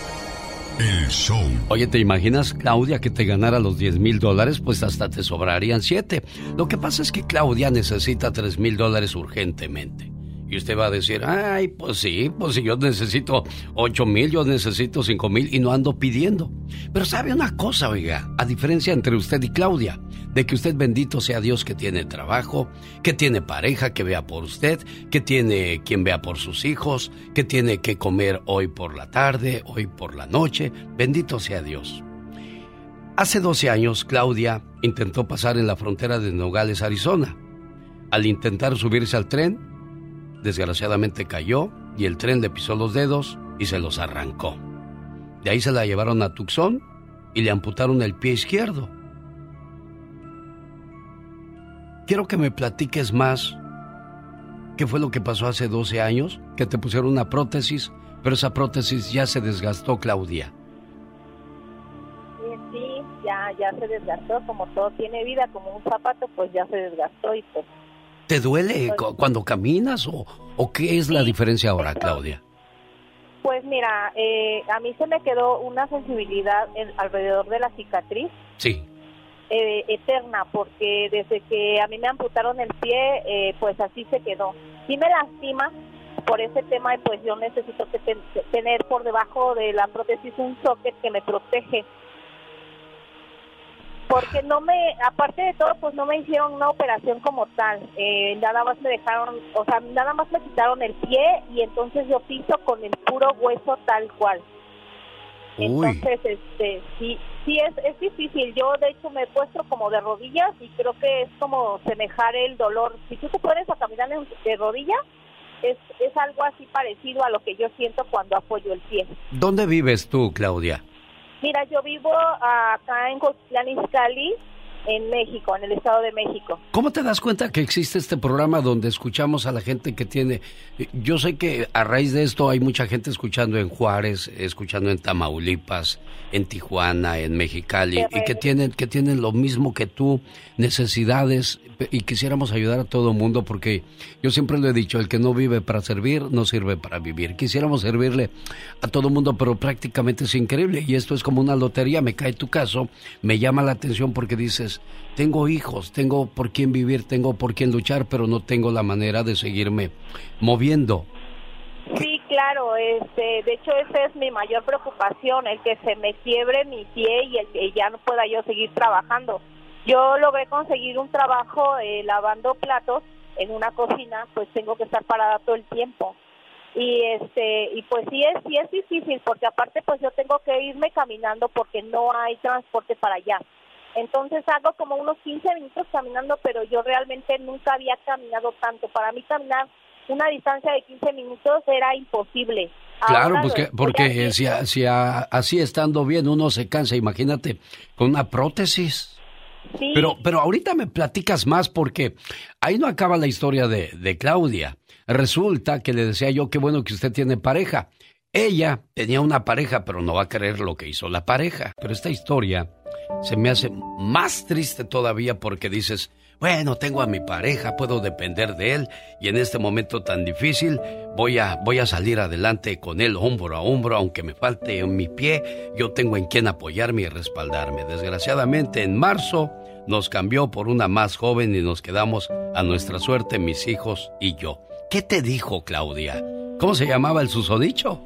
El show. Oye, ¿te imaginas, Claudia, que te ganara los 10 mil dólares? Pues hasta te sobrarían 7. Lo que pasa es que Claudia necesita 3 mil dólares urgentemente. Y usted va a decir, ay, pues sí, pues si yo necesito 8 mil, yo necesito 5 mil y no ando pidiendo. Pero sabe una cosa, oiga, a diferencia entre usted y Claudia, de que usted bendito sea Dios que tiene trabajo, que tiene pareja que vea por usted, que tiene quien vea por sus hijos, que tiene que comer hoy por la tarde, hoy por la noche, bendito sea Dios. Hace 12 años, Claudia intentó pasar en la frontera de Nogales, Arizona. Al intentar subirse al tren, desgraciadamente cayó y el tren le pisó los dedos y se los arrancó. De ahí se la llevaron a Tucson y le amputaron el pie izquierdo. Quiero que me platiques más qué fue lo que pasó hace 12 años, que te pusieron una prótesis, pero esa prótesis ya se desgastó, Claudia. Sí, sí, ya, ya se desgastó, como todo tiene vida, como un zapato, pues ya se desgastó y pues ¿Te duele cu- cuando caminas o, o qué es la diferencia ahora, Claudia? Pues mira, eh, a mí se me quedó una sensibilidad en- alrededor de la cicatriz Sí. eh, eterna, porque desde que a mí me amputaron el pie, eh, pues así se quedó. Sí me lastima por ese tema y pues yo necesito que ten- tener por debajo de la prótesis un socket que me protege. Porque no me, aparte de todo, pues no me hicieron una operación como tal. Eh, nada más me dejaron, o sea, nada más me quitaron el pie y entonces yo piso con el puro hueso tal cual. Uy, Entonces, este, sí, sí es, es difícil. Yo, de hecho, me he puesto como de rodillas y creo que es como semejar el dolor. Si tú te pones a caminar de rodilla, es, es algo así parecido a lo que yo siento cuando apoyo el pie. ¿dónde vives tú, Claudia? Mira, yo vivo acá en Cotitlán Izcalli, en México, en el Estado de México. ¿Cómo te das cuenta que existe este programa donde escuchamos a la gente que tiene... Yo sé que a raíz de esto hay mucha gente escuchando en Juárez, escuchando en Tamaulipas, en Tijuana, en Mexicali, y que tienen, que tienen lo mismo que tú, necesidades, y quisiéramos ayudar a todo el mundo porque yo siempre lo he dicho, el que no vive para servir, no sirve para vivir. Quisiéramos servirle a todo el mundo, pero prácticamente es increíble, y esto es como una lotería, me cae tu caso, me llama la atención porque dices, tengo hijos, tengo por quién vivir, tengo por quién luchar, pero no tengo la manera de seguirme moviendo. Sí, claro, este, de hecho esa es mi mayor preocupación, el que se me quiebre mi pie y el que ya no pueda yo seguir trabajando. Yo logré conseguir un trabajo eh, lavando platos en una cocina, pues tengo que estar parada todo el tiempo. y este y pues sí es sí es difícil porque aparte pues yo tengo que irme caminando porque no hay transporte para allá entonces hago como unos 15 minutos caminando pero yo realmente nunca había caminado tanto para mí caminar una distancia de 15 minutos era imposible Claro, pues que- porque haciendo. si, a- si a- así estando bien uno se cansa, imagínate, con una prótesis. Sí. Pero, pero ahorita me platicas más porque ahí no acaba la historia de, de Claudia. Resulta que le decía yo, qué bueno que usted tiene pareja. Ella tenía una pareja, pero no va a creer lo que hizo la pareja. Pero esta historia se me hace más triste todavía porque dices, bueno, tengo a mi pareja, puedo depender de él y en este momento tan difícil voy a, voy a salir adelante con él hombro a hombro, aunque me falte en mi pie, yo tengo en quien apoyarme y respaldarme. Desgraciadamente en marzo nos cambió por una más joven y nos quedamos a nuestra suerte mis hijos y yo. ¿Qué te dijo Claudia? ¿Cómo se llamaba el susodicho?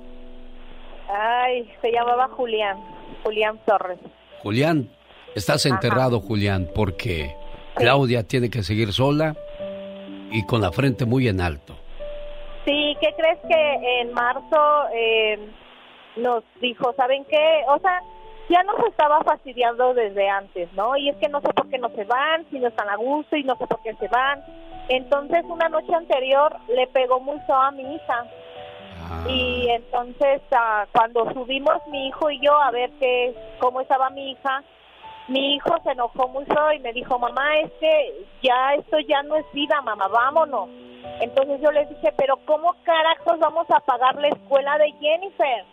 Ay se llamaba Julián Julián Torres Julián, estás enterrado, Julián, porque Claudia tiene que seguir sola y con la frente muy en alto. Sí, ¿qué crees que en marzo eh, nos dijo, ¿saben qué? O sea, ya nos estaba fastidiando desde antes, ¿no? Y es que no sé por qué no se van, si no están a gusto y no sé por qué se van. Entonces, una noche anterior le pegó muy feo a mi hija. Y entonces, ah, cuando subimos mi hijo y yo a ver qué, cómo estaba mi hija, mi hijo se enojó muy feo y me dijo, mamá, es que ya esto ya no es vida, mamá, vámonos. Entonces yo les dije, pero ¿cómo carajos vamos a pagar la escuela de Jennifer?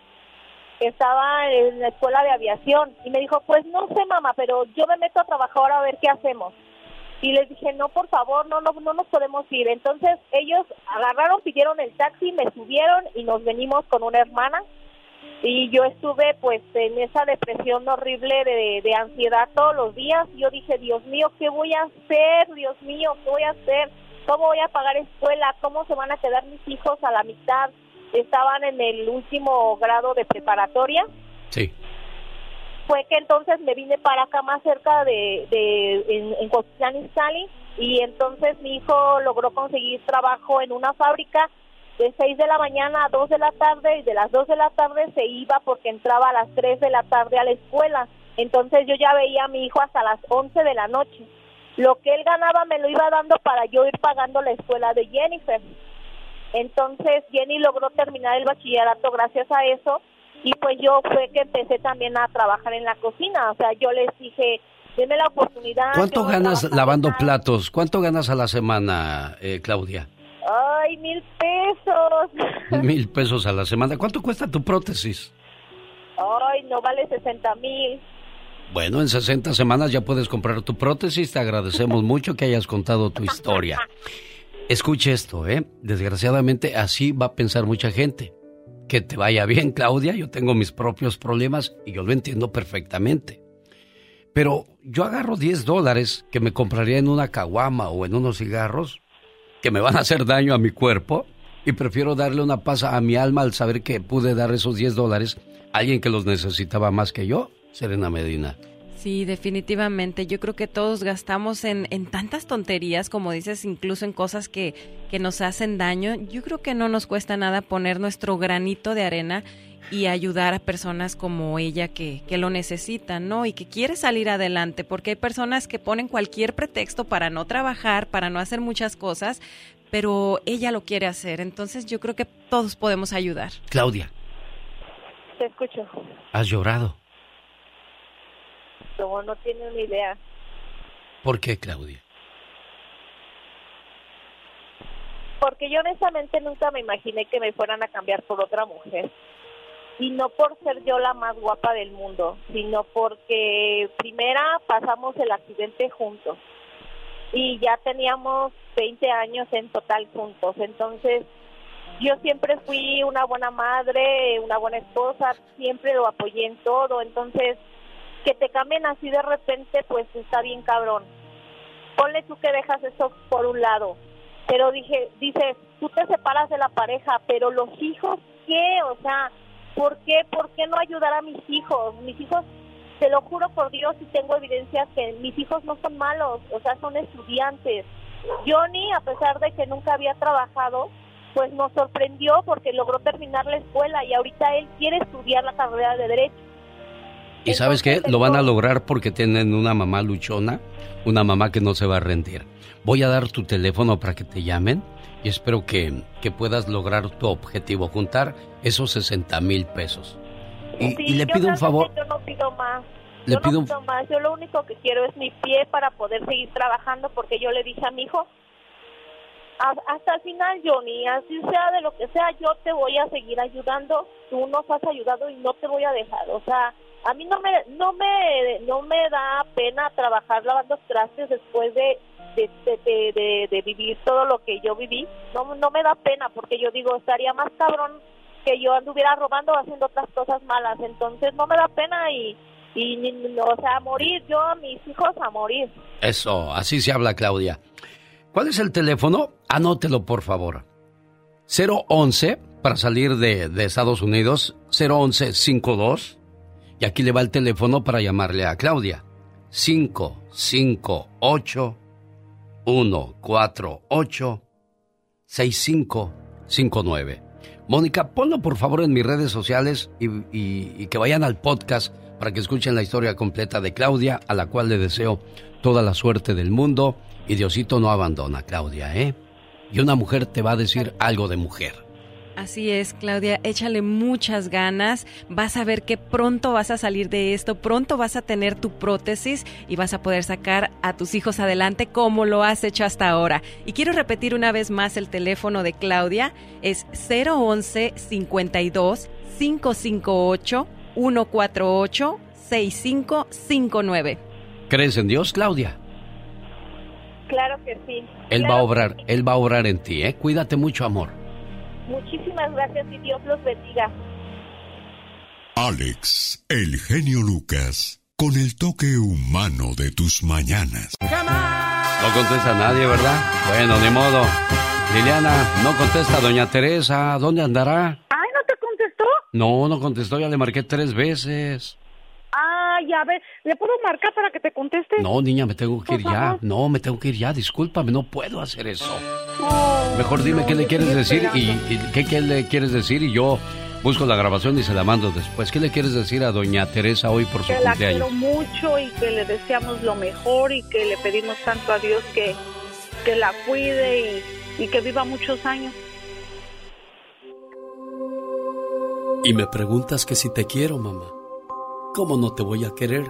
Estaba en la escuela de aviación y me dijo, pues no sé, mamá, pero yo me meto a trabajar ahora a ver qué hacemos. Y les dije, no, por favor, no, no, no nos podemos ir. Entonces ellos agarraron, pidieron el taxi, me subieron y nos venimos con una hermana. Y yo estuve pues en esa depresión horrible de, de ansiedad todos los días. Yo dije, Dios mío, ¿qué voy a hacer? Dios mío, ¿qué voy a hacer? ¿Cómo voy a pagar escuela? ¿Cómo se van a quedar mis hijos a la mitad? Estaban en el último grado de preparatoria Sí. Fue que entonces me vine para acá más cerca de, de en, en Cotitlán Izcalli, y entonces mi hijo logró conseguir trabajo en una fábrica de 6 de la mañana a 2 de la tarde y de las 2 de la tarde se iba porque entraba a las 3 de la tarde a la escuela. Entonces yo ya veía a mi hijo hasta las 11 de la noche. Lo que él ganaba me lo iba dando para yo ir pagando la escuela de Jennifer. Entonces Jenny logró terminar el bachillerato gracias a eso y pues yo fue que empecé también a trabajar en la cocina. O sea, yo les dije, denme la oportunidad. ¿Cuánto ganas lavando platos? ¿Cuánto ganas a la semana, eh, Claudia? Ay, mil pesos. <laughs> Mil pesos a la semana. ¿Cuánto cuesta tu prótesis? Ay, no vale 60 mil. Bueno, en 60 semanas ya puedes comprar tu prótesis. Te agradecemos <laughs> mucho que hayas contado tu historia. Escuche esto, ¿eh? Desgraciadamente así va a pensar mucha gente. Que te vaya bien, Claudia. Yo tengo mis propios problemas y yo lo entiendo perfectamente. Pero yo agarro 10 dólares que me compraría en una caguama o en unos cigarros que me van a hacer daño a mi cuerpo y prefiero darle una paz a mi alma al saber que pude dar esos 10 dólares a alguien que los necesitaba más que yo, Serena Medina. Sí, definitivamente. Yo creo que todos gastamos en, en tantas tonterías, como dices, incluso en cosas que, que nos hacen daño. Yo creo que no nos cuesta nada poner nuestro granito de arena y ayudar a personas como ella que, que lo necesitan, ¿no? Y que quiere salir adelante, porque hay personas que ponen cualquier pretexto para no trabajar, para no hacer muchas cosas, pero ella lo quiere hacer. Entonces yo creo que todos podemos ayudar. Claudia, Te escucho. has llorado. Como no tiene una idea. ¿Por qué, Claudia? Porque yo honestamente nunca me imaginé que me fueran a cambiar por otra mujer. Y no por ser yo la más guapa del mundo, sino porque primera pasamos el accidente juntos. Y ya teníamos 20 años en total juntos. Entonces, yo siempre fui una buena madre, una buena esposa, siempre lo apoyé en todo. Entonces, que te cambien así de repente, pues está bien cabrón. Ponle tú que dejas eso por un lado. Pero dije, dices, tú te separas de la pareja, pero los hijos, ¿qué? O sea, ¿por qué? ¿Por qué no ayudar a mis hijos? Mis hijos, te lo juro por Dios y tengo evidencias que mis hijos no son malos, o sea, son estudiantes. Johnny, a pesar de que nunca había trabajado, pues nos sorprendió porque logró terminar la escuela y ahorita él quiere estudiar la carrera de derecho. ¿Y sabes qué? Lo van a lograr porque tienen una mamá luchona, una mamá que no se va a rendir. Voy a dar tu teléfono para que te llamen y espero que, que puedas lograr tu objetivo, juntar esos 60 mil pesos. Y, Sí, y le pido un favor, Yo no pido más. Le yo pido no pido más. Yo lo único que quiero es mi pie para poder seguir trabajando porque yo le dije a mi hijo, "Ha- hasta el final, Johnny, así sea de lo que sea, yo te voy a seguir ayudando. Tú nos has ayudado y no te voy a dejar. O sea, a mí no me no me no me da pena trabajar lavando trastes después de de, de, de, vivir todo lo que yo viví. No no me da pena porque yo digo, estaría más cabrón que yo anduviera robando o haciendo otras cosas malas. Entonces no me da pena y, y o sea, morir, yo a mis hijos a morir. eso, así se habla Claudia. ¿Cuál es el teléfono? Anótelo, por favor. 011 para salir de, de Estados Unidos, 01152. Y aquí le va el teléfono para llamarle a Claudia. 558 148 6559. Mónica, ponlo por favor en mis redes sociales y, que vayan al podcast para que escuchen la historia completa de Claudia, a la cual le deseo toda la suerte del mundo. Y Diosito no abandona Claudia, ¿eh? Y una mujer te va a decir algo de mujer. Así es, Claudia, échale muchas ganas, vas a ver que pronto vas a salir de esto, pronto vas a tener tu prótesis y vas a poder sacar a tus hijos adelante como lo has hecho hasta ahora. Y quiero repetir una vez más el teléfono de Claudia, es 011 52 558 148 6559. ¿Crees en Dios, Claudia? Claro que sí. Él va a obrar, Él va a obrar en ti, ¿eh? Cuídate mucho, amor. Muchísimas gracias y Dios los bendiga. Alex, el genio Lucas, con el toque humano de tus mañanas. No contesta nadie, ¿verdad? Bueno, ni modo. Liliana, no contesta doña Teresa. ¿Dónde andará? Ay, ¿no te contestó? No, no contestó, ya le marqué tres veces. Ay, a ver, ¿le puedo marcar para que te conteste? No, niña, me tengo que ir ya. No, me tengo que ir ya, discúlpame, no puedo hacer eso. Oh, Mejor dime no, qué le quieres decir y, y qué, qué le quieres decir y yo busco la grabación y se la mando después. ¿Qué le quieres decir a doña Teresa hoy por su Que la cumpleaños? quiero mucho y que le deseamos lo mejor y que le pedimos tanto a Dios que, que la cuide y, y que viva muchos años. Y me preguntas que si te quiero, mamá. ¿Cómo no te voy a querer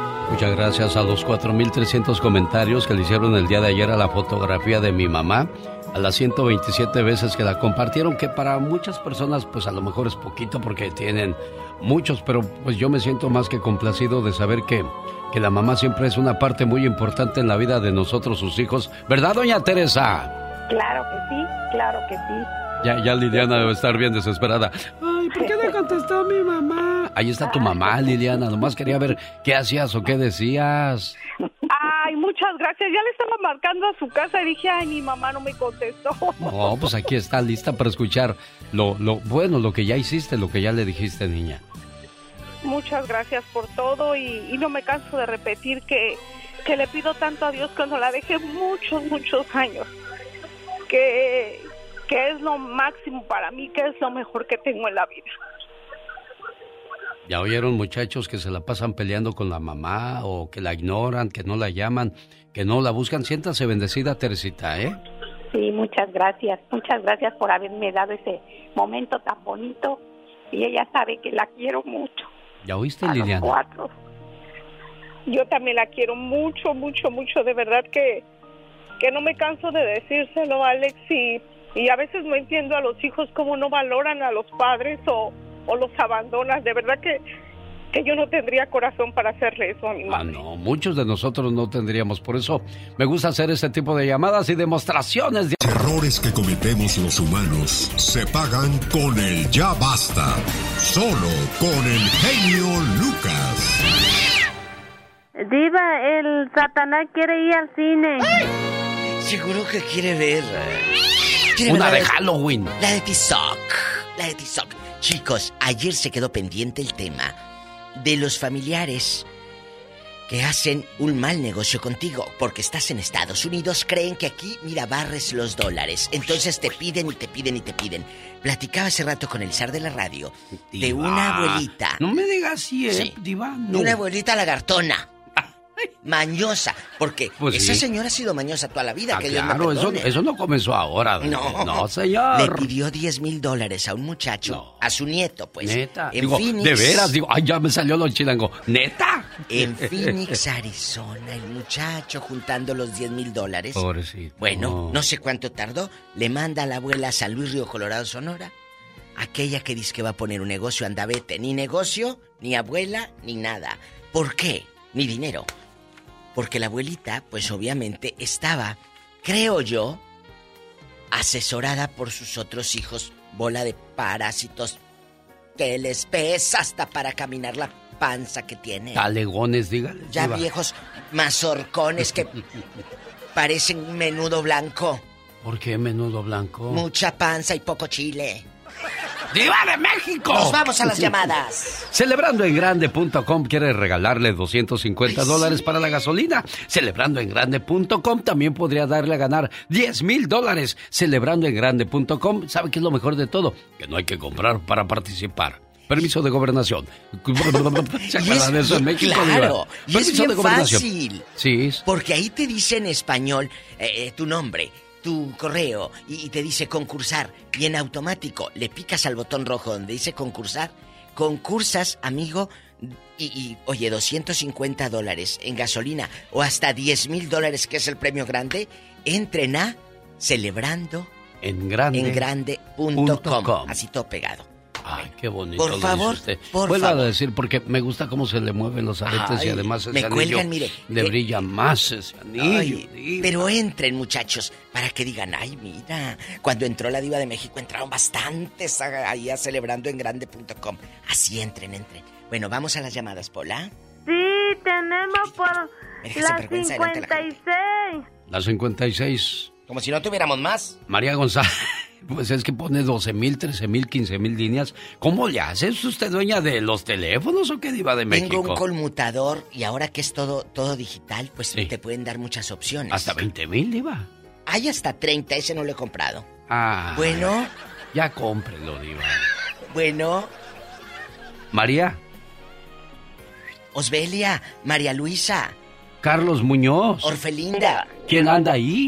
Muchas gracias a los 4.300 comentarios que le hicieron el día de ayer a la fotografía de mi mamá, a las 127 veces que la compartieron, que para muchas personas pues a lo mejor es poquito porque tienen muchos, pero pues yo me siento más que complacido de saber que, que la mamá siempre es una parte muy importante en la vida de nosotros, sus hijos. ¿Verdad, doña Teresa? Claro que sí, claro que sí. Ya, ya Liliana debe estar bien desesperada. Ay, ¿por qué no contestó mi mamá? Ahí está tu mamá, Liliana. Nomás quería ver qué hacías o qué decías. Ay, muchas gracias. Ya le estaba marcando a su casa y dije, ay, mi mamá no me contestó. No, pues aquí está lista para escuchar lo, lo bueno, lo que ya hiciste, lo que ya le dijiste, niña. Muchas gracias por todo y, y no me canso de repetir que, que le pido tanto a Dios cuando la dejé muchos, muchos años, que, que es lo máximo para mí, que es lo mejor que tengo en la vida. Ya oyeron muchachos que se la pasan peleando con la mamá o que la ignoran, que no la llaman, que no la buscan. Siéntase bendecida, Teresita, ¿eh? Sí, muchas gracias, muchas gracias por haberme dado ese momento tan bonito y ella sabe que la quiero mucho. ¿Ya oíste, A los Liliana? cuatro. Yo también la quiero mucho, mucho, mucho. De verdad que, que no me canso de decírselo, Alex. Y, y a veces no entiendo a los hijos cómo no valoran a los padres o, o los abandonan. De verdad que, que yo no tendría corazón para hacerle eso a mi Ah, madre. no, muchos de nosotros no tendríamos. Por eso me gusta hacer este tipo de llamadas y demostraciones. De... Errores que cometemos los humanos se pagan con el ya basta. Solo con el genio Lucas. Diva, el Satanás quiere ir al cine. Seguro que quiere ver. Una de Halloween. La de Tizoc. La de Tizoc. Chicos, ayer se quedó pendiente el tema de los familiares que hacen un mal negocio contigo porque estás en Estados Unidos, creen que aquí, mira, barres los dólares. Entonces te piden y te piden y te piden. Platicaba hace rato con el zar de la radio de una abuelita. No me digas así, ¿eh, Sí. Diva? De No. una abuelita lagartona. Mañosa. Porque Pues esa sí. señora ha sido mañosa toda la vida. Ah, que Dios me claro, eso, perdone. eso no comenzó ahora. No. No, señor. Le pidió 10 mil dólares a un muchacho, a su nieto, pues. Neta. En Digo, Phoenix. de veras, digo, ay, ya me salió lo chilango. ¿Neta? En <laughs> Phoenix, Arizona, el muchacho juntando los 10 mil dólares. Pobrecito. Bueno, no sé cuánto tardó. Le manda a la abuela a San Luis Río Colorado, Sonora. Aquella que dice que va a poner un negocio, anda vete. Ni negocio, ni abuela, ni nada. ¿Por qué? Ni dinero. Porque la abuelita, pues obviamente estaba, creo yo, asesorada por sus otros hijos, bola de parásitos que les pesa hasta para caminar la panza que tiene. Talegones, dígale. Ya viejos mazorcones que <laughs> parecen menudo blanco. ¿Por qué menudo blanco? Mucha panza y poco chile. ¡Diva de México! Nos vamos a las llamadas. Celebrandoengrande.com quiere regalarle 250 dólares para la gasolina. Celebrandoengrande.com también podría darle a ganar 10 mil dólares. Celebrandoengrande.com, ¿sabe qué es lo mejor de todo? Que no hay que comprar para participar. Permiso de gobernación. <laughs> ¿Se acuerdan de eso en México? claro, y es bien de gobernación. fácil. Sí, es- Porque ahí te dice en español eh, eh, tu nombre, tu correo, y, y te dice concursar. Y en automático le picas al botón rojo donde dice concursar. Concursas, amigo, y, y, oye, 250 dólares en gasolina o hasta 10 mil dólares, que es el premio grande. Entren a celebrando en grande. en grande.com. Así todo pegado. Ay, qué bonito. Por favor, usted. por Vuelva favor. a decir, porque me gusta cómo se le mueven los aretes y además ese me anillo cuelgan, mire. le Eh, brilla más ese anillo. Ay, pero entren, muchachos, para que digan, ay, mira, cuando entró la diva de México entraron bastantes a- ahí a celebrando en grande.com. Así entren, entren. Bueno, vamos a las llamadas, Pola. Sí, tenemos por la vergüenza delante de la 56. La 56. Como si no tuviéramos más. María González. Pues es que pone 12 mil, 13 mil, 15 mil líneas. ¿Cómo le hace? ¿Es usted dueña de los teléfonos o qué diva de México? Tengo un conmutador y ahora que es todo, todo digital, pues te pueden dar muchas opciones. Hasta 20 mil, diva. Hay hasta 30, ese no lo he comprado. Ah. Bueno. Ya cómprelo, diva. Bueno, María. Osbelia, María Luisa, Carlos Muñoz. Orfelinda. ¿Quién anda ahí?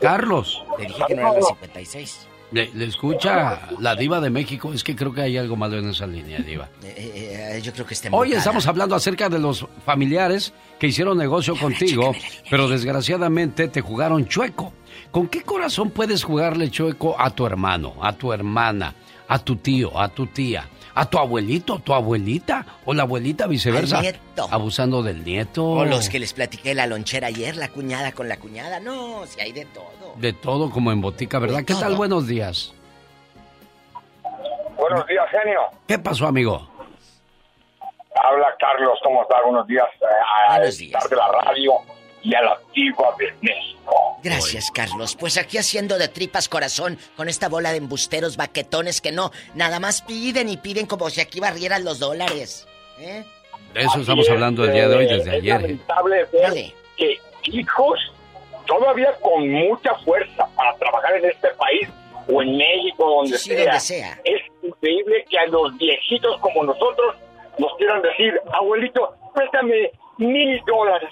Carlos. Te dije que no era la 56. Le, le escucha la diva de México. Es que creo que hay algo malo en esa línea, diva. Eh, eh, yo creo que está Hoy estamos hablando acerca de los familiares que hicieron negocio contigo, pero desgraciadamente te jugaron chueco. ¿Con qué corazón puedes jugarle chueco a tu hermano, a tu hermana, a tu tío, a tu tía, a tu abuelito, a tu abuelita o la abuelita viceversa? Al nieto. Abusando del nieto. O los que les platiqué la lonchera ayer, la cuñada con la cuñada. No, si hay de todo. De todo como en botica, ¿verdad? ¿Qué tal? Buenos días. Buenos días, genio. ¿Qué pasó, amigo? Habla Carlos, ¿cómo está? Buenos días. eh, Buenos de la radio y a la antigua de México. Gracias, Carlos. Pues aquí haciendo de tripas corazón con esta bola de embusteros baquetones que no, nada más piden y piden como si aquí barrieran los dólares. ¿Eh? De eso estamos hablando el día de hoy, desde Es ayer. ¿eh? lamentable ver que hijos todavía con mucha fuerza para trabajar en este país o en México, donde, Sí, sea, donde sea. Es increíble que a los viejitos como nosotros nos quieran decir, abuelito, préstame mil dólares.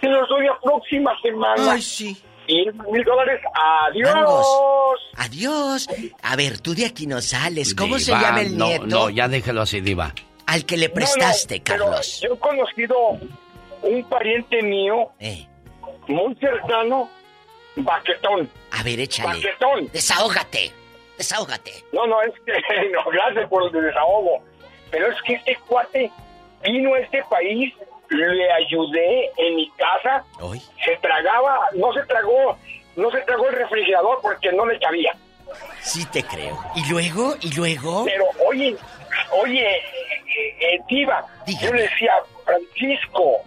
Se los doy la próxima semana. Ay, sí. Mil dólares, adiós. Vamos. Adiós. A ver, tú de aquí no sales. ¿Cómo se llama el no, nieto? No, ya déjelo así, Diva. Al que le prestaste, No, no, pero Carlos. Yo he conocido un pariente mío, Eh. muy cercano, baquetón. A ver, échale. Baquetón. Desahógate. Desahógate. No, no, es que <laughs> no, gracias por el desahogo. Pero es que este cuate vino a este país, le ayudé en mi casa, se tragaba, no se tragó, no se tragó el refrigerador porque no le cabía. Sí te creo. ¿Y luego? ¿Y luego? Pero oye, oye, eh, eh, Diva, yo le decía, Francisco,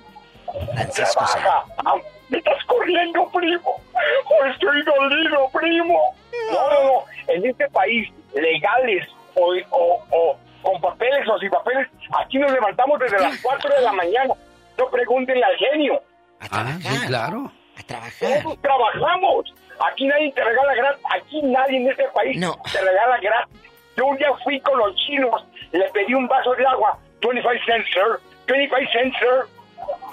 Francisco, trabaja. Ah, me estás corriendo, primo. Oh, estoy dolido, primo. No, no, no. En este país, legales o, o, o con papeles o sin papeles, aquí nos levantamos desde las 4 de la mañana. No pregúntenle al genio. Ah, sí, claro. A trabajar. Todos trabajamos. Aquí nadie te regala gratis. Aquí nadie en este país te regala gratis. Yo un día fui con los chinos, le pedí un vaso de agua. 25 cents, sir. 25 cents, sir.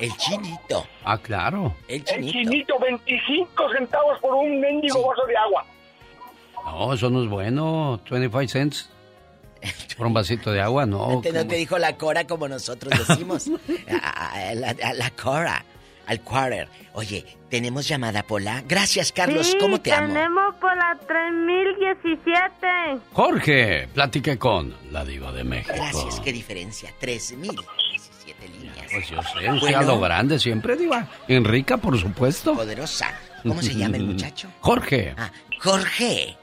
El chinito. Ah, claro. El El chinito. chinito, 25 centavos por un mendigo vaso de agua. No, eso no es bueno. 25 cents. <laughs> Por un vasito de agua, no. No te, no te dijo la cora como nosotros <laughs> decimos. a, a- la, a la cora. Al quarter. Oye, tenemos llamada Pola. Gracias, Carlos. Sí, ¿Cómo te amo? tenemos por la 3017. Jorge, platique con la diva de México. Gracias, qué diferencia. 3017 líneas. Pues yo sé, Bueno. lo grande siempre, diva. Enrica, por supuesto. Poderosa. ¿Cómo se llama el muchacho? <laughs> Jorge. Ah, Jorge.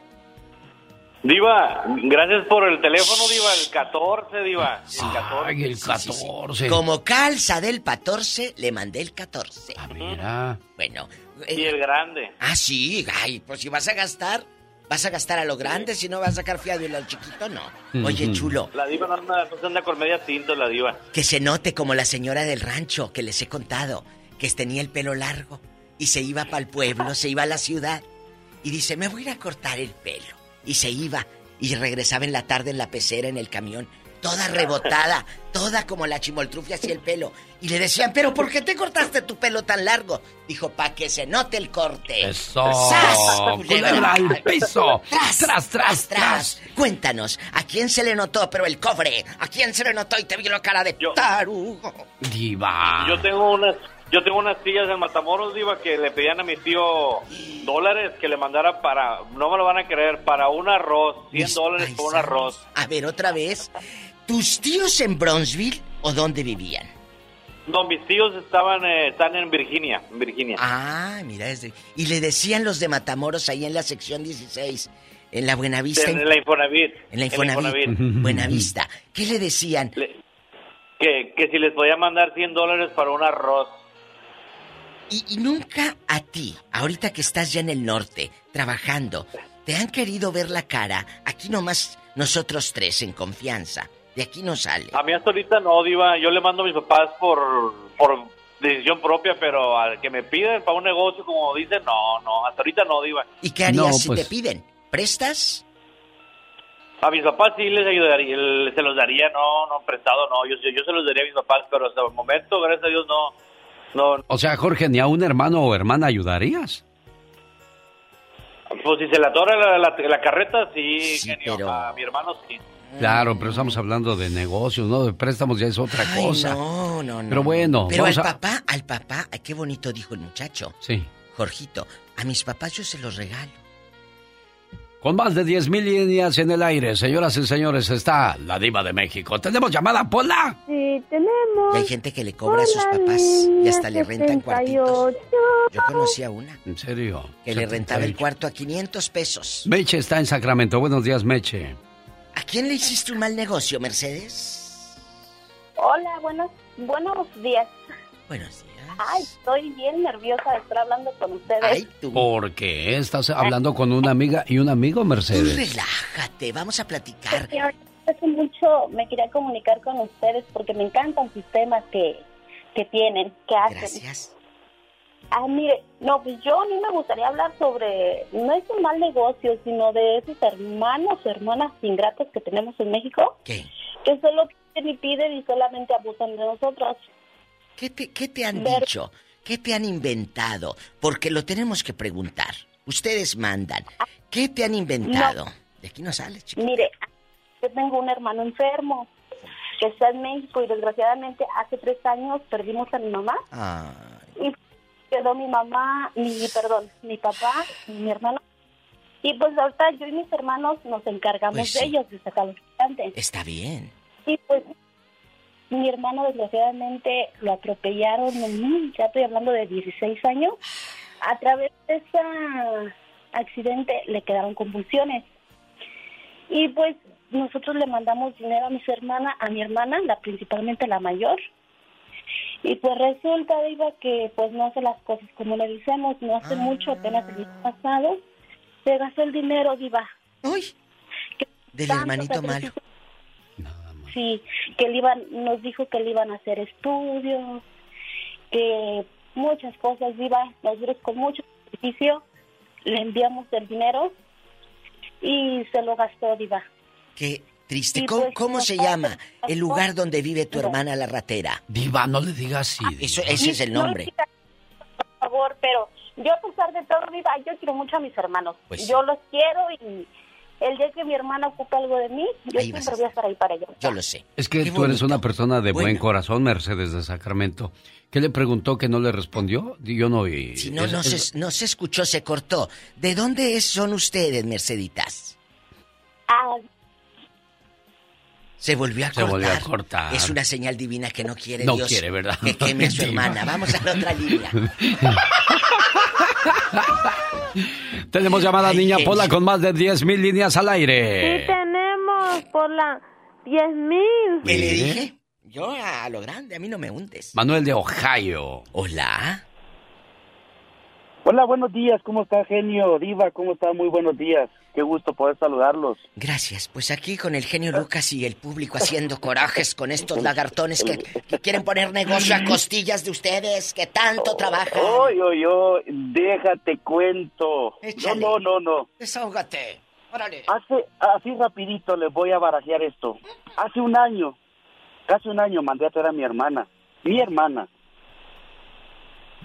Diva, gracias por el teléfono, Diva, el 14, Diva. El 14. Ay, el 14. Como calza del 14, le mandé el 14. Mira. Bueno. Y el grande. Ah, sí. Ay, pues si vas a gastar, vas a gastar a lo grande, si no vas a sacar fiado y al chiquito, no. Oye, chulo, La Diva no, anda, no se anda con media tinta, la Diva. que se note como la señora del rancho que les he contado, que tenía el pelo largo y se iba para el pueblo, se iba a la ciudad y dice, me voy a ir a cortar el pelo. Y se iba y regresaba en la tarde en la pecera, en el camión, toda rebotada, <laughs> toda como la chimoltrufia hacia el pelo. Y le decían, pero ¿por qué te cortaste tu pelo tan largo? Dijo, para que se note el corte. Eso. ¡Sas! Culebra al piso. Tras, Tras, tras, tras. Cuéntanos, ¿a quién se le notó pero el cobre? ¿A quién se le notó y te vio la cara de tarugo? Diva. Yo tengo unas, yo tengo unas sillas en Matamoros, Diva, que le pedían a mi tío dólares que le mandara para, no me lo van a creer, para un arroz, 100 Mis dólares por un arroz. A ver, otra vez. ¿Tus tíos en Bronzeville o dónde vivían? No, mis tíos estaban, eh, están en Virginia, en Virginia. Ah, mira, es de- y le decían los de Matamoros ahí en la sección 16, en la Buenavista. en, la Infonavit. en la Infonavit. Buenavista. ¿Qué le decían? Que, que si les podía mandar 100 dólares para un arroz. Y, y nunca a ti, ahorita que estás ya en el norte, trabajando, te han querido ver la cara, aquí nomás nosotros tres en confianza. De aquí no sale. A mí hasta ahorita no, Diva. Yo le mando a mis papás por, por decisión propia, pero al que me piden para un negocio, como dicen, no, no. Hasta ahorita no, Diva. ¿Y qué harías No, si pues- te piden? ¿Prestas? A mis papás sí les ayudaría, se los daría, no, no, prestado, no. Yo, yo se los daría a mis papás, pero hasta el momento, gracias a Dios, no. No, O sea, Jorge, ni a un hermano o hermana ayudarías. pues si se le atora la, la, la carreta, sí, genio. pero- A mi hermano sí. Claro, pero estamos hablando de negocios, ¿no? De préstamos ya es otra Ay, cosa. no, no, no. Pero bueno, Pero al a... papá, al papá, ay, qué bonito dijo el muchacho. Sí. Jorgito, a mis papás yo se los regalo. Con más de 10 mil líneas en el aire, señoras y señores, está la diva de México. ¿Tenemos llamada, Pola? Sí, tenemos. Y hay gente que le cobra a sus papás y hasta le rentan cuartitos. Yo conocí a una ¿En serio? que le rentaba el 78. cuarto a 500 pesos. Meche está en Sacramento. Buenos días, Meche. ¿A quién le hiciste un mal negocio, Mercedes? Hola, buenos, buenos días. Buenos días. Ay, estoy bien nerviosa de estar hablando con ustedes. ¿Por qué estás hablando con una amiga y un amigo, Mercedes? Relájate, vamos a platicar. Hace mucho me quería comunicar con ustedes porque me encantan sus temas que, que tienen, que hacen. Gracias. Ah, mire, no, pues yo a mí me gustaría hablar sobre, no es un mal negocio, sino de esos hermanos o hermanas ingratas que tenemos en México. ¿Qué? Que solo piden y piden y solamente abusan de nosotros. ¿Qué te, qué te han dicho? ¿Qué te han inventado? Porque lo tenemos que preguntar. Ustedes mandan. ¿Qué te han inventado? De aquí no sale, chico. Mire, yo tengo un hermano enfermo que está en México y desgraciadamente hace tres años perdimos a mi mamá Ah, y quedó mi mamá, mi, perdón, mi papá y mi hermano. Y pues ahorita yo y mis hermanos nos encargamos Pues sí. de ellos, de sacarlos adelante. está bien. Y pues mi hermano desgraciadamente lo atropellaron, ya estoy hablando de 16 años. A través de ese accidente le quedaron convulsiones. Y pues nosotros le mandamos dinero a mis hermanas, a mi hermana, la principalmente la mayor. Y pues resulta, Diva, que pues no hace las cosas como le decimos, no hace mucho, apenas el mes pasado, se gastó el dinero, Diva. Uy. Del hermanito malo. Sí, que le iban, nos dijo que le iban a hacer estudios, que muchas cosas, Diva, nosotros con mucho sacrificio le enviamos el dinero y se lo gastó, Diva. Qué triste. Y ¿Cómo, pues, cómo se no, llama el lugar donde vive tu no. hermana la ratera? Diva, no le digas así. Eso, Diva. ese es el nombre. Por favor, pero yo a pesar de todo, Diva, yo quiero mucho a mis hermanos. Pues yo los quiero y el día que mi hermana ocupe algo de mí, yo Ahí siempre a voy a estar ahí para ella. Yo lo sé. Es que Qué tú eres una persona de buen corazón, Mercedes de Sacramento. ¿Qué le preguntó que no le respondió? Yo no oí. Si no, Es- no, es- se, no se escuchó, se cortó. ¿De dónde son ustedes, Merceditas? Ah, Se volvió a Se cortar. volvió a cortar. Es una señal divina que no quiere No Dios quiere, ¿verdad? que queme a su <laughs> hermana. Vamos a la otra línea. <laughs> <laughs> Tenemos llamada Ay, niña. Pola con más de 10 mil líneas al aire. tenemos por la 10 mil. ¿Qué le dije? Yo a lo grande, a mí no me hundes. Manuel de Ohio. Hola. Hola, buenos días. ¿Cómo está, genio? Diva, ¿cómo está? Muy buenos días. Qué gusto poder saludarlos. Gracias. Pues aquí con el genio Lucas y el público haciendo corajes con estos lagartones que, que quieren poner negocio a <laughs> costillas de ustedes, que tanto trabajan. Oy, oy, oy, déjate cuento. Échale. No, no, no, no. Desahógate. Órale. Hace, así rapidito les voy a barajear esto. Hace un año, casi un año mandé a traer a mi hermana. Mi hermana.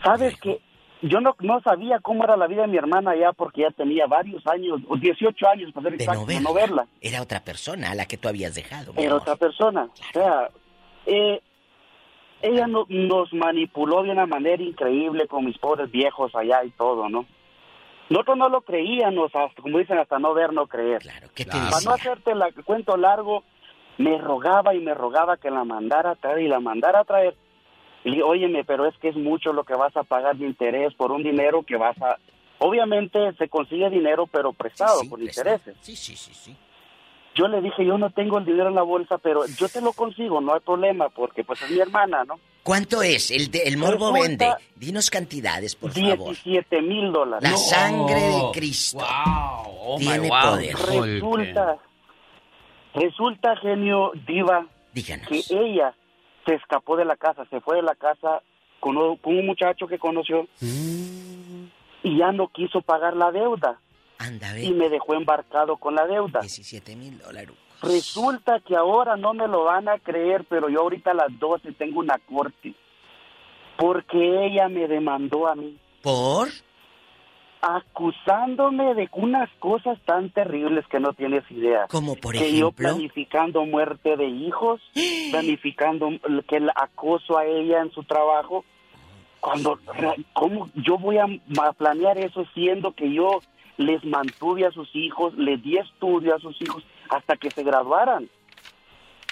¿Sabes qué? Yo no, no sabía cómo era la vida de mi hermana ya porque ya tenía varios años, o 18 años para ser exacto, no verla. no verla. Era otra persona a la que tú habías dejado. Era amor. otra persona. O sea, eh, ella no- nos manipuló de una manera increíble con mis pobres viejos allá y todo, ¿no? Nosotros no lo creíamos, hasta, como dicen, hasta no ver, no creer. Claro, ¿qué te Para decía? no hacerte la- el cuento largo, me rogaba y me rogaba que la mandara a traer y la mandara a traer. Y le dije, óyeme, pero es que es mucho lo que vas a pagar de interés por un dinero que vas a... Obviamente se consigue dinero, pero prestado, Sí, por prestado. intereses. Sí, sí, sí, sí. Yo le dije, yo no tengo el dinero en la bolsa, pero yo te lo consigo, no hay problema, porque pues es mi hermana, ¿no? ¿Cuánto es? El, de- el morbo Resulta- vende. Dinos cantidades, por favor. 17 mil dólares. La sangre de Cristo Wow. Oh, my tiene wow. poder. Resulta, resulta, genio diva, Díganos. que ella se escapó de la casa, se fue de la casa con, un- muchacho que conoció y ya no quiso pagar la deuda Anda, y me dejó embarcado con la deuda. 17 mil dólares. Resulta que ahora no me lo van a creer, pero yo ahorita a las 12 tengo una corte. Porque ella me demandó a mí. ¿Por? Acusándome de unas cosas tan terribles que no tienes idea. Como por que yo ejemplo. planificando muerte de hijos, <gasps> planificando que el acoso a ella en su trabajo. Cuando, ¿cómo yo voy a planear eso siendo que yo les mantuve a sus hijos, les di estudio a sus hijos hasta que se graduaran?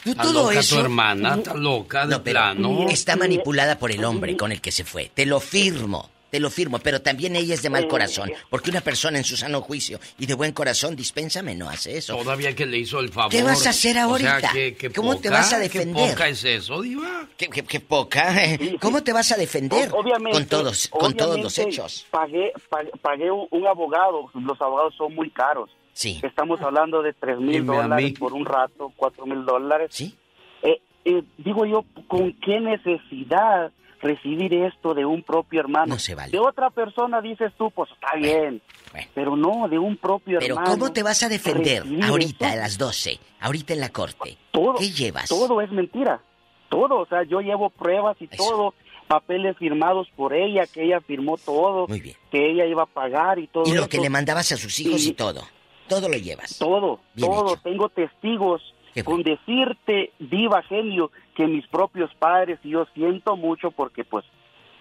Tú Está todo loca eso. tu hermana, está loca de No, plano. está manipulada por el hombre con el que se fue. Te lo firmo, te lo firmo, pero también ella es de mal corazón. Porque una persona en su sano juicio y de buen corazón, dispénsame, no hace eso. Todavía que le hizo el favor. ¿Qué vas a hacer O sea, ahorita? ¿qué- qué ¿Cómo te vas a defender? ¿Qué poca es eso, diva? ¿Qué, qué- qué poca? <laughs> ¿Cómo te vas a defender? O- obviamente, con todos, con todos los hechos. Pagué, pagué, pagué un, abogado. Los abogados son muy caros. Sí. Estamos hablando de tres mil dólares por un rato, cuatro mil dólares. Sí. Eh, eh, digo yo, ¿con qué necesidad recibir esto de un propio hermano? No se vale. De otra persona dices tú, pues está bien. bueno. Pero no, de un propio Pero hermano. ¿cómo te vas a defender ahorita esto, a las 12? Ahorita en la corte. todo, ¿Qué llevas? Todo es mentira. Todo, o sea, yo llevo pruebas y Eso. todo, papeles firmados por ella, que ella firmó todo, Muy bien. que ella iba a pagar y todo. Y lo eso. que le mandabas a sus hijos y Y- todo. Todo lo llevas. Todo, Bien todo. hecho. Tengo testigos con decirte, diva genio, que mis propios padres, y yo siento mucho porque pues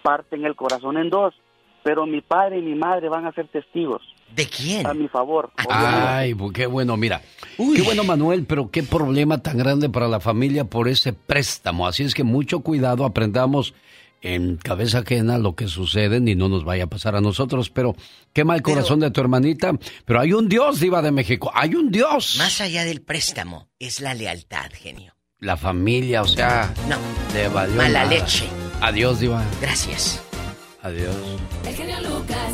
parten el corazón en dos, pero mi padre y mi madre van a ser testigos. ¿De quién? A mi favor. Ay, bu- qué bueno, mira. Qué bueno, Manuel, pero qué problema tan grande para la familia por ese préstamo. Así es que mucho cuidado, aprendamos en cabeza ajena lo que sucede y no nos vaya a pasar a nosotros. Pero quema el corazón de tu hermanita. Pero hay un Dios, Diva de México. Hay un Dios. Más allá del préstamo, es la lealtad, genio. La familia, o sea. No. Valió Mala nada. leche. Adiós, Diva. Gracias. Adiós. El genio Lucas.